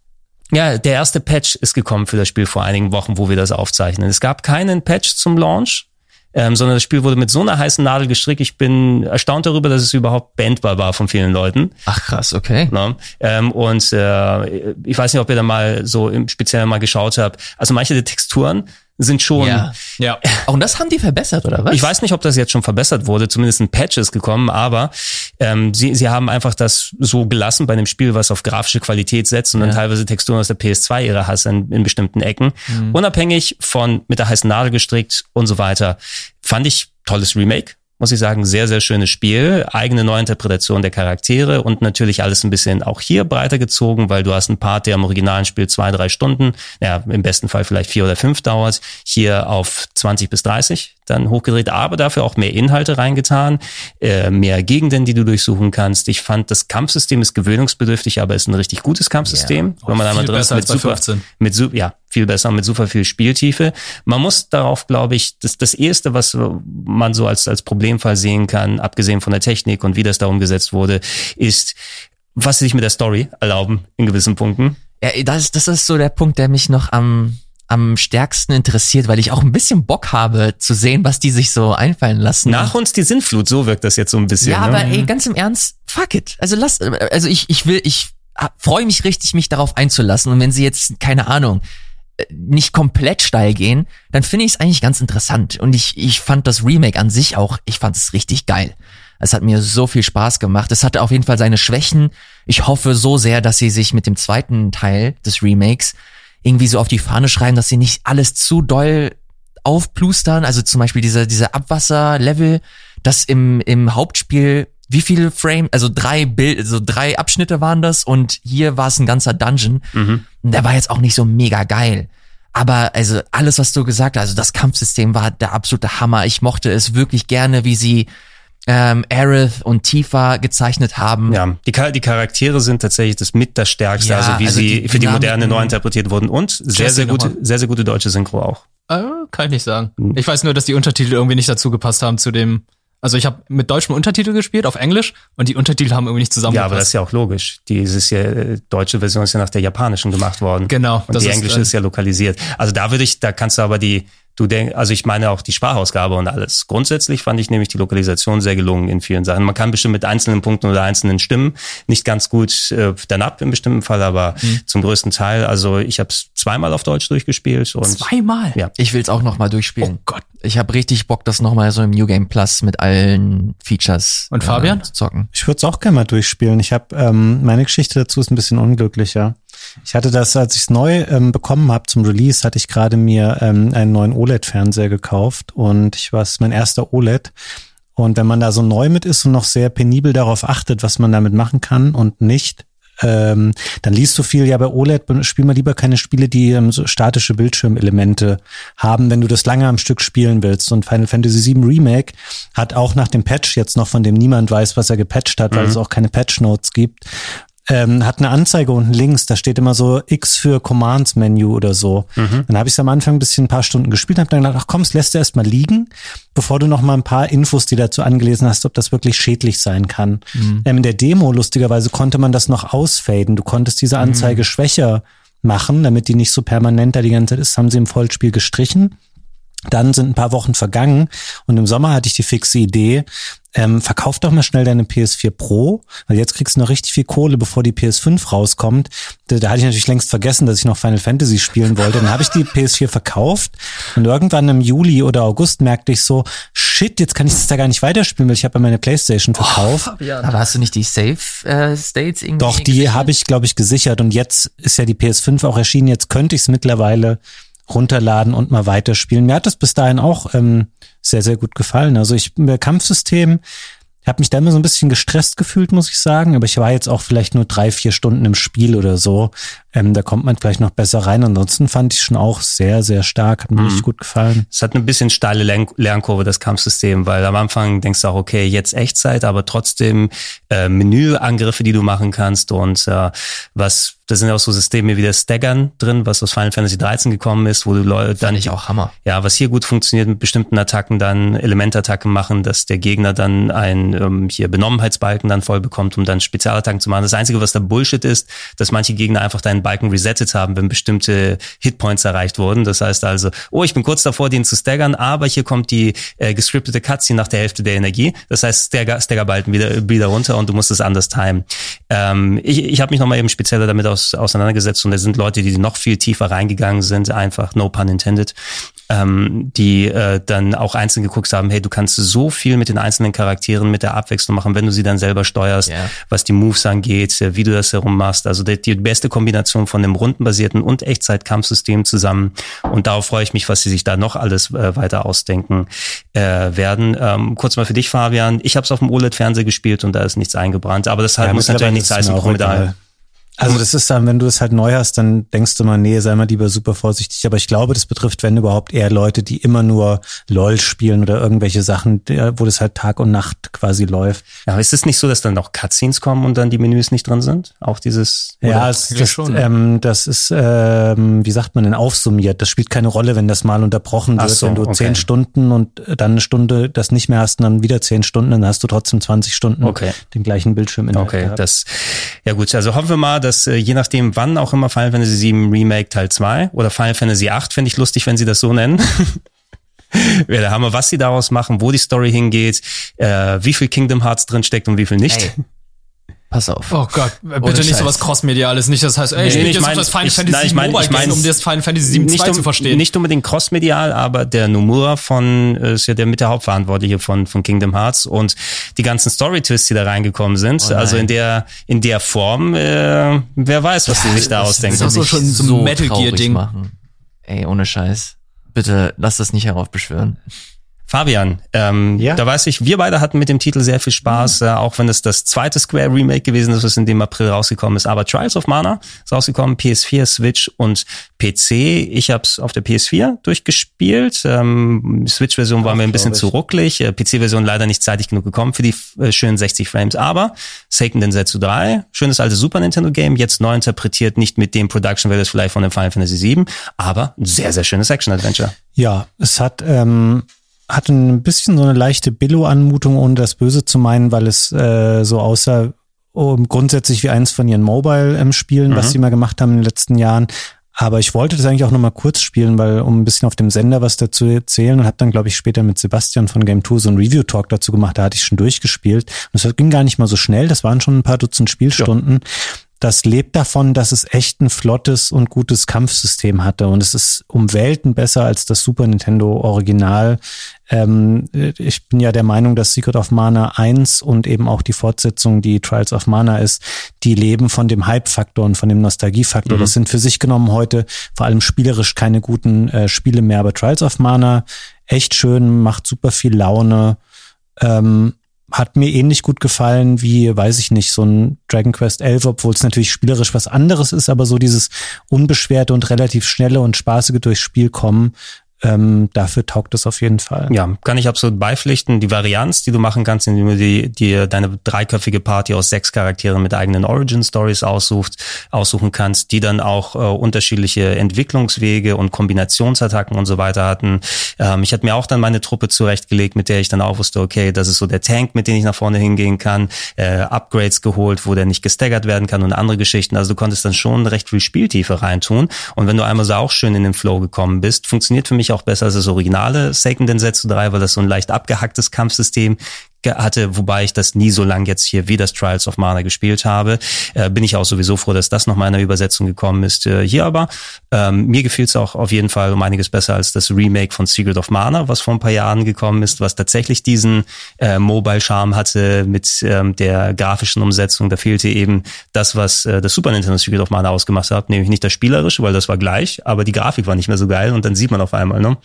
ja, der erste Patch ist gekommen für das Spiel vor einigen Wochen, wo wir das aufzeichnen. Es gab keinen Patch zum Launch. Ähm, sondern das Spiel wurde mit so einer heißen Nadel gestrickt. Ich bin erstaunt darüber, dass es überhaupt bandbar war von vielen Leuten. Ach krass, okay. Ne? Ähm, und äh, ich weiß nicht, ob ihr da mal so im Speziellen mal geschaut habt. Also manche der Texturen sind schon. Ja. Ja. Und das haben die verbessert, oder was? Ich weiß nicht, ob das jetzt schon verbessert wurde, zumindest ein Patch ist gekommen, aber ähm, sie, sie haben einfach das so gelassen bei einem Spiel, was auf grafische Qualität setzt und dann teilweise Texturen aus der PS2-Ära hast in, in bestimmten Ecken. Unabhängig von mit der heißen Nadel gestrickt und so weiter. Fand ich tolles Remake muss ich sagen, sehr, sehr schönes Spiel. Eigene Neuinterpretation der Charaktere und natürlich alles ein bisschen auch hier breiter gezogen, weil du hast einen Part, der im originalen Spiel zwei, drei Stunden, ja, im besten Fall vielleicht vier oder fünf dauert, hier auf 20 bis 30 dann hochgedreht, aber dafür auch mehr Inhalte reingetan, äh, mehr Gegenden, die du durchsuchen kannst. Ich fand, das Kampfsystem ist gewöhnungsbedürftig, aber ist ein richtig gutes Kampfsystem. Ja, wenn man einmal drin ist besser mit als bei super, 15. mit ja, viel besser, mit super viel Spieltiefe. Man muss darauf, glaube ich, das, das erste, was man so als, als Problemfall sehen kann, abgesehen von der Technik und wie das da umgesetzt wurde, ist, was sie sich mit der Story erlauben in gewissen Punkten. Ja, das, das ist so der Punkt, der mich noch am, am stärksten interessiert, weil ich auch ein bisschen Bock habe zu sehen, was die sich so einfallen lassen. Nach uns die Sinnflut, so wirkt das jetzt so ein bisschen. ja, ne? aber ey, ganz im Ernst, fuck it. Also lass, also ich, ich will, ich freue mich richtig, mich darauf einzulassen. Und wenn sie jetzt, keine Ahnung, nicht komplett steil gehen, dann finde ich es eigentlich ganz interessant. Und ich, ich fand das Remake an sich auch, ich fand es richtig geil. Es hat mir so viel Spaß gemacht. Es hatte auf jeden Fall seine Schwächen. Ich hoffe so sehr, dass sie sich mit dem zweiten Teil des Remakes irgendwie so auf die Fahne schreiben, dass sie nicht alles zu doll aufplustern. Also zum Beispiel diese, diese Abwasserlevel, das im, im Hauptspiel wie viele Frame, also drei Bild, also drei Abschnitte waren das und hier war es ein ganzer Dungeon. Und der war jetzt auch nicht so mega geil. Aber also alles, was du gesagt hast, also das Kampfsystem war der absolute Hammer. Ich mochte es wirklich gerne, wie sie ähm, Aerith und Tifa gezeichnet haben. Ja, die, Char- die Charaktere sind tatsächlich das mit das Stärkste, Ja, also wie also sie die für die Moderne neu interpretiert wurden und sehr, sehr gute, sehr, sehr gute deutsche Synchro auch. Äh, kann ich nicht sagen. Ich weiß nur, dass die Untertitel irgendwie nicht dazu gepasst haben zu dem. Also ich habe mit deutschem Untertitel gespielt auf Englisch und die Untertitel haben irgendwie nicht Ja, zusammengepasst. aber das ist ja auch logisch. Dieses ja, äh, deutsche Version ist ja nach der japanischen gemacht worden. Genau, Und das die ist, englische äh, ist ja lokalisiert. Also da würde ich, da kannst du aber die, du denk, also ich meine auch die Sprachausgabe und alles. Grundsätzlich fand ich nämlich die Lokalisation sehr gelungen in vielen Sachen. Man kann bestimmt mit einzelnen Punkten oder einzelnen Stimmen nicht ganz gut äh, dann ab im bestimmten Fall, aber Mhm. zum größten Teil, also ich habe es zweimal auf Deutsch durchgespielt und Zweimal. Ja. Ich will's auch noch mal durchspielen. Oh Gott. Ich habe richtig Bock, das noch mal so im New Game Plus mit allen Features Und Fabian? äh, zu zocken. Ich würde es auch gerne mal durchspielen. Ich habe ähm, meine Geschichte dazu ist ein bisschen unglücklicher. Ich hatte das, als ich es neu ähm, bekommen habe zum Release, hatte ich gerade mir ähm, einen neuen OLED-Fernseher gekauft und ich war es mein erster OLED. Und wenn man da so neu mit ist und noch sehr penibel darauf achtet, was man damit machen kann und nicht, ähm, dann liest du viel, ja, bei OLED spiel mal lieber keine Spiele, die ähm, so statische Bildschirmelemente haben, wenn du das lange am Stück spielen willst. Und Final Fantasy VII Remake hat auch nach dem Patch jetzt noch, von dem niemand weiß, was er gepatcht hat, weil es auch keine Patch Notes gibt, ähm, hat eine Anzeige unten links, da steht immer so X für Commands Menü oder so. Dann habe ich es am Anfang ein bisschen ein paar Stunden gespielt, habe dann gedacht, ach komm, es lässt du erst mal liegen, bevor du noch mal ein paar Infos, die dazu angelesen hast, ob das wirklich schädlich sein kann. Ähm, in der Demo, lustigerweise, konnte man das noch ausfaden. Du konntest diese Anzeige schwächer machen, damit die nicht so permanent da die ganze Zeit ist, haben sie im Vollspiel gestrichen. Dann sind ein paar Wochen vergangen und im Sommer hatte ich die fixe Idee, ähm, verkauf doch mal schnell deine PS4 Pro, weil jetzt kriegst du noch richtig viel Kohle, bevor die PS5 rauskommt. Da, da hatte ich natürlich längst vergessen, dass ich noch Final Fantasy spielen wollte. Dann habe ich die PS4 verkauft und irgendwann im Juli oder August merkte ich so, shit, jetzt kann ich das da gar nicht weiterspielen, weil ich habe ja meine Playstation verkauft. Aber hast du nicht die Save äh, States irgendwie? Doch, die habe ich, glaube ich, gesichert. Und jetzt ist ja die PS5 auch erschienen. Jetzt könnte ich es mittlerweile runterladen und mal weiterspielen. Mir hat das bis dahin auch ähm, sehr, sehr gut gefallen. Also ich mir Kampfsystem, habe mich da immer so ein bisschen gestresst gefühlt, muss ich sagen. Aber ich war jetzt auch vielleicht nur drei, vier Stunden im Spiel oder so. Ähm, da kommt man vielleicht noch besser rein. Ansonsten fand ich schon auch sehr, sehr stark. Hat mir richtig gut gefallen. Es hat eine bisschen steile Lern Lernkurve, das Kampfsystem, weil am Anfang denkst du auch, okay, jetzt Echtzeit, aber trotzdem äh, Menüangriffe, die du machen kannst und äh, was, da sind auch so Systeme wie das Staggern drin, was aus Final Fantasy 13 gekommen ist, wo du Leute dann ich auch Hammer. ja, was hier gut funktioniert mit bestimmten Attacken, dann Elementattacken machen, dass der Gegner dann ein ähm, hier Benommenheitsbalken dann voll bekommt, um dann Spezialattacken zu machen. Das Einzige, was da Bullshit ist, dass manche Gegner einfach deinen Balken resettet haben, wenn bestimmte Hitpoints erreicht wurden. Das heißt also, oh, ich bin kurz davor, den zu staggern, aber hier kommt die äh, gescriptete Cutscene nach der Hälfte der Energie. Das heißt, Stagger, Staggerbalken wieder, wieder runter und du musst es anders timen. Ähm, ich ich habe mich nochmal eben spezieller damit aus, auseinandergesetzt und da sind Leute, die noch viel tiefer reingegangen sind, einfach no pun intended ähm, die äh, dann auch einzeln geguckt haben, hey, du kannst so viel mit den einzelnen Charakteren, mit der Abwechslung machen, wenn du sie dann selber steuerst, yeah. was die Moves angeht, wie du das herum machst. Also die, die beste Kombination von dem rundenbasierten und Echtzeit-Kampfsystem zusammen. Und darauf freue ich mich, was sie sich da noch alles äh, weiter ausdenken äh, werden. Ähm, kurz mal für dich, Fabian. Ich habe es auf dem OLED-Fernseher gespielt und da ist nichts eingebrannt. Aber das halt ja, muss natürlich nichts heißen, Promedal. Also das ist dann, wenn du es halt neu hast, dann denkst du mal, nee, sei mal lieber super vorsichtig. Aber ich glaube, das betrifft, wenn überhaupt, eher Leute, die immer nur LOL spielen oder irgendwelche Sachen, wo das halt Tag und Nacht quasi läuft. Ja, aber ist es nicht so, dass dann noch Cutscenes kommen und dann die Menüs nicht drin sind? Auch dieses... Ja, es, das, schon. Ähm, das ist, ähm, wie sagt man denn, aufsummiert. Das spielt keine Rolle, wenn das mal unterbrochen wird. So, wenn du okay. zehn Stunden und dann eine Stunde das nicht mehr hast und dann wieder zehn Stunden, dann hast du trotzdem 20 Stunden okay. den gleichen Bildschirm in Okay, das, ja gut, also hoffen wir mal, dass äh, je nachdem, wann auch immer Final Fantasy VII Remake Teil 2 oder Final Fantasy 8, fände ich lustig, wenn sie das so nennen. Wäre der Hammer, was sie daraus machen, wo die Story hingeht, äh, wie viel Kingdom Hearts drin steckt und wie viel nicht. Ey. Pass auf. Oh Gott, bitte Ohne nicht Scheiß. sowas Crossmediales. Nicht, das heißt, ey, ich nee, ich mein, das Final ich, Fantasy nein, ich mein, Mobile ich mein, um das Final Fantasy 7 nicht um, zu verstehen. Nicht unbedingt crossmedial, aber der Nomura von, äh, ist ja der mit der Hauptverantwortliche von, von Kingdom Hearts und die ganzen Story-Twists, die da reingekommen sind. Oh also in der, in der Form, äh, wer weiß, was ja, die sich da ausdenken. Das ist auch so schon so ein Metal Gear-Ding. Ey, ohne Scheiß. Bitte lass das nicht heraufbeschwören. Fabian, ähm, ja? da weiß ich, wir beide hatten mit dem Titel sehr viel Spaß, mhm. äh, auch wenn es das zweite Square Remake gewesen ist, was in dem April rausgekommen ist. Aber Trials of Mana ist rausgekommen, PS4, Switch und PC. Ich habe es auf der PS4 durchgespielt. Ähm, Switch-Version war mir ein bisschen zu rucklig. Äh, PC-Version leider nicht zeitig genug gekommen für die äh, schönen 60 Frames. Aber Seiken Densetsu 3, schönes alte Super Nintendo Game, jetzt neu interpretiert, nicht mit dem Production Values vielleicht von dem Final Fantasy 7, aber ein sehr, sehr schönes Action-Adventure. Ja, es hat ähm, hat ein bisschen so eine leichte Billo-Anmutung, ohne das Böse zu meinen, weil es äh, so aussah um, grundsätzlich wie eins von ihren Mobile-Spielen, mhm. was sie mal gemacht haben in den letzten Jahren. Aber ich wollte das eigentlich auch nochmal kurz spielen, weil um ein bisschen auf dem Sender was dazu erzählen und habe dann, glaube ich, später mit Sebastian von Game 2 so ein Review-Talk dazu gemacht. Da hatte ich schon durchgespielt. Und es ging gar nicht mal so schnell. Das waren schon ein paar Dutzend Spielstunden. Ja das lebt davon, dass es echt ein flottes und gutes Kampfsystem hatte. Und es ist um Welten besser als das Super Nintendo Original. Ähm, ich bin ja der Meinung, dass Secret of Mana 1 und eben auch die Fortsetzung, die Trials of Mana ist, die leben von dem Hype-Faktor und von dem Nostalgie-Faktor. Mhm. Das sind für sich genommen heute vor allem spielerisch keine guten äh, Spiele mehr. Aber Trials of Mana echt schön, macht super viel Laune. Ähm, hat mir ähnlich gut gefallen wie, weiß ich nicht, so ein Dragon Quest 11, obwohl es natürlich spielerisch was anderes ist, aber so dieses unbeschwerte und relativ schnelle und spaßige durchs Spiel kommen, ähm, dafür taugt es auf jeden Fall. Ja, kann ich absolut beipflichten. Die Varianz, die du machen kannst, indem du die, deine dreiköpfige Party aus sechs Charakteren mit eigenen Origin Stories aussuchst, aussuchen kannst, die dann auch äh, unterschiedliche Entwicklungswege und Kombinationsattacken und so weiter hatten. Ähm, ich hatte mir auch dann meine Truppe zurechtgelegt, mit der ich dann auch wusste, okay, das ist so der Tank, mit dem ich nach vorne hingehen kann. Äh, Upgrades geholt, wo der nicht gestaggert werden kann und andere Geschichten. Also du konntest dann schon recht viel Spieltiefe reintun. Und wenn du einmal so auch schön in den Flow gekommen bist, funktioniert für mich auch besser als das originale Seiken Densetsu 3, weil das so ein leicht abgehacktes Kampfsystem hatte, wobei ich das nie so lang jetzt hier wie das Trials of Mana gespielt habe. Äh, bin ich auch sowieso froh, dass das noch mal in der Übersetzung gekommen ist. Äh, hier aber, ähm, mir gefiel es auch auf jeden Fall um einiges besser als das Remake von Secret of Mana, was vor ein paar Jahren gekommen ist, was tatsächlich diesen äh, Mobile-Charme hatte mit ähm, der grafischen Umsetzung. Da fehlte eben das, was äh, das Super Nintendo Secret of Mana ausgemacht hat, nämlich nicht das Spielerische, weil das war gleich, aber die Grafik war nicht mehr so geil und dann sieht man auf einmal, ne?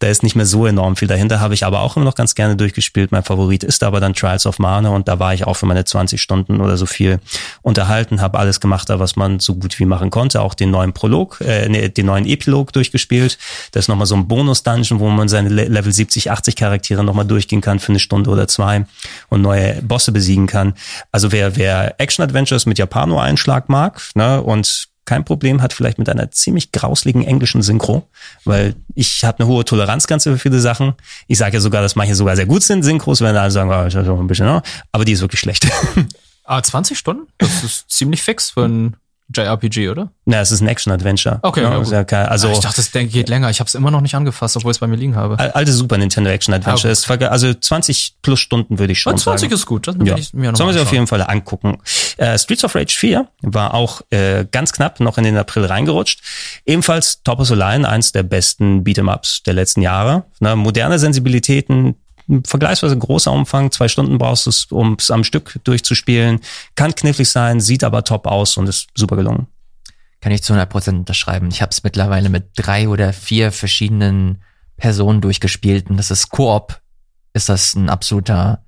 Da ist nicht mehr so enorm viel dahinter, habe ich aber auch immer noch ganz gerne durchgespielt. Mein Favorit ist aber dann Trials of Mana und da war ich auch für meine 20 Stunden oder so viel unterhalten, habe alles gemacht, was man so gut wie machen konnte, auch den neuen Prolog, äh, nee, den neuen Epilog durchgespielt. Das ist nochmal so ein Bonus-Dungeon, wo man seine Level 70, 80 Charaktere nochmal durchgehen kann für eine Stunde oder zwei und neue Bosse besiegen kann. Also wer, wer Action-Adventures mit Japano-Einschlag mag ne, und kein Problem hat, vielleicht mit einer ziemlich grausligen englischen Synchro, weil ich habe eine hohe Toleranzgrenze für viele Sachen. Ich sage ja sogar, dass manche sogar sehr gut sind, Synchros, wenn alle sagen, oh, ein bisschen, ne? aber die ist wirklich schlecht. Ah, 20 Stunden? Das ist ziemlich fix für ein JRPG, oder? Na, es ist ein Action-Adventure. Okay, ja, ja, ja also ich dachte, das geht länger. Ich habe es immer noch nicht angefasst, obwohl ich es bei mir liegen habe. al- alte Super Nintendo Action-Adventure. Ah, ist verge- also 20 plus Stunden würde ich schon Und 20 sagen. ist gut. Das Ja. ich mir noch Sollen wir sie auf jeden Fall angucken. Äh, Streets of Rage 4 war auch äh, ganz knapp noch in den April reingerutscht. Ebenfalls Top of the Line, eins der besten Beat'em-Ups der letzten Jahre. Ne, moderne Sensibilitäten, vergleichsweise großer Umfang, zwei Stunden brauchst du es, um es am Stück durchzuspielen. Kann knifflig sein, sieht aber top aus und ist super gelungen. Kann ich zu 100% unterschreiben. Ich habe es mittlerweile mit drei oder vier verschiedenen Personen durchgespielt und das ist Koop, ist das ein absoluter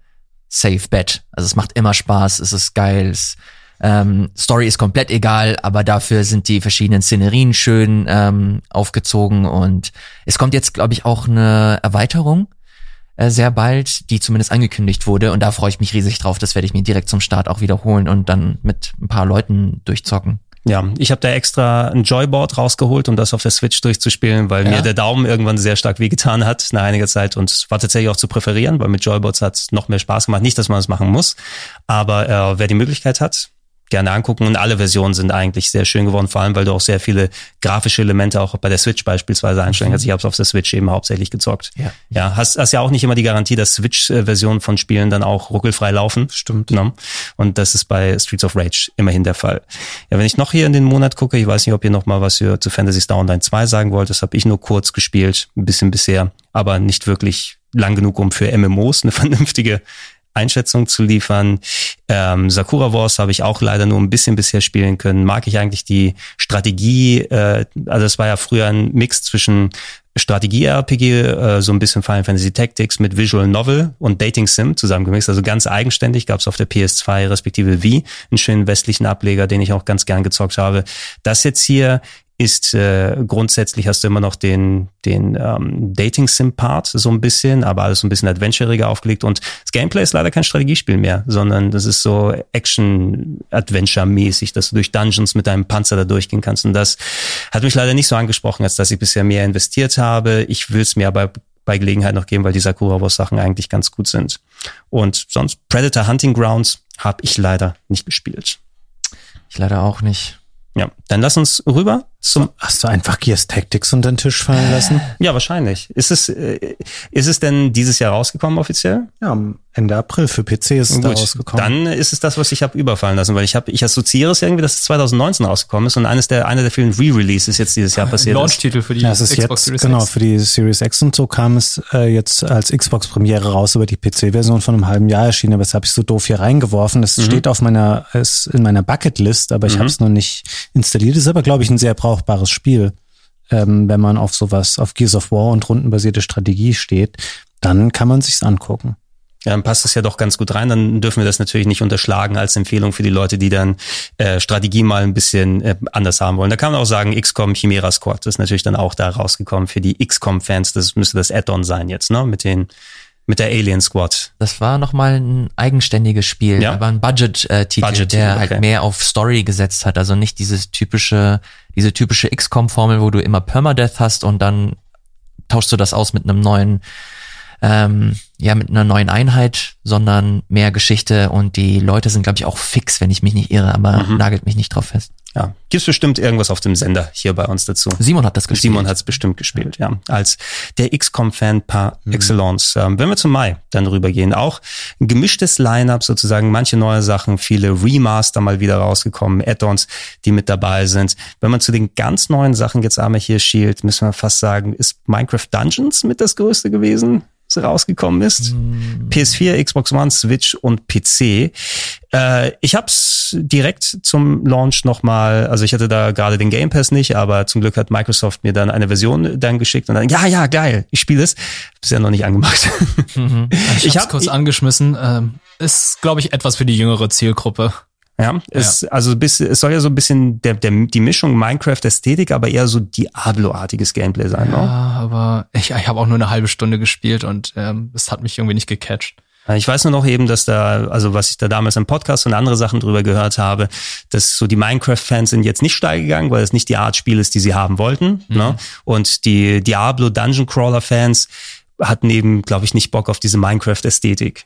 Safe Bet. Also es macht immer Spaß, es ist geil, es, ähm, Story ist komplett egal, aber dafür sind die verschiedenen Szenerien schön ähm, aufgezogen und es kommt jetzt, glaube ich, auch eine Erweiterung äh, sehr bald, die zumindest angekündigt wurde und da freue ich mich riesig drauf. Das werde ich mir direkt zum Start auch wiederholen und dann mit ein paar Leuten durchzocken. Ja, ich habe da extra ein Joyboard rausgeholt, um das auf der Switch durchzuspielen, weil Ja. mir der Daumen irgendwann sehr stark wehgetan hat nach einiger Zeit und war tatsächlich auch zu präferieren, weil mit Joyboards hat es noch mehr Spaß gemacht. Nicht, dass man es machen muss, aber äh, wer die Möglichkeit hat, gerne angucken und alle Versionen sind eigentlich sehr schön geworden, vor allem weil du auch sehr viele grafische Elemente auch bei der Switch beispielsweise einstellen kannst. Ich habe es auf der Switch eben hauptsächlich gezockt. Ja. Ja, hast, hast ja auch nicht immer die Garantie, dass Switch-Versionen von Spielen dann auch ruckelfrei laufen. Stimmt. Ne? Und das ist bei Streets of Rage immerhin der Fall. Ja, wenn ich noch hier in den Monat gucke, ich weiß nicht, ob ihr noch mal was hier zu Fantasy Star Online 2 sagen wollt. Das habe ich nur kurz gespielt, ein bisschen bisher, aber nicht wirklich lang genug, um für MMOs eine vernünftige Einschätzung zu liefern. Ähm, Sakura Wars habe ich auch leider nur ein bisschen bisher spielen können. Mag ich eigentlich die Strategie, äh, also es war ja früher ein Mix zwischen Strategie-RPG, äh, so ein bisschen Final Fantasy Tactics mit Visual Novel und Dating Sim zusammengemixt, also ganz eigenständig, gab es auf der PS2 respektive Wii, einen schönen westlichen Ableger, den ich auch ganz gern gezockt habe. Das jetzt hier ist äh, grundsätzlich hast du immer noch den den ähm, Dating Sim Part so ein bisschen, aber alles so ein bisschen adventuriger aufgelegt und das Gameplay ist leider kein Strategiespiel mehr, sondern das ist so Action Adventure mäßig, dass du durch Dungeons mit deinem Panzer da durchgehen kannst und das hat mich leider nicht so angesprochen, als dass ich bisher mehr investiert habe. Ich will es mir aber bei Gelegenheit noch geben, weil die Sakura Wars Sachen eigentlich ganz gut sind. Und sonst Predator Hunting Grounds habe ich leider nicht gespielt. Ich leider auch nicht. Ja, dann lass uns rüber zum Hast du einfach Gears Tactics unter den Tisch fallen lassen? Ja, wahrscheinlich. Ist es, äh, ist es denn dieses Jahr rausgekommen offiziell? Ja, am Ende April für PC ist es da rausgekommen. dann ist es das, was ich habe überfallen lassen, weil ich habe, ich assoziiere es irgendwie, dass es 2019 rausgekommen ist und eines der, einer der vielen Re-Releases jetzt dieses Jahr passiert ist. Launch-Titel für die ja, es ist Xbox jetzt, Series genau, X. für die Series X und so kam es äh, jetzt als Xbox-Premiere raus über die PC-Version von einem halben Jahr erschienen, aber das habe ich so doof hier reingeworfen. Das steht auf meiner, ist in meiner Bucketlist, aber ich habe es noch nicht installiert. Ist aber, glaube ich, ein sehr brauchbares Spiel. Ähm, wenn man auf sowas, auf Gears of War und rundenbasierte Strategie steht, dann kann man sich's angucken. Ja, dann passt es ja doch ganz gut rein. Dann dürfen wir das natürlich nicht unterschlagen als Empfehlung für die Leute, die dann äh, Strategie mal ein bisschen äh, anders haben wollen. Da kann man auch sagen, XCOM Chimera Squad. Das ist natürlich dann auch da rausgekommen für die XCOM-Fans. Das müsste das Add-on sein jetzt, ne? Mit den mit der Alien Squad. Das war nochmal ein eigenständiges Spiel, Ja. aber ein Budget-Titel, Budget-Titel, der okay. halt mehr auf Story gesetzt hat. Also nicht dieses typische, diese typische XCOM-Formel, wo du immer Permadeath hast und dann tauschst du das aus mit einem neuen, ähm, ja, mit einer neuen Einheit, sondern mehr Geschichte und die Leute sind, glaube ich, auch fix, wenn ich mich nicht irre, aber Mhm. nagelt mich nicht drauf fest. Ja, gibt's bestimmt irgendwas auf dem Sender hier bei uns dazu. Simon hat das gespielt. Simon hat's bestimmt gespielt, ja. Als der XCOM-Fan par excellence. Ähm, wenn wir zum Mai dann rübergehen, auch ein gemischtes Line-up sozusagen, manche neue Sachen, viele Remaster mal wieder rausgekommen, Add-ons, die mit dabei sind. Wenn man zu den ganz neuen Sachen jetzt einmal hier schielt, müssen wir fast sagen, ist Minecraft Dungeons mit das größte gewesen? Rausgekommen ist. PS4, Xbox One, Switch und PC. Äh, ich hab's direkt zum Launch nochmal, also ich hatte da gerade den Game Pass nicht, aber zum Glück hat Microsoft mir dann eine Version dann geschickt und dann, ja, ja, geil, ich spiele es. Bisher noch nicht angemacht. Ich, Ich hab's hab- kurz angeschmissen. Ähm, ist, glaube ich, etwas für die jüngere Zielgruppe. Ja, es, also bis, es soll ja so ein bisschen der, der, die Mischung Minecraft-Ästhetik, aber eher so Diablo-artiges Gameplay sein, Ja, ne? aber ich, ich habe auch nur eine halbe Stunde gespielt und ähm, es hat mich irgendwie nicht gecatcht. Ich weiß nur noch eben, dass da, also was ich da damals im Podcast und andere Sachen drüber gehört habe, dass so die Minecraft-Fans sind jetzt nicht steil gegangen, weil es nicht die Art Spiel ist, die sie haben wollten. Ne? Und die Diablo Dungeon Crawler-Fans hatten eben, glaube ich, nicht Bock auf diese Minecraft-Ästhetik.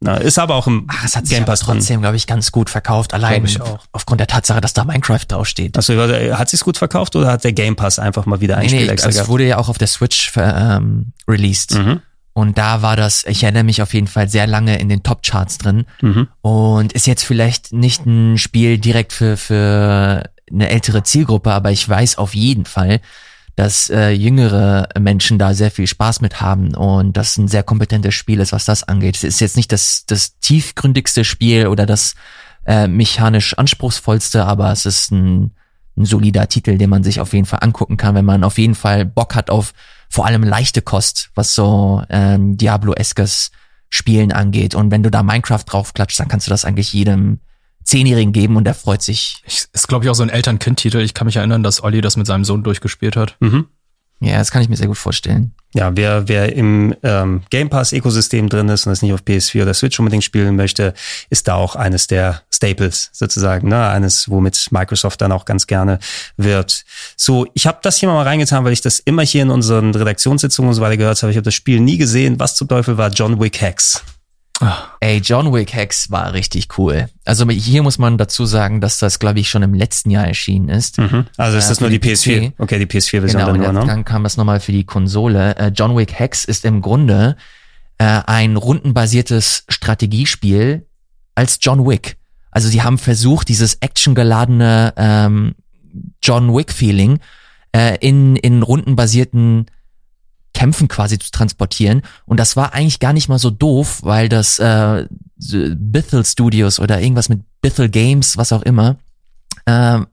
Na, ist aber auch im Ach, es hat sich Game Pass trotzdem, glaube ich, ganz gut verkauft. Allein aufgrund der Tatsache, dass da Minecraft draufsteht. Also hat sich's gut verkauft oder hat der Game Pass einfach mal wieder ein Nee, Spiel nee, extra es gehabt? wurde ja auch auf der Switch ähm, released. Mhm. Und da war das, ich erinnere mich auf jeden Fall sehr lange in den Top-Charts drin. Mhm. Und ist jetzt vielleicht nicht ein Spiel direkt für, für eine ältere Zielgruppe, aber ich weiß auf jeden Fall, dass äh, jüngere Menschen da sehr viel Spaß mit haben und das ein sehr kompetentes Spiel ist, was das angeht. Es ist jetzt nicht das, das tiefgründigste Spiel oder das äh, mechanisch anspruchsvollste, aber es ist ein, ein solider Titel, den man sich auf jeden Fall angucken kann, wenn man auf jeden Fall Bock hat auf vor allem leichte Kost, was so ähm, Diablo-eskes Spielen angeht. Und wenn du da Minecraft draufklatscht, dann kannst du das eigentlich jedem Zehnjährigen geben und der freut sich. Ich, ist, glaube ich, auch so ein Eltern-Kind-Titel. Ich kann mich erinnern, dass Olli das mit seinem Sohn durchgespielt hat. Mhm. Ja, das kann ich mir sehr gut vorstellen. Ja, wer, wer im ähm, Game Pass-Ökosystem drin ist und es nicht auf PS4 oder Switch unbedingt spielen möchte, ist da auch eines der Staples sozusagen, ne? eines, womit Microsoft dann auch ganz gerne wirbt. So, ich habe das hier mal reingetan, weil ich das immer hier in unseren Redaktionssitzungen und so weiter gehört habe. Ich habe das Spiel nie gesehen. Was zum Teufel war John Wick Hex? Ey, John Wick Hex war richtig cool. Also hier muss man dazu sagen, dass das, glaube ich, schon im letzten Jahr erschienen ist. Mhm. Also ist Äh, das nur die die PS4? PC. Okay, die PS4-Version Genau, dann nur, ne? dann kam das nochmal für die Konsole. Äh, John Wick Hex ist im Grunde äh, ein rundenbasiertes Strategiespiel als John Wick. Also sie haben versucht, dieses actiongeladene ähm, John Wick-Feeling äh, in, in rundenbasierten Kämpfen quasi zu transportieren. Und das war eigentlich gar nicht mal so doof, weil das äh, so Bithell Studios oder irgendwas mit Bithell Games, was auch immer, ähm,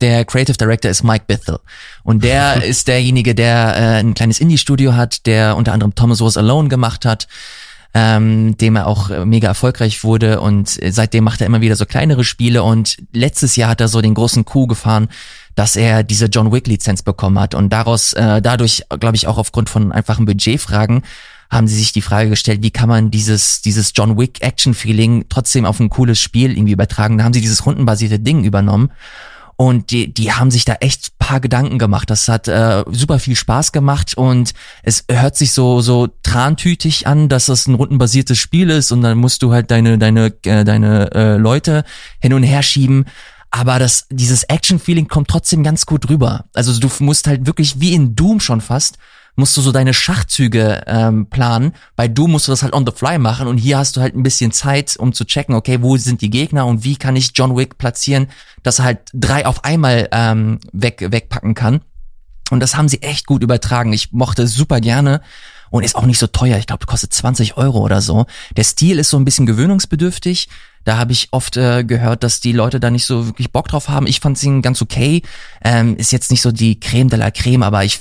der Creative Director ist Mike Bithell. Und der ist derjenige, der äh, ein kleines Indie-Studio hat, der unter anderem Thomas Was Alone gemacht hat, ähm, dem er auch äh, mega erfolgreich wurde. Und äh, seitdem macht er immer wieder so kleinere Spiele. Und letztes Jahr hat er so den großen Coup gefahren, dass er diese John Wick-Lizenz bekommen hat. Und daraus, äh, dadurch, glaube ich, auch aufgrund von einfachen Budgetfragen, haben sie sich die Frage gestellt, wie kann man dieses, dieses John Wick Action Feeling trotzdem auf ein cooles Spiel irgendwie übertragen. Da haben sie dieses rundenbasierte Ding übernommen. Und die, die haben sich da echt paar Gedanken gemacht. Das hat äh, super viel Spaß gemacht und es hört sich so so trantütig an, dass das ein rundenbasiertes Spiel ist und dann musst du halt deine deine äh, deine äh, Leute hin und her schieben. Aber das dieses Action-Feeling kommt trotzdem ganz gut rüber. Also du musst halt wirklich wie in Doom schon fast musst du so deine Schachzüge ähm, planen. Bei Doom musst du das halt on the fly machen und hier hast du halt ein bisschen Zeit, um zu checken, okay, wo sind die Gegner und wie kann ich John Wick platzieren, dass er halt drei auf einmal ähm, weg wegpacken kann. Und das haben sie echt gut übertragen. Ich mochte es super gerne und ist auch nicht so teuer. Ich glaube, kostet 20 Euro oder so. Der Stil ist so ein bisschen gewöhnungsbedürftig. Da habe ich oft äh, gehört, dass die Leute da nicht so wirklich Bock drauf haben. Ich fand ihn ganz okay. Ähm, ist jetzt nicht so die Creme de la Creme, aber ich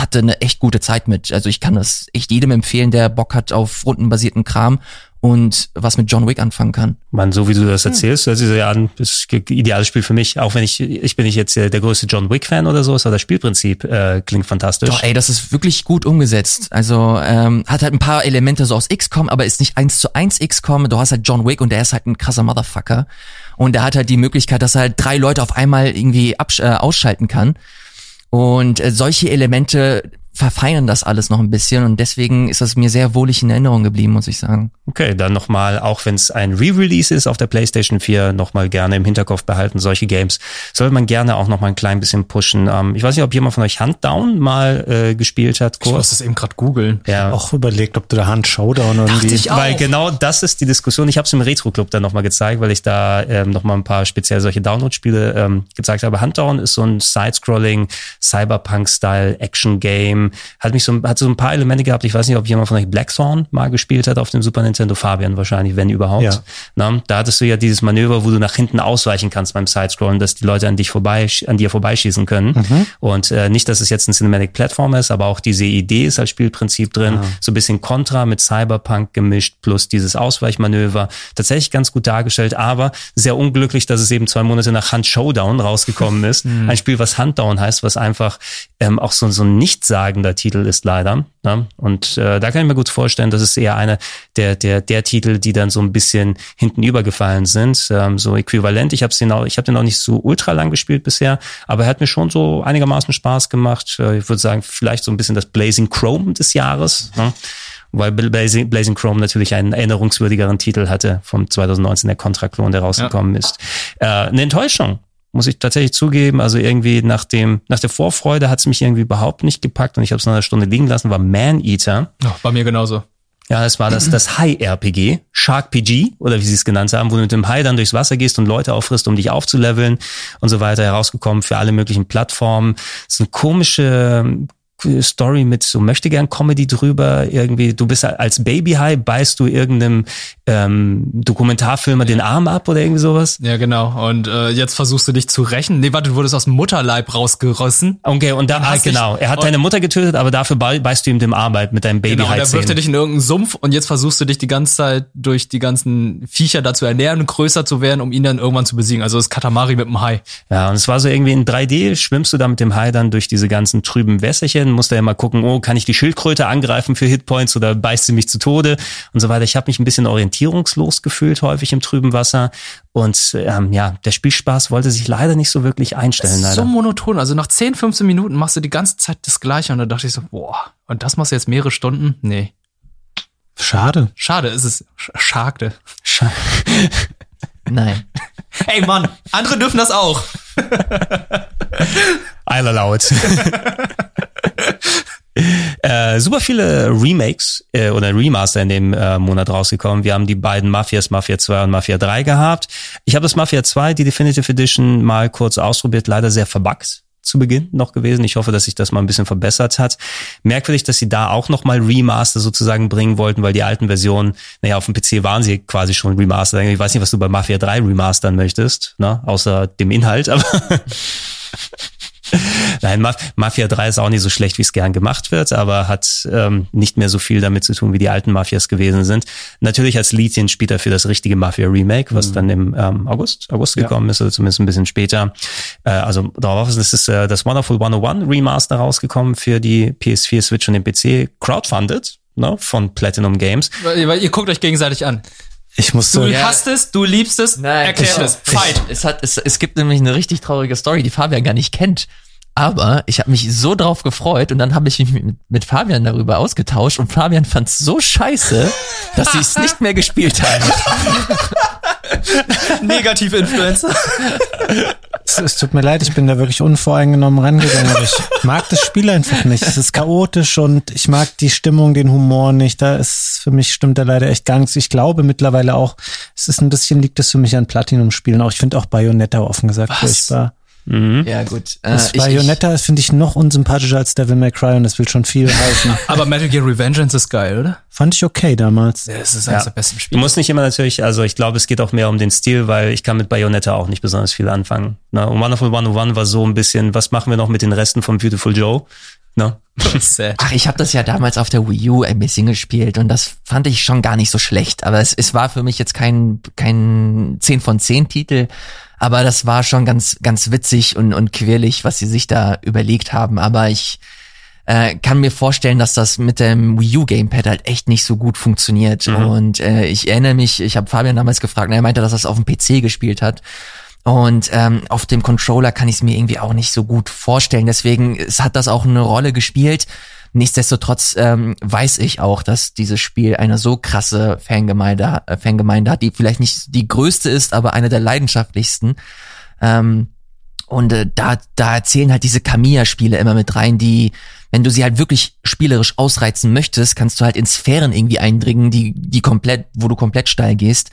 hatte eine echt gute Zeit mit. Also ich kann das echt jedem empfehlen, der Bock hat auf rundenbasierten Kram und was mit John Wick anfangen kann. Man, so wie du das erzählst, hört sich so ja an, ist ein ideales Spiel für mich. Auch wenn ich, ich bin nicht jetzt der größte John Wick-Fan oder so, aber das Spielprinzip äh, klingt fantastisch. Doch, ey, das ist wirklich gut umgesetzt. Also ähm, hat halt ein paar Elemente so aus XCOM, aber ist nicht eins zu eins XCOM. Du hast halt John Wick und der ist halt ein krasser Motherfucker. Und der hat halt die Möglichkeit, dass er halt drei Leute auf einmal irgendwie absch äh, ausschalten kann. Und äh, solche Elemente verfeinern das alles noch ein bisschen und deswegen ist das mir sehr wohlig in Erinnerung geblieben, muss ich sagen. Okay, dann nochmal, auch wenn es ein Re-Release ist auf der PlayStation 4, nochmal gerne im Hinterkopf behalten. Solche Games sollte man gerne auch nochmal ein klein bisschen pushen. Ähm, ich weiß nicht, ob jemand von euch Handdown mal äh, gespielt hat. Ich muss das eben gerade googeln. Ja. Auch überlegt, ob du da Hand Showdown irgendwie. ich auch. Weil genau das ist die Diskussion. Ich habe es im Retro-Club dann nochmal gezeigt, weil ich da ähm, nochmal ein paar speziell solche Download-Spiele ähm, gezeigt habe. Handdown ist so ein Side-Scrolling, Cyberpunk-Style, Hat mich so, hat so ein paar Elemente gehabt. Ich weiß nicht, ob jemand von euch Blackthorn mal gespielt hat auf dem Super Nintendo. Fabian wahrscheinlich, wenn überhaupt. Ja. Na, da hattest du ja dieses Manöver, wo du nach hinten ausweichen kannst beim Sidescrollen, dass die Leute an dich vorbei, an dir vorbeischießen können. Und äh, nicht, dass es jetzt ein Cinematic Platform ist, aber auch diese Idee ist als Spielprinzip drin. So ein bisschen Contra mit Cyberpunk gemischt plus dieses Ausweichmanöver. Tatsächlich ganz gut dargestellt, aber sehr unglücklich, dass es eben zwei Monate nach Hand Showdown rausgekommen ist. Ein Spiel, was Handdown heißt, was einfach ähm, auch so, so ein nichtssagender Titel ist leider. Ne? Und äh, da kann ich mir gut vorstellen, dass es eher einer der, der, der Titel, die dann so ein bisschen hinten übergefallen sind. Ähm, so äquivalent. Ich habe den auch, ich habe den auch nicht so ultra lang gespielt bisher, aber er hat mir schon so einigermaßen Spaß gemacht. Äh, ich würde sagen, vielleicht so ein bisschen das Blazing Chrome des Jahres. Ne? weil Blazing, Blazing Chrome natürlich einen erinnerungswürdigeren Titel hatte vom 2019 der Contra-Klon, der rausgekommen ja. ist. Äh, eine Enttäuschung, muss ich tatsächlich zugeben. Also irgendwie nach dem, nach der Vorfreude hat es mich irgendwie überhaupt nicht gepackt und ich habe es nach einer Stunde liegen lassen, war Man Eater. Ja, bei mir genauso. Ja, es war das, das Hai-RPG, Shark PG, oder wie sie es genannt haben, wo du mit dem Hai dann durchs Wasser gehst und Leute auffrisst, um dich aufzuleveln und so weiter, herausgekommen für alle möglichen Plattformen. Es ist eine komische Story mit so möchte gern Comedy drüber irgendwie. Du bist als Baby High beißt du irgendeinem ähm, Dokumentarfilmer den Arm ab oder irgendwie sowas? Ja genau. Und äh, jetzt versuchst du dich zu rächen. Nee warte du wurdest aus dem Mutterleib rausgerissen. Okay und da ah, genau. er hat deine Mutter getötet aber dafür beißt du ihm dem Arm mit deinem Baby genau, High und er wirft er dich in irgendeinen Sumpf und jetzt versuchst du dich die ganze Zeit durch die ganzen Viecher dazu ernähren und größer zu werden um ihn dann irgendwann zu besiegen. Also das Katamari mit dem Hai. Ja und es war so irgendwie in 3D schwimmst du da mit dem Hai dann durch diese ganzen trüben Wässerchen Rennen, musste ja mal gucken, oh, kann ich die Schildkröte angreifen für Hitpoints oder beißt sie mich zu Tode und so weiter. Ich habe mich ein bisschen orientierungslos gefühlt häufig im trüben Wasser und ähm, ja, der Spielspaß wollte sich leider nicht so wirklich einstellen. so monoton, also nach 10, 15 Minuten machst du die ganze Zeit das Gleiche und da dachte ich so, boah, und das machst du jetzt mehrere Stunden? Nee. Schade. Schade ist es. Schade. Schade. Nein. Ey Mann, andere dürfen das auch. I'll allow it. äh, super viele Remakes äh, oder Remaster in dem äh, Monat rausgekommen. Wir haben die beiden Mafias, Mafia 2 und Mafia 3 gehabt. Ich habe das Mafia 2, die Definitive Edition, mal kurz ausprobiert, leider sehr verbuggt zu Beginn noch gewesen. Ich hoffe, dass sich das mal ein bisschen verbessert hat. Merkwürdig, dass sie da auch nochmal Remaster sozusagen bringen wollten, weil die alten Versionen, naja, auf dem PC waren sie quasi schon Remaster. Ich weiß nicht, was du bei Mafia 3 remastern möchtest, ne? außer dem Inhalt, aber Nein, Mafia 3 ist auch nicht so schlecht, wie es gern gemacht wird, aber hat ähm, nicht mehr so viel damit zu tun, wie die alten Mafias gewesen sind. Natürlich als Lead-In spielt er für das richtige Mafia Remake, was mhm. dann im ähm, August, August ja. gekommen ist, oder zumindest ein bisschen später. Äh, also darauf ist es äh, das Wonderful 101 Remaster rausgekommen für die PS4, Switch und den PC, crowdfunded ne, von Platinum Games. Weil, weil ihr guckt euch gegenseitig an. Ich muss du so, hast ja. es, du liebst es, Nein, erklär es, fight. Es, hat, es, es gibt nämlich eine richtig traurige Story, die Fabian gar nicht kennt. Aber ich habe mich so drauf gefreut und dann habe ich mich mit, mit, Fabian darüber ausgetauscht und Fabian fand es so scheiße, dass sie es nicht mehr gespielt haben. Negative Influencer. Es, es, tut mir leid, ich bin da wirklich unvoreingenommen rangegangen, aber ich mag das Spiel einfach nicht. Es ist chaotisch und ich mag die Stimmung, den Humor nicht. Da ist für mich stimmt da leider echt gar nichts. Ich glaube mittlerweile auch, es ist ein bisschen liegt es für mich an Platinum-Spielen. Auch ich finde auch Bayonetta offen gesagt Was? furchtbar. Mhm. Ja, gut. Äh, das Bayonetta finde ich noch unsympathischer als Devil May Cry und das will schon viel heißen. Aber Metal Gear Revengeance ist geil, oder? Fand ich okay damals. Ja, es ist eines ja. der besten Spiele. Du musst nicht immer natürlich, also ich glaube, es geht auch mehr um den Stil, weil ich kann mit Bayonetta auch nicht besonders viel anfangen. Na, und Wonderful 101 war so ein bisschen, was machen wir noch mit den Resten von Beautiful Joe? No. Ach, ich habe das ja damals auf der Wii U ein bisschen gespielt und das fand ich schon gar nicht so schlecht. Aber es, es war für mich jetzt kein, kein 10 von 10 Titel. Aber das war schon ganz, ganz witzig und, und quirlig, was sie sich da überlegt haben. Aber ich äh, kann mir vorstellen, dass das mit dem Wii U Gamepad halt echt nicht so gut funktioniert. Mhm. Und äh, ich erinnere mich, ich habe Fabian damals gefragt, und er meinte, dass er es auf dem PC gespielt hat. Und ähm, auf dem Controller kann ich es mir irgendwie auch nicht so gut vorstellen. Deswegen es hat das auch eine Rolle gespielt. Nichtsdestotrotz ähm, weiß ich auch, dass dieses Spiel eine so krasse Fangemeinde, äh, Fangemeinde hat, die vielleicht nicht die größte ist, aber eine der leidenschaftlichsten. Ähm, und äh, da, da erzählen halt diese Kamiya-Spiele immer mit rein, die, wenn du sie halt wirklich spielerisch ausreizen möchtest, kannst du halt in Sphären irgendwie eindringen, die, die komplett, wo du komplett steil gehst.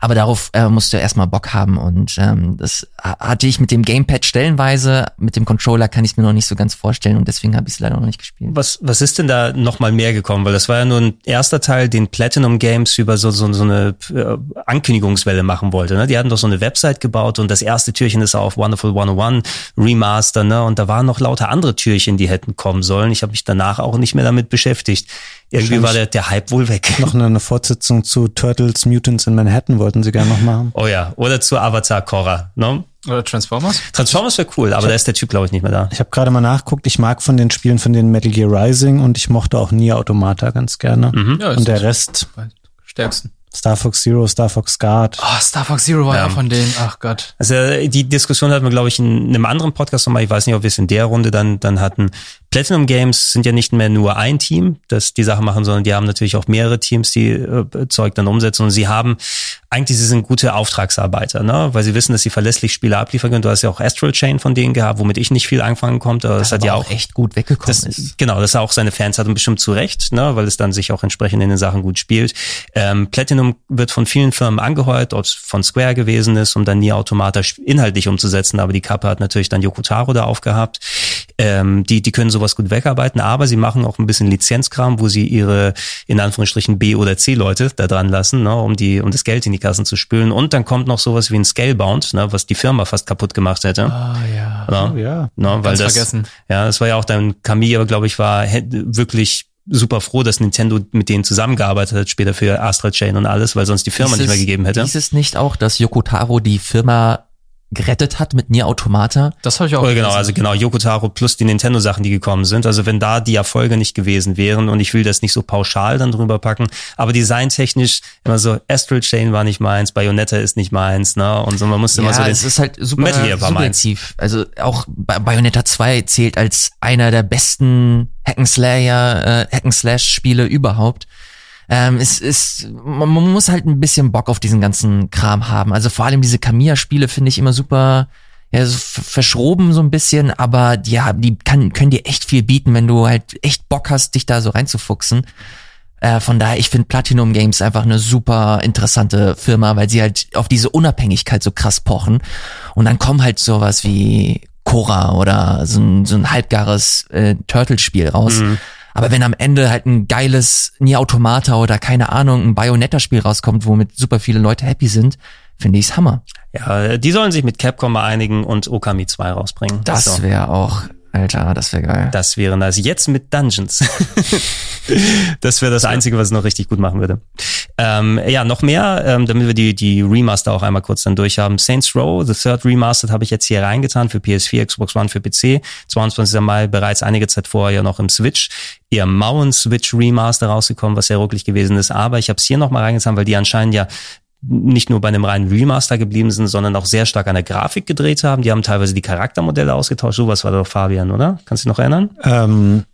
Aber darauf äh, musst du erstmal Bock haben und ähm, das hatte ich mit dem Gamepad stellenweise, mit dem Controller kann ich mir noch nicht so ganz vorstellen und deswegen habe ich es leider noch nicht gespielt. Was, was ist denn da nochmal mehr gekommen? Weil das war ja nur ein erster Teil, den Platinum Games über so, so, so eine äh, Ankündigungswelle machen wollte. Ne? Die hatten doch so eine Website gebaut und das erste Türchen ist auf Wonderful 101 Remaster, ne? Und da waren noch lauter andere Türchen, die hätten kommen sollen. Ich habe mich danach auch nicht mehr damit beschäftigt. Irgendwie war der, der Hype wohl weg. Noch eine Fortsetzung zu Turtles Mutants in Manhattan wollten sie gerne noch machen. Oh ja, oder zu Avatar Korra, ne? Oder Transformers? Transformers wäre cool, aber hab, da ist der Typ, glaube ich, nicht mehr da. Ich habe gerade mal nachguckt, ich mag von den Spielen von den Metal Gear Rising und ich mochte auch Nier Automata ganz gerne. Mhm. Ja, und der Rest. Stärksten. Star Fox Zero, Star Fox Guard. Oh, Star Fox Zero war ja, Ja. von denen. Ach Gott. Also die Diskussion hatten wir, glaube ich, in einem anderen Podcast nochmal. Ich weiß nicht, ob wir es in der Runde dann, dann hatten. Platinum Games sind ja nicht mehr nur ein Team, das die Sache machen, sondern die haben natürlich auch mehrere Teams, die äh, Zeug dann umsetzen. Und sie haben, eigentlich sie sind gute Auftragsarbeiter, ne? weil sie wissen, dass sie verlässlich Spiele abliefern können. Du hast ja auch Astral Chain von denen gehabt, womit ich nicht viel anfangen konnte. Aber das, hat ja auch echt gut weggekommen das, ist. Genau, das auch seine Fans hat und bestimmt zu Recht, ne, weil es dann sich auch entsprechend in den Sachen gut spielt. Ähm, Platinum wird von vielen Firmen angeheuert, ob es von Square gewesen ist, um dann nie automatisch inhaltlich umzusetzen, aber die Kappe hat natürlich dann Yoko Taro da aufgehabt. Ähm, die, die können sowas gut wegarbeiten, aber sie machen auch ein bisschen Lizenzkram, wo sie ihre, in Anführungsstrichen, B- oder C-Leute da dran lassen, ne, um die, um das Geld in die Kassen zu spülen. Und dann kommt noch sowas wie ein Scalebound, ne, was die Firma fast kaputt gemacht hätte. Ah ja. Ne? Oh, ja. Ne, weil das, vergessen. Ja, das war ja auch dann Camille, glaube ich, war wirklich super froh, dass Nintendo mit denen zusammengearbeitet hat, später für Astral Chain und alles, weil sonst die Firma Hieß nicht mehr gegeben hätte. Hieß es nicht auch, dass Yoko Taro die Firma gerettet hat mit Nier Automata? Das habe ich auch. Oder genau, also genau, Yoko Taro plus die Nintendo-Sachen, die gekommen sind. Also wenn da die Erfolge nicht gewesen wären und ich will das nicht so pauschal dann drüber packen, aber designtechnisch immer so, Astral Chain war nicht meins, Bayonetta ist nicht meins, ne? Und so, man musste immer so den, es ist halt super Metal Gear war meins. subjektiv. Also auch Ba- Bayonetta 2 zählt als einer der besten Hack'n'Slayer, äh, Hack'n'Slash-Spiele überhaupt. Ähm, es ist, man, man muss halt ein bisschen Bock auf diesen ganzen Kram haben. Also vor allem diese Kamiya-Spiele finde ich immer super, ja, so verschroben so ein bisschen, aber haben- die kann, können dir echt viel bieten, wenn du halt echt Bock hast, dich da so reinzufuchsen. Äh, von daher, ich finde Platinum Games einfach eine super interessante Firma, weil sie halt auf diese Unabhängigkeit so krass pochen. Und dann kommen halt sowas wie Cora oder so ein, so ein halbgares äh, Turtle-Spiel raus. Aber wenn am Ende halt ein geiles Nier Automata oder keine Ahnung, ein Bayonetta-Spiel rauskommt, womit super viele Leute happy sind, finde ich's Hammer. ja, die sollen sich mit Capcom mal einigen und Okami 2 rausbringen. Das So. wäre auch, Alter, das wäre geil. Das wäre nice. Jetzt mit Dungeons. das wäre das Einzige, was noch richtig gut machen würde. Ähm, ja, noch mehr, ähm, damit wir die, die Remaster auch einmal kurz dann durchhaben. Saints Row, The Third Remastered habe ich jetzt hier reingetan für PS4, Xbox One, für PC. 22. Mai bereits einige Zeit vorher ja noch im Switch. Eher mauen Switch Remaster rausgekommen, was sehr rucklig gewesen ist. Aber ich habe es hier noch mal reingetan, weil die anscheinend ja nicht nur bei einem reinen Remaster geblieben sind, sondern auch sehr stark an der Grafik gedreht haben. Die haben teilweise die Charaktermodelle ausgetauscht. Sowas war doch Fabian, oder? Kannst du dich noch erinnern? Ähm,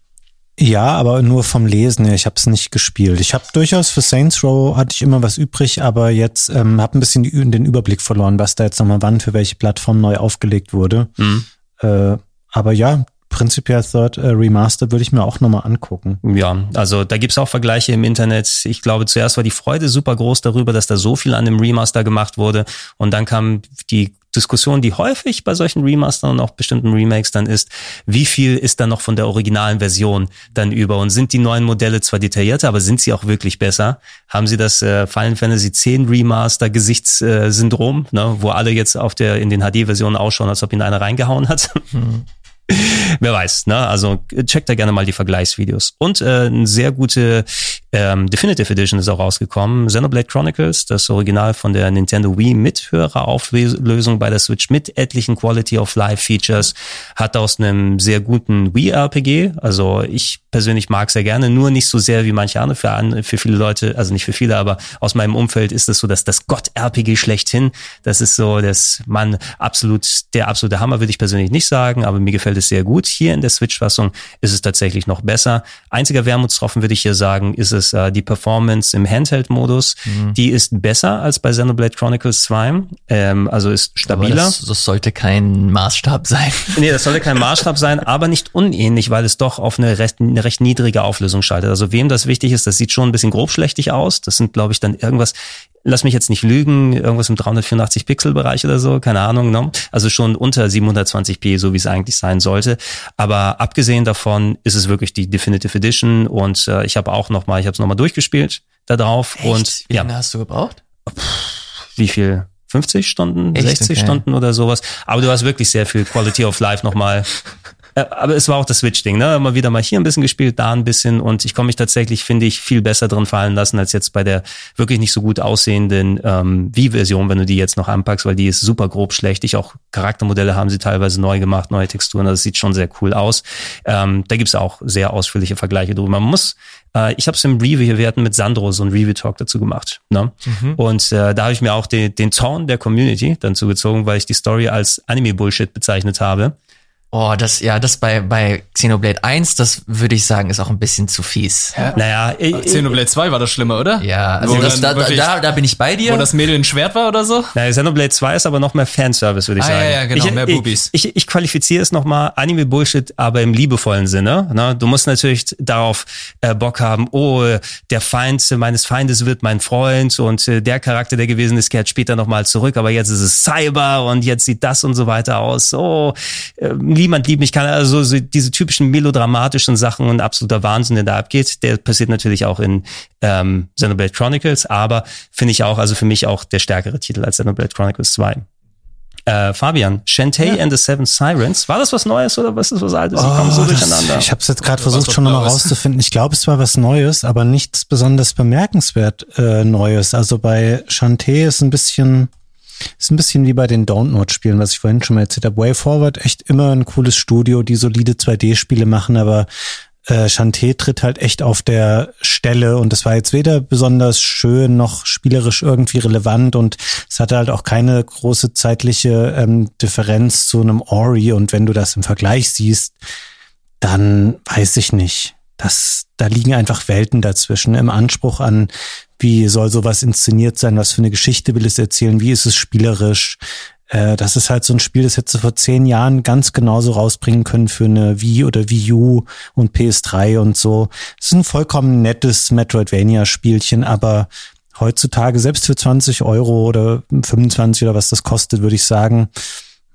ja, aber nur vom Lesen her. Ich habe es nicht gespielt. Ich habe durchaus für Saints Row hatte ich immer was übrig, aber jetzt ähm, habe ein bisschen die, den Überblick verloren, was da jetzt nochmal wann für welche Plattform neu aufgelegt wurde. Mhm. Äh, aber ja, prinzipiell Third äh, Remaster würde ich mir auch nochmal angucken. Ja, also da gibt's auch Vergleiche im Internet. Ich glaube, zuerst war die Freude super groß darüber, dass da so viel an dem Remaster gemacht wurde. Und dann kam die Diskussion, die häufig bei solchen Remastern und auch bestimmten Remakes dann ist, wie viel ist da noch von der originalen Version dann über? Und sind die neuen Modelle zwar detaillierter, aber sind sie auch wirklich besser? Haben sie das äh, Final Fantasy X Remaster Gesichtssyndrom, ne, wo alle jetzt auf der in den HD-Versionen ausschauen, als ob ihnen einer reingehauen hat? Wer weiß, ne? Also checkt da gerne mal die Vergleichsvideos. Und äh, eine sehr gute ähm, Definitive Edition ist auch rausgekommen. Xenoblade Chronicles, das Original von der Nintendo Wii mit höherer Auflösung bei der Switch mit etlichen Quality of Life Features, hat aus einem sehr guten Wii RPG. Also ich persönlich mag sehr gerne, nur nicht so sehr wie manche andere. Für, für viele Leute, also nicht für viele, aber aus meinem Umfeld ist es so, dass das Gott-RPG schlechthin, das ist so, das man absolut, der absolute Hammer würde ich persönlich nicht sagen, aber mir gefällt es sehr gut. Hier in der Switch-Fassung ist es tatsächlich noch besser. Einziger Wermutstropfen würde ich hier sagen, ist es äh, die Performance im Handheld-Modus. Die ist besser als bei Xenoblade Chronicles 2, ähm, also ist stabiler. das, das sollte kein Maßstab sein. Nee, das sollte kein Maßstab sein, aber nicht unähnlich, weil es doch auf eine recht, eine recht niedrige Auflösung schaltet. Also wem das wichtig ist, das sieht schon ein bisschen grobschlächtig aus. Das sind, glaube ich, dann irgendwas, lass mich jetzt nicht lügen, irgendwas im 384 Pixel Bereich oder so, keine Ahnung, ne? Also schon unter 720p, so wie es eigentlich sein sollte. Aber abgesehen davon ist es wirklich die Definitive Edition und äh, ich habe auch noch mal, ich habe es noch mal durchgespielt da drauf und Wie ja, lange hast du gebraucht? wie viel? 50 Stunden, Echt? 60 Okay. Stunden oder sowas. Aber du hast wirklich sehr viel Quality of Life nochmal aber es war auch das Switch-Ding, ne? Immer wieder mal hier ein bisschen gespielt, da ein bisschen und ich komme mich tatsächlich, finde ich, viel besser drin fallen lassen als jetzt bei der wirklich nicht so gut aussehenden ähm, Wii-Version, wenn du die jetzt noch anpackst, weil die ist super grob schlecht. Ich auch Charaktermodelle haben sie teilweise neu gemacht, neue Texturen, also es sieht schon sehr cool aus. Ähm, da gibt's auch sehr ausführliche Vergleiche drüber. Man muss äh, ich habe es im Review, wir hatten mit Sandro so ein Review-Talk dazu gemacht. Ne? Mhm. Und äh, da habe ich mir auch den, den Zorn der Community dann zugezogen, weil ich die Story als Anime-Bullshit bezeichnet habe. Oh, das, ja, das bei, bei Xenoblade 1, das würde ich sagen, ist auch ein bisschen zu fies. Ja. Naja, ich, Xenoblade 2 war das schlimmer, oder? Ja, also das, da, da, da bin ich bei dir. Wo das Mädel ein Schwert war oder so? Naja, Xenoblade 2 ist aber noch mehr Fanservice, würde ich ah, sagen. Ja, ja, genau, ich, mehr Boobies. Ich, ich, ich qualifiziere es nochmal, Anime-Bullshit, aber im liebevollen Sinne. Ne? Du musst natürlich darauf äh, Bock haben, oh, der Feind meines Feindes wird mein Freund und äh, der Charakter, der gewesen ist, kehrt später nochmal zurück, aber jetzt ist es Cyber und jetzt sieht das und so weiter aus. Oh, äh, niemand liebt mich, kann also so diese typischen melodramatischen Sachen und absoluter Wahnsinn, der da abgeht, der passiert natürlich auch in ähm, Xenoblade Chronicles, aber finde ich auch, also für mich auch der stärkere Titel als Xenoblade Chronicles 2. Äh, Fabian, Shantae ja. and the Seven Sirens. War das was Neues oder was ist was Altes? Ich oh, komme so durcheinander. Ich habe es jetzt gerade versucht schon nochmal rauszufinden. Ich glaube, es war was Neues, aber nichts besonders bemerkenswert äh, Neues. Also bei Shantae ist ein bisschen ist ein bisschen wie bei den Download-Spielen, was ich vorhin schon mal erzählt habe. Way Forward, echt immer ein cooles Studio, die solide 2D-Spiele machen, aber äh, Shantae tritt halt echt auf der Stelle und es war jetzt weder besonders schön noch spielerisch irgendwie relevant und es hatte halt auch keine große zeitliche ähm, Differenz zu einem Ori und wenn du das im Vergleich siehst, dann weiß ich nicht. Das, da liegen einfach Welten dazwischen im Anspruch an wie soll sowas inszeniert sein? Was für eine Geschichte will es erzählen? Wie ist es spielerisch? Äh, das ist halt so ein Spiel, das hätte vor zehn Jahren ganz genauso rausbringen können für eine Wii oder Wii U und PS3 und so. Es ist ein vollkommen nettes Metroidvania-Spielchen, aber heutzutage selbst für 20 Euro oder 25 oder was das kostet, würde ich sagen,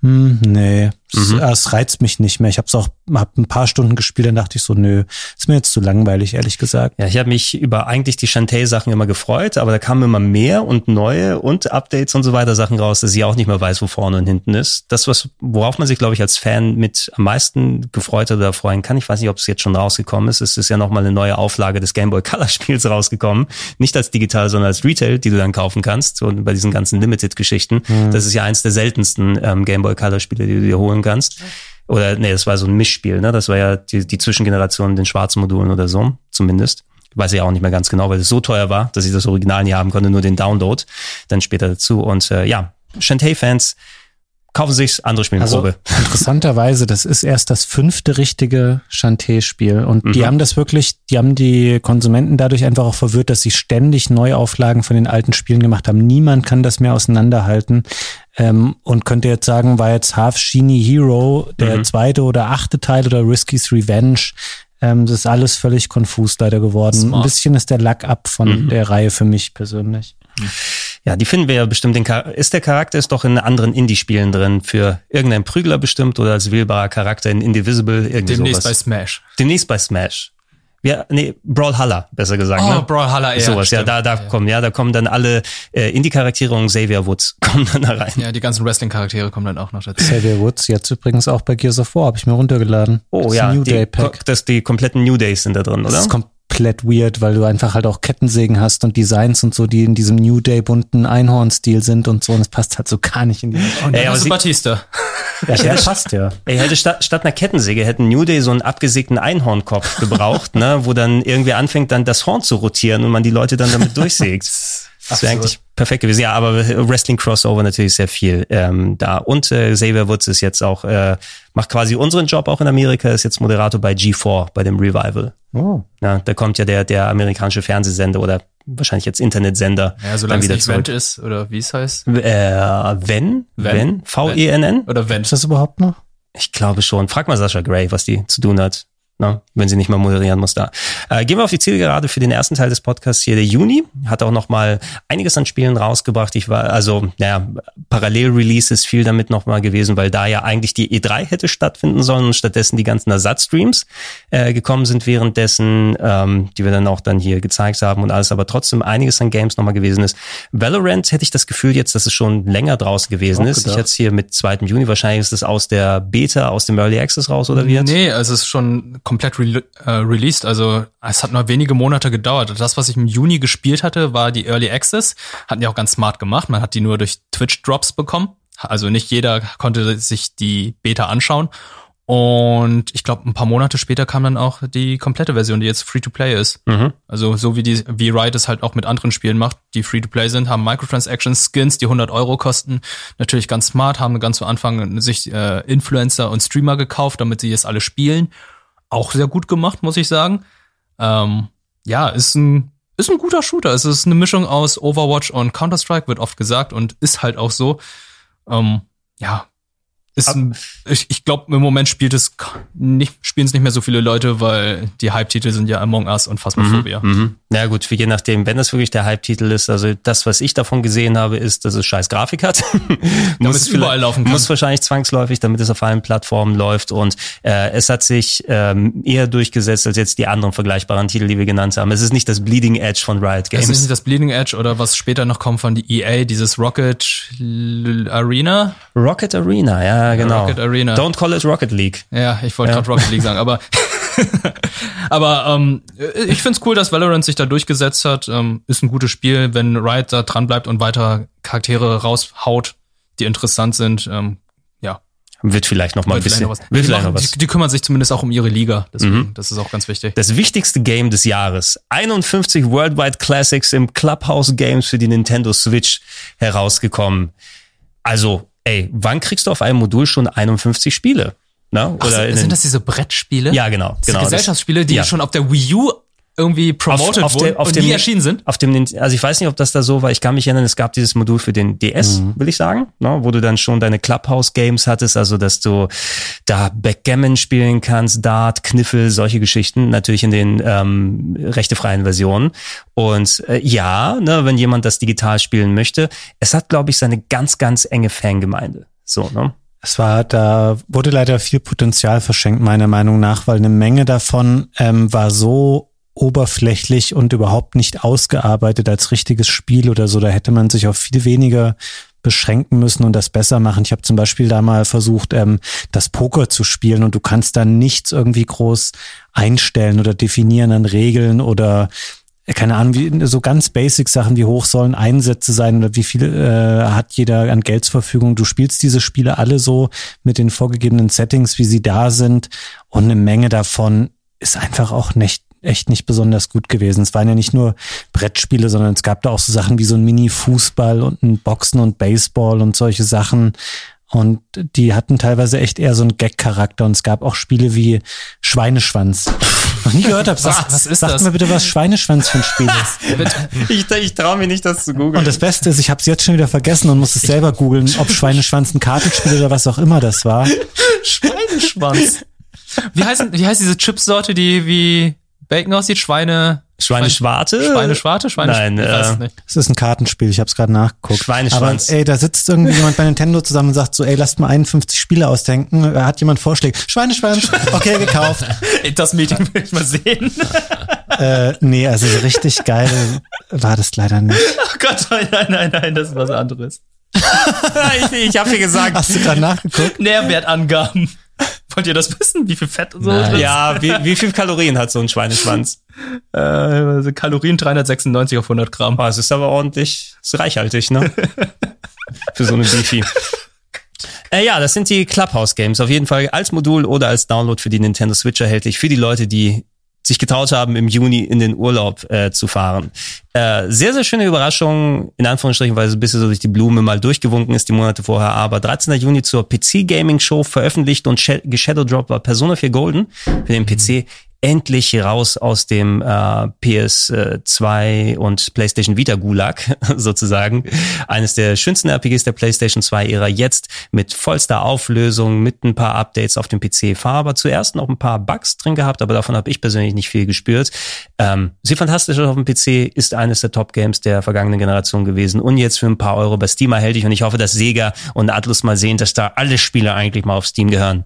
hm, nee, Mhm. Es, reizt mich nicht mehr. Ich habe es auch hab ein paar Stunden gespielt, dann dachte ich so, nö, ist mir jetzt zu langweilig, ehrlich gesagt. Ja, ich habe mich über eigentlich die Shantae-Sachen immer gefreut, aber da kamen immer mehr und neue und Updates und so weiter Sachen raus, dass ich auch nicht mehr weiß, wo vorne und hinten ist. Das, was, worauf man sich, glaube ich, als Fan mit am meisten gefreut oder freuen kann, ich weiß nicht, ob es jetzt schon rausgekommen ist. Es ist ja nochmal eine neue Auflage des Game Boy Color Spiels rausgekommen. Nicht als digital, sondern als Retail, die du dann kaufen kannst. Und bei diesen ganzen Limited-Geschichten. Mhm. Das ist ja eins der seltensten ähm, Game Boy Color Spiele, die du dir holen kannst. Oder nee, das war so ein Mischspiel, ne? Das war ja die, die Zwischengeneration den schwarzen Modulen oder so, zumindest. Weiß ich auch nicht mehr ganz genau, weil es so teuer war, dass ich das Original nie haben konnte, nur den Download dann später dazu. Und äh, ja, Shantae-Fans, kaufen sich's, andere spielen also, Probe. Interessanterweise, das ist erst das fünfte richtige Shantae-Spiel. Und mhm. die haben das wirklich, die haben die Konsumenten dadurch einfach auch verwirrt, dass sie ständig Neuauflagen von den alten Spielen gemacht haben. Niemand kann das mehr auseinanderhalten. Ähm, und könnte jetzt sagen, war jetzt Half Genie Hero der mhm. zweite oder achte Teil oder Risky's Revenge. Ähm, das ist alles völlig konfus leider geworden. Smart. Ein bisschen ist der Lack ab von mhm. der Reihe für mich persönlich. Ja, die finden wir ja bestimmt. Ist der Charakter ist doch in anderen Indie-Spielen drin für irgendeinen Prügler bestimmt oder als wählbarer Charakter in Indivisible irgendwie Demnächst sowas. bei Smash. Demnächst bei Smash. Ja, nee, Brawlhalla, besser gesagt. Oh, ne? Brawlhalla, ja. Sowas, stimmt. ja, da, da ja. kommen, ja, da kommen dann alle äh, Indie-Charaktere und Xavier Woods kommen dann da rein. Ja, die ganzen Wrestling-Charaktere kommen dann auch noch dazu. Xavier Woods, jetzt übrigens auch bei Gears of War, habe ich mir runtergeladen. Oh das ja, New die, Day Pack. Das, die kompletten New Days sind da drin, oder? Das ist komplett weird, weil du einfach halt auch Kettensägen hast und Designs und so, die in diesem New Day bunten Einhorn-Stil sind und so. Und es passt halt so gar nicht in die. Und Ey, aber sie, Batista. Ja, der passt ja. Ey, hätte statt, statt einer Kettensäge hätten New Day so einen abgesägten Einhornkopf gebraucht, ne, wo dann irgendwie anfängt, dann das Horn zu rotieren und man die Leute dann damit durchsägt. Das wäre eigentlich perfekt gewesen. Ja, aber Wrestling Crossover natürlich sehr viel ähm, da. Und äh, Xavier Woods ist jetzt auch, äh, macht quasi unseren Job auch in Amerika, ist jetzt Moderator bei G4, bei dem Revival. Oh. Ja, da kommt ja der, der amerikanische Fernsehsender oder wahrscheinlich jetzt Internetsender. Ja, solange es nicht Vent ist, oder wie es heißt? Äh, wenn? Wenn? V-E-N-N? Oder Vent. Ist das überhaupt noch? Ich glaube schon. Frag mal Sascha Gray, was die zu tun hat. Ne? Wenn sie nicht mal moderieren muss da. Äh, gehen wir auf die Zielgerade für den ersten Teil des Podcasts hier. Der Juni hat auch noch mal einiges an Spielen rausgebracht. Ich war, also, naja, Parallel-Releases viel damit noch mal gewesen, weil da ja eigentlich die E3 hätte stattfinden sollen und stattdessen die ganzen Ersatzstreams äh, gekommen sind währenddessen, ähm, die wir dann auch dann hier gezeigt haben und alles, aber trotzdem einiges an Games noch mal gewesen ist. Valorant hätte ich das Gefühl jetzt, dass es schon länger draußen gewesen Auch ist. Ich gedacht. hatte es hier mit 2. Juni, wahrscheinlich ist es aus der Beta, aus dem Early Access raus oder wie jetzt? Nee, also es ist schon komplett re äh, released. Also es hat nur wenige Monate gedauert. Das, was ich im Juni gespielt hatte, war die Early Access. Hatten die auch ganz smart gemacht. Man hat die nur durch Twitch-Drops bekommen. Also nicht jeder konnte sich die Beta anschauen. Und ich glaube, ein paar Monate später kam dann auch die komplette Version, die jetzt Free-to-Play ist. Mhm. Also so wie die wie Riot es halt auch mit anderen Spielen macht, die Free-to-Play sind, haben Microtransactions, Skins, die 100 Euro kosten. Natürlich ganz smart, haben ganz zu Anfang sich äh, Influencer und Streamer gekauft, damit sie es alle spielen. Auch sehr gut gemacht, muss ich sagen. Ähm, ja, ist ein ist ein guter Shooter. Es ist eine Mischung aus Overwatch und Counter Strike, wird oft gesagt und ist halt auch so. Ähm, ja, ein, ich, ich glaube im Moment spielt es nicht spielen es nicht mehr so viele Leute, weil die Hype-Titel sind ja Among Us und Phasmophobia. Mhm. Na gut, je nachdem, wenn das wirklich der Hype-Titel ist, also das, was ich davon gesehen habe, ist, dass es scheiß Grafik hat. muss es überall laufen kann. Muss wahrscheinlich zwangsläufig, damit es auf allen Plattformen läuft und äh, es hat sich ähm, eher durchgesetzt als jetzt die anderen vergleichbaren Titel, die wir genannt haben. Es ist nicht das Bleeding Edge von Riot Es Games. ist nicht das Bleeding Edge oder was später noch kommt von die EA, dieses Rocket Arena. Rocket Arena, ja genau. Rocket Arena. Don't call it Rocket League. Ja, ich wollte Ja. gerade Rocket League sagen, aber aber ähm, ich find's cool, dass Valorant sich da durchgesetzt hat. Ähm, ist ein gutes Spiel, wenn Riot da dran bleibt und weiter Charaktere raushaut, die interessant sind. Ähm, ja, Wird vielleicht noch mal ein vielleicht bisschen. was. Wird Die, vielleicht noch was. die, die kümmern sich zumindest auch um ihre Liga, deswegen, Mhm. das ist auch ganz wichtig. Das wichtigste Game des Jahres. 51 Worldwide Classics im Clubhouse Games für die Nintendo Switch herausgekommen. Also, ey, wann kriegst du auf einem Modul schon 51 Spiele? Ach, oder in sind das diese Brettspiele? Ja, genau. Diese genau Gesellschaftsspiele, die ja. schon auf der Wii U irgendwie promoted auf wurden der- auf und dem- nie erschienen sind? Auf dem, also ich weiß nicht, ob das da so war. Ich kann mich erinnern, es gab dieses Modul für den DS, Mhm. will ich sagen, ne, wo du dann schon deine Clubhouse-Games hattest, also dass du da Backgammon spielen kannst, Dart, Kniffel, solche Geschichten, natürlich in den ähm, rechtefreien Versionen. Und äh, ja, ne, wenn jemand das digital spielen möchte, es hat, glaube ich, seine ganz, ganz enge Fangemeinde. So, ne? Es war, da wurde leider viel Potenzial verschenkt, meiner Meinung nach, weil eine Menge davon ähm, war so oberflächlich und überhaupt nicht ausgearbeitet als richtiges Spiel oder so. Da hätte man sich auf viel weniger beschränken müssen und das besser machen. Ich habe zum Beispiel da mal versucht, ähm, das Poker zu spielen und du kannst da nichts irgendwie groß einstellen oder definieren an Regeln oder keine Ahnung, wie, so ganz basic Sachen, wie hoch sollen Einsätze sein oder wie viel äh, hat jeder an Geld zur Verfügung. Du spielst diese Spiele alle so mit den vorgegebenen Settings, wie sie da sind und eine Menge davon ist einfach auch nicht echt nicht besonders gut gewesen. Es waren ja nicht nur Brettspiele, sondern es gab da auch so Sachen wie so ein Mini-Fußball und ein Boxen und Baseball und solche Sachen. Und die hatten teilweise echt eher so einen Gag-Charakter. Und es gab auch Spiele wie Schweineschwanz. Noch nie gehört habe. Was- was ist Sagt das? mir bitte, was Schweineschwanz für ein Spiel ist. Ich, ich traue mir nicht, das zu googeln. Und das Beste ist, ich habe es jetzt schon wieder vergessen und muss es selber googeln, ob Schweineschwanz ein Kartenspiel oder was auch immer das war. Schweineschwanz. wie, heißt, wie heißt diese Chipsorte, die wie Bacon aussieht? Schweine. Schweineschwarte? Schweineschwarte? Schweine Nein, ich weiß es äh, nicht. Es ist ein Kartenspiel, ich habe es gerade nachgeguckt. Schweineschwanz. Aber ey, da sitzt irgendwie jemand bei Nintendo zusammen und sagt so, ey, lasst mal 51 Spiele ausdenken. Da hat jemand Vorschläge. Schweineschwanz, okay, gekauft. Das Meeting will ich mal sehen. äh, nee, also so richtig geil war das leider nicht. Oh Gott, nein, nein, nein, nein, das ist was anderes. ich ich habe dir gesagt, Hast du gerade nachgeguckt? Nährwertangaben. Wollt ihr das wissen, wie viel Fett und so ist? ja, wie, wie viel Kalorien hat so ein Schweineschwanz? Äh, also Kalorien 396 auf 100 Gramm. Boah, es ist aber ordentlich, ist reichhaltig, ne? Für so eine Beefy. Äh, ja, das sind die Clubhouse Games. Auf jeden Fall als Modul oder als Download für die Nintendo Switch erhältlich. Für die Leute, die sich getraut haben, im Juni in den Urlaub äh, zu fahren. Äh, sehr, sehr schöne Überraschung, in Anführungsstrichen, weil es ein bisschen so durch die Blume mal durchgewunken ist die Monate vorher. Aber 13. Juni zur PC Gaming Show veröffentlicht und sh- geshadowdropped war Persona 4 Golden für den PC. Endlich raus aus dem äh, PS2 und PlayStation Vita Gulag sozusagen. Eines der schönsten RPGs der PlayStation 2 Ära jetzt mit vollster Auflösung, mit ein paar Updates auf dem PC. Fahr zuerst noch ein paar Bugs drin gehabt, aber davon habe ich persönlich nicht viel gespürt. Ähm, sie fantastisch auf dem PC, ist eines der Top Games der vergangenen Generation gewesen und jetzt für ein paar Euro bei Steam erhältlich und ich hoffe, dass Sega und Atlus mal sehen, dass da alle Spiele eigentlich mal auf Steam gehören.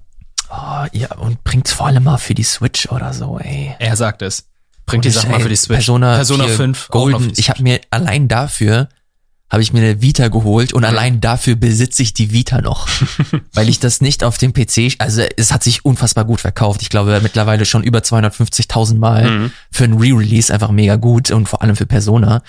Oh, ja, und bringt's vor allem mal für die Switch oder so, ey. Er sagt es. Bringt die Sache mal für die Switch. Persona, Persona 4 5. auch noch für Golden. Ich habe mir allein dafür habe ich mir eine Vita geholt und allein dafür besitze ich die Vita noch, weil ich das nicht auf dem PC, also es hat sich unfassbar gut verkauft. Ich glaube mittlerweile schon über 250.000 Mal Mhm. für ein Re-Release einfach mega gut und vor allem für Persona.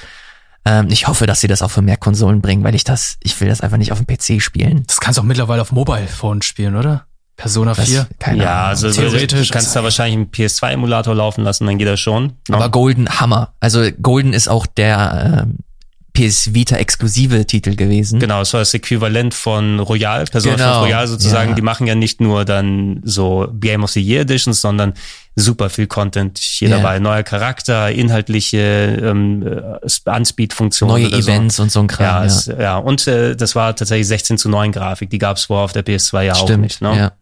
Ähm, ich hoffe, dass sie das auch für mehr Konsolen bringen, weil ich das, ich will das einfach nicht auf dem PC spielen. Das kannst du auch mittlerweile auf Mobile Phone spielen, oder? Persona Das, 4. keine ja, Ahnung. also Theoretisch, du kannst da wahrscheinlich einen PS2-Emulator laufen lassen, dann geht das schon. ne? Aber Golden Hammer. Also Golden ist auch der ähm, PS Vita exklusive Titel gewesen. Genau, es war das Äquivalent von Royal, Persona Genau, 5 Royal sozusagen. ja. Die machen ja nicht nur dann so Game of the Year Editions, sondern super viel Content hier Ja. dabei. Neuer Charakter, inhaltliche ähm, äh, Unspeed-Funktionen. Neue oder so. Events und so ein Kram. Ja, Ja, es, ja. und äh, das war tatsächlich 16 zu 9 Grafik. Die gab es vorher auf der PS2 ja auch Stimmt. nicht. Ne? Ja.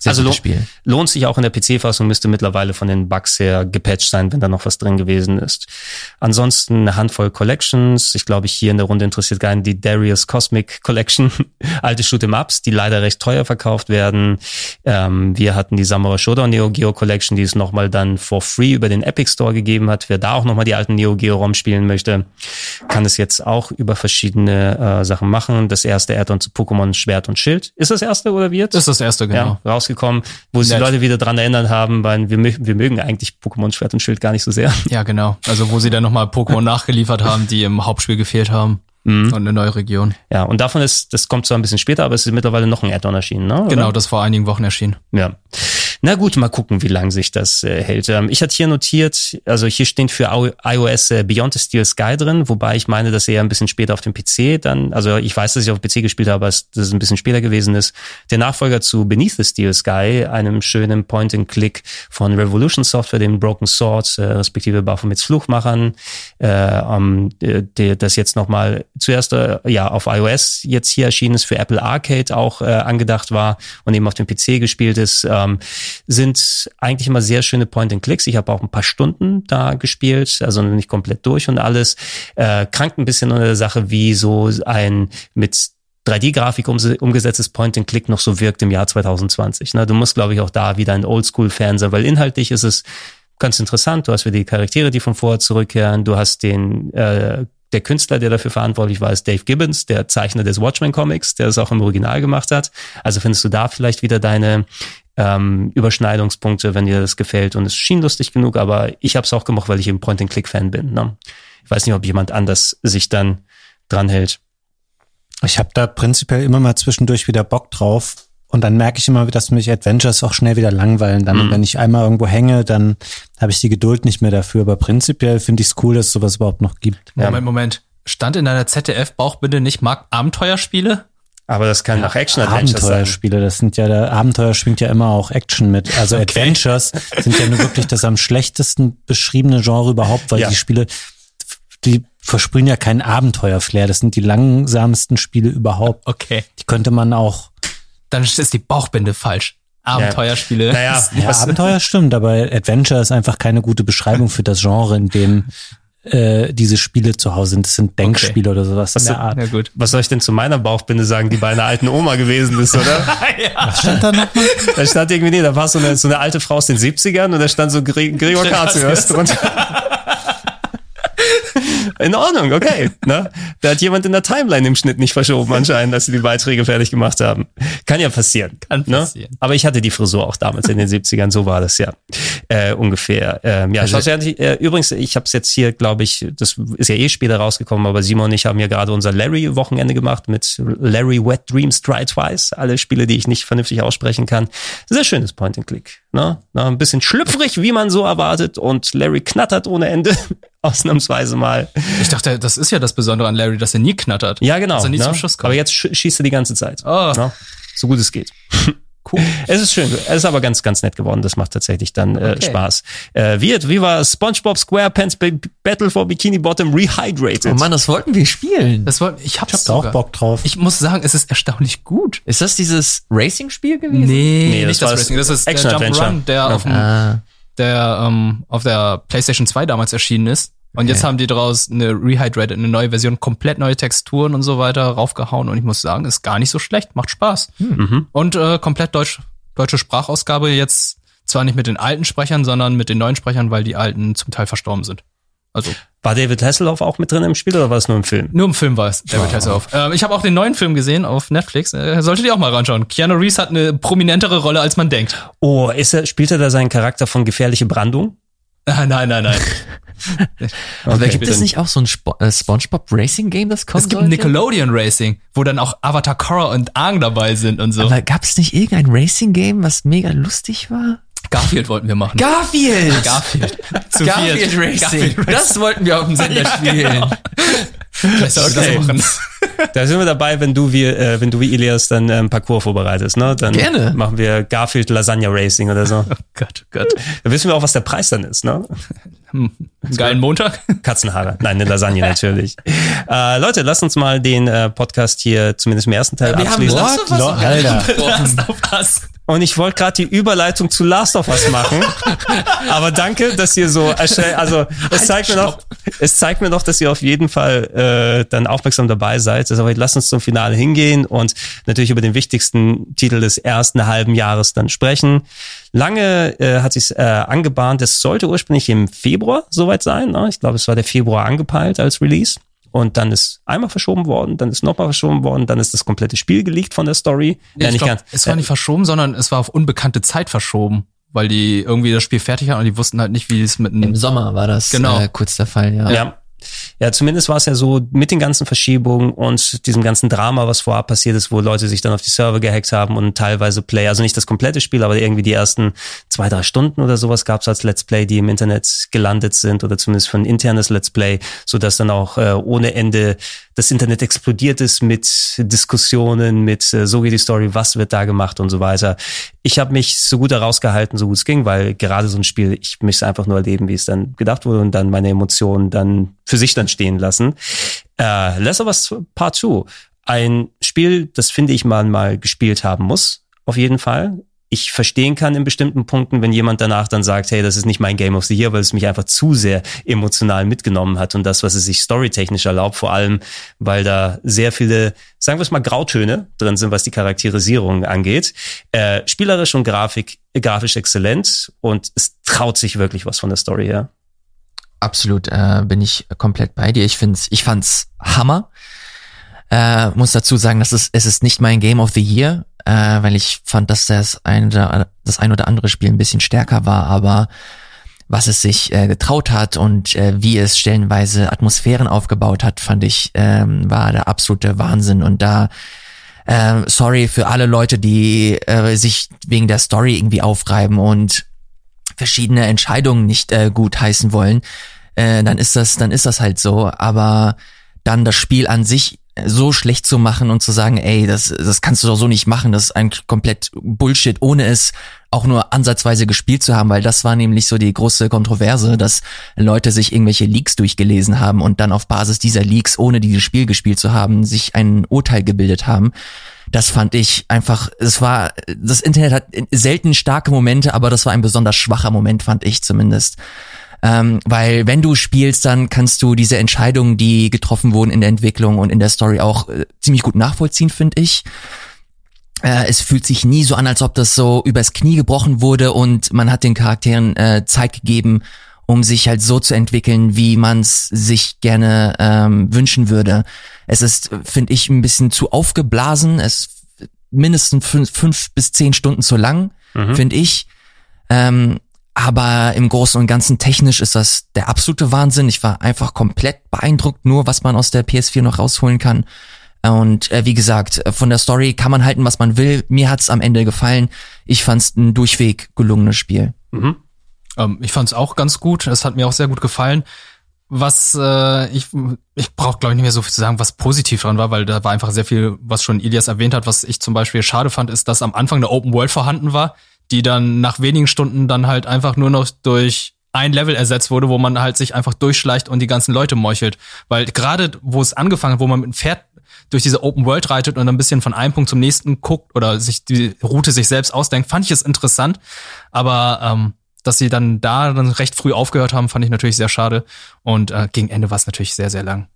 Sehr Also gutes lo- Spiel. Lohnt sich auch in der PC-Fassung, müsste mittlerweile von den Bugs her gepatcht sein, wenn da noch was drin gewesen ist. Ansonsten eine Handvoll Collections. Ich glaube, ich hier in der Runde interessiert gar nicht die Darius Cosmic Collection. Alte Shoot'em-Ups, die leider recht teuer verkauft werden. Ähm, wir hatten die Samurai Shodown Neo Geo Collection, die es nochmal dann for free über den Epic Store gegeben hat. Wer da auch nochmal die alten Neo Geo ROM spielen möchte, kann es jetzt auch über verschiedene äh, Sachen machen. Das erste Add-on zu Pokémon Schwert und Schild. Ist das erste oder wird? Ist das erste, genau. ja, rausgekommen, wo sich die. Leute wieder dran erinnern haben, weil wir, wir mögen eigentlich Pokémon Schwert und Schild gar nicht so sehr. Ja, genau. Also wo sie dann nochmal Pokémon nachgeliefert haben, die im Hauptspiel gefehlt haben. Mhm. Und eine neue Region. Ja, und davon ist, das kommt zwar ein bisschen später, aber es ist mittlerweile noch ein Add-on erschienen, ne? Oder? Genau, das vor einigen Wochen erschienen. Ja. Na gut, mal gucken, wie lang sich das äh, hält. Ähm, ich hatte hier notiert, also hier stehen für iOS äh, Beyond the Steel Sky drin, wobei ich meine, dass er ein bisschen später auf dem PC dann, also ich weiß, dass ich auf dem PC gespielt habe, aber dass es ein bisschen später gewesen ist. Der Nachfolger zu Beneath the Steel Sky, einem schönen Point-and-Click von Revolution Software, dem Broken Sword, äh, respektive Baphomets Fluchmachern, äh, ähm, äh, der, das jetzt nochmal zuerst äh, ja auf iOS jetzt hier erschienen ist, für Apple Arcade auch äh, angedacht war und eben auf dem PC gespielt ist, ähm, sind eigentlich immer sehr schöne Point-and-Clicks. Ich habe auch ein paar Stunden da gespielt, also nicht komplett durch und alles. Äh, krankt ein bisschen an der Sache, wie so ein mit 3D-Grafik umse- umgesetztes Point-and-Click noch so wirkt im Jahr 2020. Ne? Du musst, glaube ich, auch da wieder ein Oldschool-Fan sein, weil inhaltlich ist es ganz interessant. Du hast wieder die Charaktere, die von vorher zurückkehren. Du hast den äh, der Künstler, der dafür verantwortlich war, ist Dave Gibbons, der Zeichner des Watchmen Comics, der es auch im Original gemacht hat. Also findest du da vielleicht wieder deine ähm, Überschneidungspunkte, wenn dir das gefällt. Und es schien lustig genug, aber ich habe es auch gemacht, weil ich eben Point-and-Click-Fan bin. Ne? Ich weiß nicht, ob jemand anders sich dann dran hält. Ich habe da prinzipiell immer mal zwischendurch wieder Bock drauf. Und dann merke ich immer, dass mich Adventures auch schnell wieder langweilen. Dann, und wenn ich einmal irgendwo hänge, dann habe ich die Geduld nicht mehr dafür. Aber prinzipiell finde ich es cool, dass es sowas überhaupt noch gibt. Moment, Moment. Stand in deiner ZDF-Bauchbinde nicht Mark Abenteuerspiele? Aber das kann auch Action-Adventures sein. Abenteuerspiele, das sind ja, der Abenteuer schwingt ja immer auch Action mit. Also Adventures sind ja nur wirklich das am schlechtesten beschriebene Genre überhaupt, weil Ja. die Spiele, die versprühen ja keinen Abenteuerflair. Das sind die langsamsten Spiele überhaupt. Okay. Die könnte man auch, Dann ist die Bauchbinde falsch. Abenteuerspiele. Naja, ja, Abenteuer stimmt, aber Adventure ist einfach keine gute Beschreibung für das Genre, in dem äh, diese Spiele zu Hause sind. Das sind Denkspiele oder sowas in der Art. Na gut. was soll ich denn zu meiner Bauchbinde sagen, die bei einer alten Oma gewesen ist, oder? Was stand da noch mal? Da stand irgendwie, nee, da war so eine, so eine alte Frau aus den 70ern und da stand so Gre Gregor Katzius drunter. In Ordnung, okay. Ne? Da hat jemand in der Timeline im Schnitt nicht verschoben anscheinend, dass sie die Beiträge fertig gemacht haben. Kann ja passieren. Kann ne? passieren. Aber ich hatte die Frisur auch damals in den 70ern, so war das ja äh, ungefähr. Ähm, ja, Also- schaut ja, äh, übrigens, ich habe es jetzt hier, glaube ich, das ist ja eh später rausgekommen, aber Simon und ich haben ja gerade unser Larry-Wochenende gemacht mit Larry Wet Dreams Try Twice. Alle Spiele, die ich nicht vernünftig aussprechen kann. Sehr schönes Point-and-Click. Ne? Ein bisschen schlüpfrig, wie man so erwartet und Larry knattert ohne Ende. Ausnahmsweise mal. Ich dachte, das ist ja das Besondere an Larry, dass er nie knattert. Ja, genau. Dass er nie ne? zum Schuss kommt. Aber jetzt sch schießt er die ganze Zeit. Oh. Ne? So gut es geht. Cool. Es ist schön. Es ist aber ganz, ganz nett geworden. Das macht tatsächlich dann äh, Okay. Spaß. Äh, Wirt, wie war SpongeBob SquarePants Ba- Battle for Bikini Bottom Rehydrated? Oh Mann, das wollten wir spielen. Das war, ich hab's Ich hab da auch sogar. Bock drauf. Ich muss sagen, es ist erstaunlich gut. Ist das dieses Racing-Spiel gewesen? Nee, Nee, das nicht war das das Racing. Das ist der Action Adventure. Jump'n'Run, der, Ja. auf, dem, Ah, der ähm, auf der PlayStation 2 damals erschienen ist. Und jetzt haben die daraus eine Rehydrated, eine neue Version, komplett neue Texturen und so weiter raufgehauen. Und ich muss sagen, ist gar nicht so schlecht, macht Spaß. Und äh, komplett deutsch, deutsche Sprachausgabe jetzt zwar nicht mit den alten Sprechern, sondern mit den neuen Sprechern, weil die alten zum Teil verstorben sind. Also War David Hasselhoff auch mit drin im Spiel oder war es nur im Film? nur im Film war es, David Hasselhoff. Ähm, ich habe auch den neuen Film gesehen auf Netflix. Äh, solltet ihr auch mal reinschauen. Keanu Reeves hat eine prominentere Rolle, als man denkt. Oh, ist er, spielt er da seinen Charakter von gefährliche Brandung? Ah, nein, nein, nein. aber Okay. gibt es nicht auch so ein Spo äh, SpongeBob Racing Game, das kommt Es gibt Nickelodeon Racing, wo dann auch Avatar Korra und Aang dabei sind und so. Aber gab es nicht irgendein Racing Game, was mega lustig war? Garfield wollten wir machen. Garfield! Garfield. Zu Garfield viert. Racing. Garfield Racing. Das wollten wir auf dem Sender spielen. Vielleicht sollten wir Okay. das machen. Da sind wir dabei, wenn du wie, äh, wenn du wie Elias dann ähm, Parcours vorbereitest, ne? Dann Gerne. machen wir Garfield Lasagna Racing oder so. Gott, Gott. Da wissen wir auch, was der Preis dann ist, ne? Einen geilen Montag. Katzenhaare. Nein, eine Lasagne natürlich. Äh, Leute, lasst uns mal den äh, Podcast hier zumindest im ersten Teil Wir haben abschließen. Last of Us Lo- noch gar nicht Alter. besprochen. Auf das. Und ich wollte gerade die Überleitung zu Last of Us machen. Aber danke, dass ihr so erschell- also es zeigt mir noch, es zeigt mir noch, dass ihr auf jeden Fall äh, dann aufmerksam dabei seid. Also, aber lasst uns zum Finale hingehen und natürlich über den wichtigsten Titel des ersten halben Jahres dann sprechen. Lange äh, hat sich äh, angebahnt, es sollte ursprünglich im Februar soweit sein. Ne? Ich glaube, es war der Februar angepeilt als Release. Und dann ist einmal verschoben worden, dann ist nochmal verschoben worden, dann ist das komplette Spiel geleakt von der Story. Nee, ich nicht glaub, ganz- es war nicht verschoben, sondern es war auf unbekannte Zeit verschoben, weil die irgendwie das Spiel fertig hatten und die wussten halt nicht, wie es mit Im einem Sommer war das Genau. äh, kurz der Fall, ja. Ja. Ja, zumindest war es ja so mit den ganzen Verschiebungen und diesem ganzen Drama, was vorab passiert ist, wo Leute sich dann auf die Server gehackt haben und teilweise Play, also nicht das komplette Spiel, aber irgendwie die ersten zwei, drei Stunden oder sowas gab es als Let's Play, die im Internet gelandet sind oder zumindest für ein internes Let's Play, so dass dann auch äh, ohne Ende das Internet explodiert ist mit Diskussionen, mit äh, so geht die Story, was wird da gemacht und so weiter. Ich habe mich so gut herausgehalten, so gut es ging, weil gerade so ein Spiel, ich möchte einfach nur erleben, wie es dann gedacht wurde und dann meine Emotionen dann für sich dann stehen lassen. Äh, Last of Us Part 2, ein Spiel, das finde ich man mal gespielt haben muss, auf jeden Fall. Ich verstehen kann in bestimmten Punkten, wenn jemand danach dann sagt, hey, das ist nicht mein Game of the Year, weil es mich einfach zu sehr emotional mitgenommen hat und das, was es sich storytechnisch erlaubt, vor allem, weil da sehr viele, sagen wir es mal, Grautöne drin sind, was die Charakterisierung angeht. Äh, spielerisch und Grafik, grafisch exzellent und es traut sich wirklich was von der Story her. Absolut, äh, bin ich komplett bei dir. Ich find's, ich fand's Hammer. Äh, muss dazu sagen, dass es, es ist nicht mein Game of the Year, äh, weil ich fand, dass das ein, oder, das ein oder andere Spiel ein bisschen stärker war, aber was es sich äh, getraut hat und äh, wie es stellenweise Atmosphären aufgebaut hat, fand ich, ähm, war der absolute Wahnsinn. Und da, äh, sorry für alle Leute, die äh, sich wegen der Story irgendwie aufreiben und verschiedene Entscheidungen nicht äh, gut heißen wollen, äh, dann ist das, dann ist das halt so. Aber dann das Spiel an sich so schlecht zu machen und zu sagen, ey, das, das kannst du doch so nicht machen, das ist eigentlich komplett Bullshit, ohne es auch nur ansatzweise gespielt zu haben, weil das war nämlich so die große Kontroverse, dass Leute sich irgendwelche Leaks durchgelesen haben und dann auf Basis dieser Leaks, ohne dieses Spiel gespielt zu haben, sich ein Urteil gebildet haben. Das fand ich einfach, es war, das Internet hat selten starke Momente, aber das war ein besonders schwacher Moment, fand ich zumindest. Ähm, weil wenn du spielst, dann kannst du diese Entscheidungen, die getroffen wurden in der Entwicklung und in der Story auch äh, ziemlich gut nachvollziehen, finde ich. Äh, es fühlt sich nie so an, als ob das so übers Knie gebrochen wurde und man hat den Charakteren äh, Zeit gegeben, um sich halt so zu entwickeln, wie man es sich gerne ähm, wünschen würde. Es ist, finde ich, ein bisschen zu aufgeblasen. Es ist mindestens fünf, fünf bis zehn Stunden zu lang, finde ich. Ähm, aber im Großen und Ganzen technisch ist das der absolute Wahnsinn. Ich war einfach komplett beeindruckt, nur was man aus der PS4 noch rausholen kann. Und äh, wie gesagt, von der Story kann man halten, was man will. Mir hat's am Ende gefallen. Ich fand's ein durchweg gelungenes Spiel. Ähm, ich fand es auch ganz gut. Es hat mir auch sehr gut gefallen. was äh, ich ich brauche glaube ich nicht mehr so viel zu sagen, was positiv dran war, weil da war einfach sehr viel, was schon Ilias erwähnt hat. Was ich zum Beispiel schade fand, ist, dass am Anfang eine Open World vorhanden war, die dann nach wenigen Stunden dann halt einfach nur noch durch ein Level ersetzt wurde, wo man halt sich einfach durchschleicht und die ganzen Leute meuchelt. Weil gerade wo es angefangen hat, wo man mit dem Pferd durch diese Open World reitet und ein bisschen von einem Punkt zum nächsten guckt oder sich die Route sich selbst ausdenkt, fand ich es interessant. Aber ähm, dass sie dann da dann recht früh aufgehört haben, fand ich natürlich sehr schade. Und äh, gegen Ende war es natürlich sehr, sehr lang.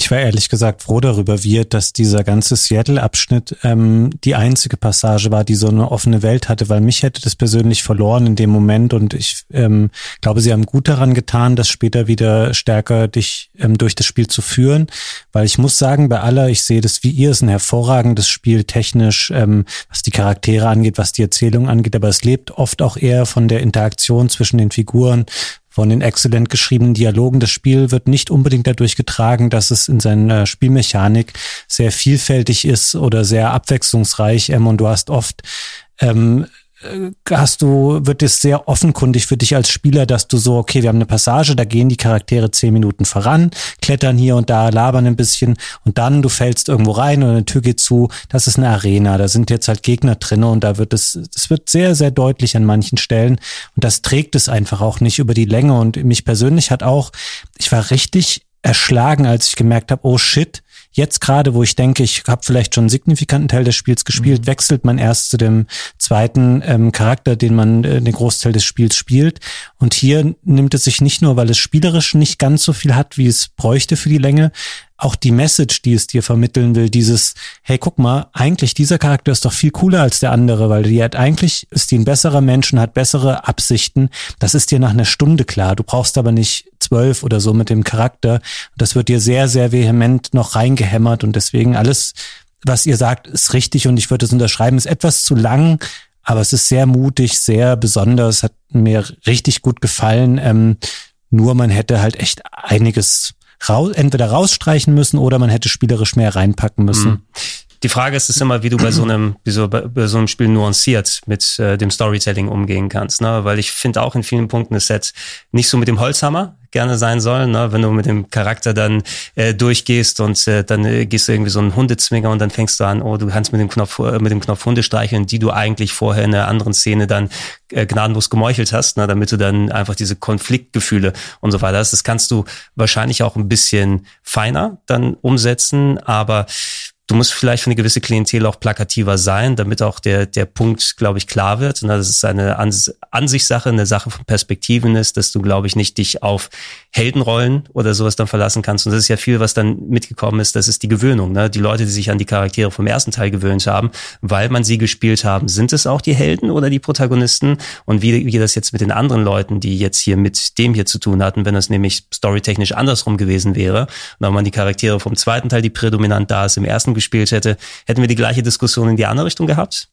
Ich war ehrlich gesagt froh darüber, wie dass dieser ganze Seattle-Abschnitt ähm, die einzige Passage war, die so eine offene Welt hatte, weil mich hätte das persönlich verloren in dem Moment und ich ähm, glaube, sie haben gut daran getan, das später wieder stärker dich ähm, durch das Spiel zu führen, weil ich muss sagen, bei aller, ich sehe das wie ihr, ist ein hervorragendes Spiel technisch, ähm, was die Charaktere angeht, was die Erzählung angeht, aber es lebt oft auch eher von der Interaktion zwischen den Figuren, von den exzellent geschriebenen Dialogen. Das Spiel wird nicht unbedingt dadurch getragen, dass es in seiner Spielmechanik sehr vielfältig ist oder sehr abwechslungsreich. Ähm, und du hast oft ähm, äh, hast du, wird es sehr offenkundig für dich als Spieler, dass du so, okay, wir haben eine Passage, da gehen die Charaktere zehn Minuten voran, klettern hier und da, labern ein bisschen und dann du fällst irgendwo rein und eine Tür geht zu, das ist eine Arena, da sind jetzt halt Gegner drinne und da wird es, es wird sehr, sehr deutlich an manchen Stellen und das trägt es einfach auch nicht über die Länge und mich persönlich hat auch, ich war richtig erschlagen, als ich gemerkt habe, oh shit, Jetzt gerade, wo ich denke, ich habe vielleicht schon einen signifikanten Teil des Spiels gespielt, mhm. wechselt man erst zu dem zweiten ähm, Charakter, den man äh, den Großteil des Spiels spielt. Und hier nimmt es sich nicht nur, weil es spielerisch nicht ganz so viel hat, wie es bräuchte für die Länge, auch die Message, die es dir vermitteln will, dieses, hey, guck mal, eigentlich dieser Charakter ist doch viel cooler als der andere, weil die hat eigentlich ist die ein besserer Mensch und hat bessere Absichten. Das ist dir nach einer Stunde klar. Du brauchst aber nicht zwölf oder so mit dem Charakter. Das wird dir sehr, sehr vehement noch reingehämmert und deswegen alles, was ihr sagt, ist richtig und ich würde es unterschreiben, ist etwas zu lang, aber es ist sehr mutig, sehr besonders, hat mir richtig gut gefallen. Ähm, nur man hätte halt echt einiges raus, entweder rausstreichen müssen oder man hätte spielerisch mehr reinpacken müssen. Die Frage ist es immer, wie du bei so einem, wie so bei, bei so einem Spiel nuanciert mit äh, dem Storytelling umgehen kannst, ne? Weil ich finde auch in vielen Punkten das Set nicht so mit dem Holzhammer gerne sein soll, ne? Wenn du mit dem Charakter dann äh, durchgehst und äh, dann äh, gehst du irgendwie so einen Hundezwinger und dann fängst du an, oh, du kannst mit dem Knopf äh, mit dem Knopf Hunde streicheln, die du eigentlich vorher in einer anderen Szene dann äh, gnadenlos gemeuchelt hast, ne? damit du dann einfach diese Konfliktgefühle und so weiter hast. Das kannst du wahrscheinlich auch ein bisschen feiner dann umsetzen, aber du musst vielleicht für eine gewisse Klientel auch plakativer sein, damit auch der, der Punkt, glaube ich, klar wird. Und das ist eine Ansichtssache, eine Sache von Perspektiven ist, dass du, glaube ich, nicht dich auf Heldenrollen oder sowas dann verlassen kannst. Und das ist ja viel, was dann mitgekommen ist. Das ist die Gewöhnung. Ne? Die Leute, die sich an die Charaktere vom ersten Teil gewöhnt haben, weil man sie gespielt haben, sind es auch die Helden oder die Protagonisten? Und wie, wie das jetzt mit den anderen Leuten, die jetzt hier mit dem hier zu tun hatten, wenn das nämlich storytechnisch andersrum gewesen wäre, wenn man die Charaktere vom zweiten Teil, die prädominant da ist, im ersten gespielt hätte, hätten wir die gleiche Diskussion in die andere Richtung gehabt?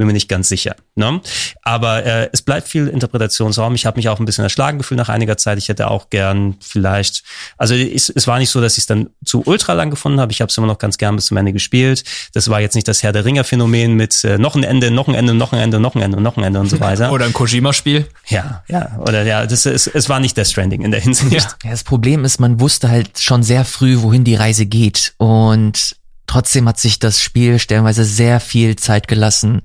Bin mir nicht ganz sicher. Ne? Aber äh, es bleibt viel Interpretationsraum. Ich habe mich auch ein bisschen erschlagen gefühlt nach einiger Zeit. Ich hätte auch gern vielleicht, also es, es war nicht so, dass ich es dann zu ultra lang gefunden habe. Ich habe es immer noch ganz gern bis zum Ende gespielt. Das war jetzt nicht das Herr der Ringer Phänomen mit äh, noch ein Ende, noch ein Ende, noch ein Ende, noch ein Ende, noch ein Ende und so weiter. Oder ein Kojima-Spiel. Ja, ja. Oder ja, das ist, es war nicht das Stranding in der Hinsicht. Ja. ja, das Problem ist, man wusste halt schon sehr früh, wohin die Reise geht. Und Trotzdem hat sich das Spiel stellenweise sehr viel Zeit gelassen,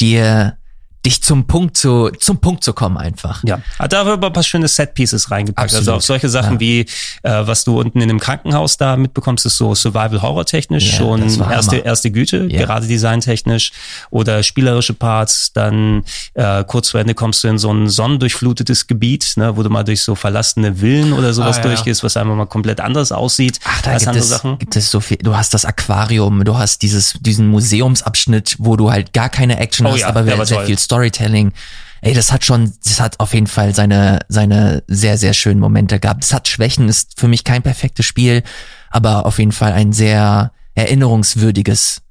dir dich zum Punkt zu, zum Punkt zu kommen einfach. Ja, hat da aber ein paar schöne Set-Pieces reingepackt. Absolut. Also auf solche Sachen ja. wie, äh, was du unten in dem Krankenhaus da mitbekommst, ist so Survival-Horror-technisch ja, schon erste, erste Güte, ja. gerade designtechnisch oder spielerische Parts. Dann äh, kurz vor Ende kommst du in so ein sonnendurchflutetes Gebiet, ne, wo du mal durch so verlassene Villen oder sowas ah, durchgehst, was einfach mal komplett anders aussieht Ach, da als gibt andere es, Sachen. Gibt es so viel, du hast das Aquarium, du hast dieses, diesen Museumsabschnitt, wo du halt gar keine Action oh, hast, aber sehr toll. viel Story Storytelling. Ey, das hat schon, das hat auf jeden Fall seine, seine sehr, sehr schönen Momente gehabt. Es hat Schwächen, ist für mich kein perfektes Spiel, aber auf jeden Fall ein sehr erinnerungswürdiges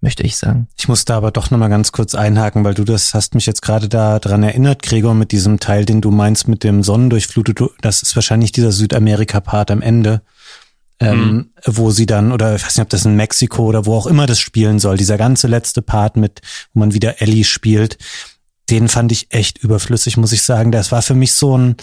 möchte ich sagen. Ich muss da aber doch nochmal ganz kurz einhaken, weil du das hast mich jetzt gerade da dran erinnert, Gregor, mit diesem Teil, den du meinst mit dem Sonnendurchflutet. Das ist wahrscheinlich dieser Südamerika-Part am Ende, ähm, mhm. wo sie dann, oder ich weiß nicht, ob das in Mexiko oder wo auch immer das spielen soll, dieser ganze letzte Part mit, wo man wieder Ellie spielt, den fand ich echt überflüssig, muss ich sagen. Das war für mich so ein,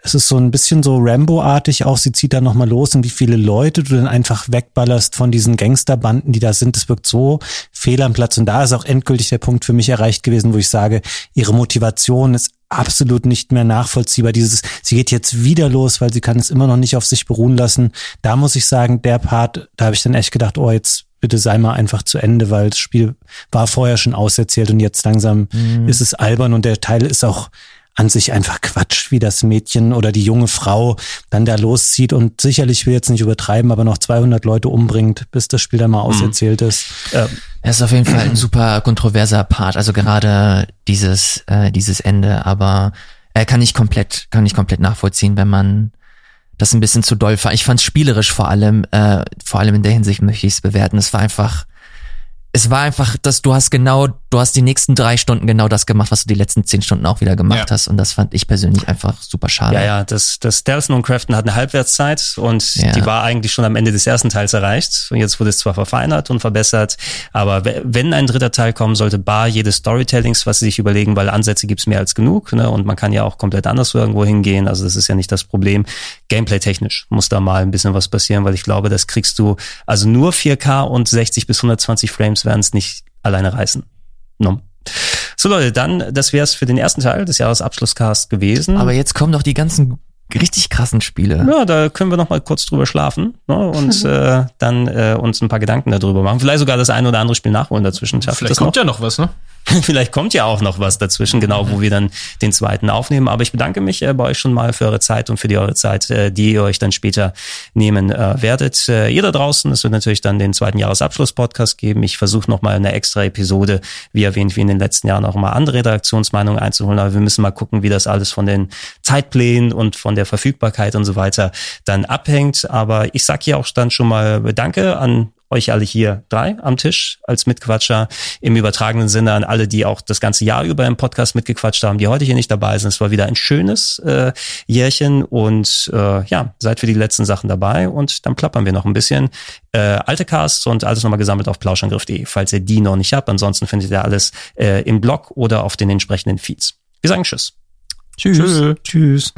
es ist so ein bisschen so Rambo-artig auch. Sie zieht da nochmal los und wie viele Leute du dann einfach wegballerst von diesen Gangsterbanden, die da sind. Das wirkt so fehl am Platz. Und da ist auch endgültig der Punkt für mich erreicht gewesen, wo ich sage, ihre Motivation ist absolut nicht mehr nachvollziehbar. Dieses, sie geht jetzt wieder los, weil sie kann es immer noch nicht auf sich beruhen lassen. Da muss ich sagen, der Part, da habe ich dann echt gedacht, oh, jetzt bitte sei mal einfach zu Ende, weil das Spiel war vorher schon auserzählt und jetzt langsam mhm. ist es albern und der Teil ist auch an sich einfach Quatsch, wie das Mädchen oder die junge Frau dann da loszieht und sicherlich will jetzt nicht übertreiben, aber noch 200 Leute umbringt, bis das Spiel dann mal mhm. auserzählt ist. Es ist auf jeden Fall ein super kontroverser Part, also gerade dieses äh, dieses Ende, aber er äh, kann ich komplett kann ich komplett nachvollziehen, wenn man das ein bisschen zu doll war. Ich fand spielerisch vor allem, äh, vor allem in der Hinsicht möchte ich es bewerten. Es war einfach es war einfach, dass du hast genau, du hast die nächsten drei Stunden genau das gemacht, was du die letzten zehn Stunden auch wieder gemacht ja. hast. Und das fand ich persönlich einfach super schade. Ja, ja, das, das Stealthen und Craften hat eine Halbwertszeit und ja. die war eigentlich schon am Ende des ersten Teils erreicht. Und jetzt wurde es zwar verfeinert und verbessert, aber wenn ein dritter Teil kommen sollte, bar jedes Storytellings, was sie sich überlegen, weil Ansätze gibt's mehr als genug, ne? Und man kann ja auch komplett anders irgendwo hingehen. Also das ist ja nicht das Problem. Gameplay-technisch muss da mal ein bisschen was passieren, weil ich glaube, das kriegst du, also nur 4K und 60 bis 120 Frames Games werden es nicht alleine reißen. No. So Leute, dann, das wäre es für den ersten Teil des Jahresabschlusscast gewesen. Aber jetzt kommen doch die ganzen richtig krassen Spiele. Ja, da können wir noch mal kurz drüber schlafen ne, und äh, dann äh, uns ein paar Gedanken darüber machen. Vielleicht sogar das eine oder andere Spiel nachholen dazwischen. Schafft Vielleicht kommt noch? ja noch was, ne? Vielleicht kommt ja auch noch was dazwischen, genau, wo wir dann den zweiten aufnehmen. Aber ich bedanke mich äh, bei euch schon mal für eure Zeit und für die eure Zeit, äh, die ihr euch dann später nehmen äh, werdet. Äh, ihr da draußen, es wird natürlich dann den zweiten Jahresabschluss-Podcast geben. Ich versuche noch mal eine extra Episode, wie erwähnt, wie in den letzten Jahren auch mal andere Redaktionsmeinungen einzuholen. Aber wir müssen mal gucken, wie das alles von den Zeitplänen und von der Verfügbarkeit und so weiter dann abhängt. Aber ich sage hier auch dann schon mal Danke an euch alle hier drei am Tisch als Mitquatscher im übertragenen Sinne an alle, die auch das ganze Jahr über im Podcast mitgequatscht haben, die heute hier nicht dabei sind. Es war wieder ein schönes äh, Jährchen und äh, ja, seid für die letzten Sachen dabei und dann klappern wir noch ein bisschen. Äh, alte Casts und alles nochmal gesammelt auf plauschangriff.de, falls ihr die noch nicht habt. Ansonsten findet ihr alles äh, im Blog oder auf den entsprechenden Feeds. Wir sagen Tschüss. Tschüss. Tschüss. tschüss.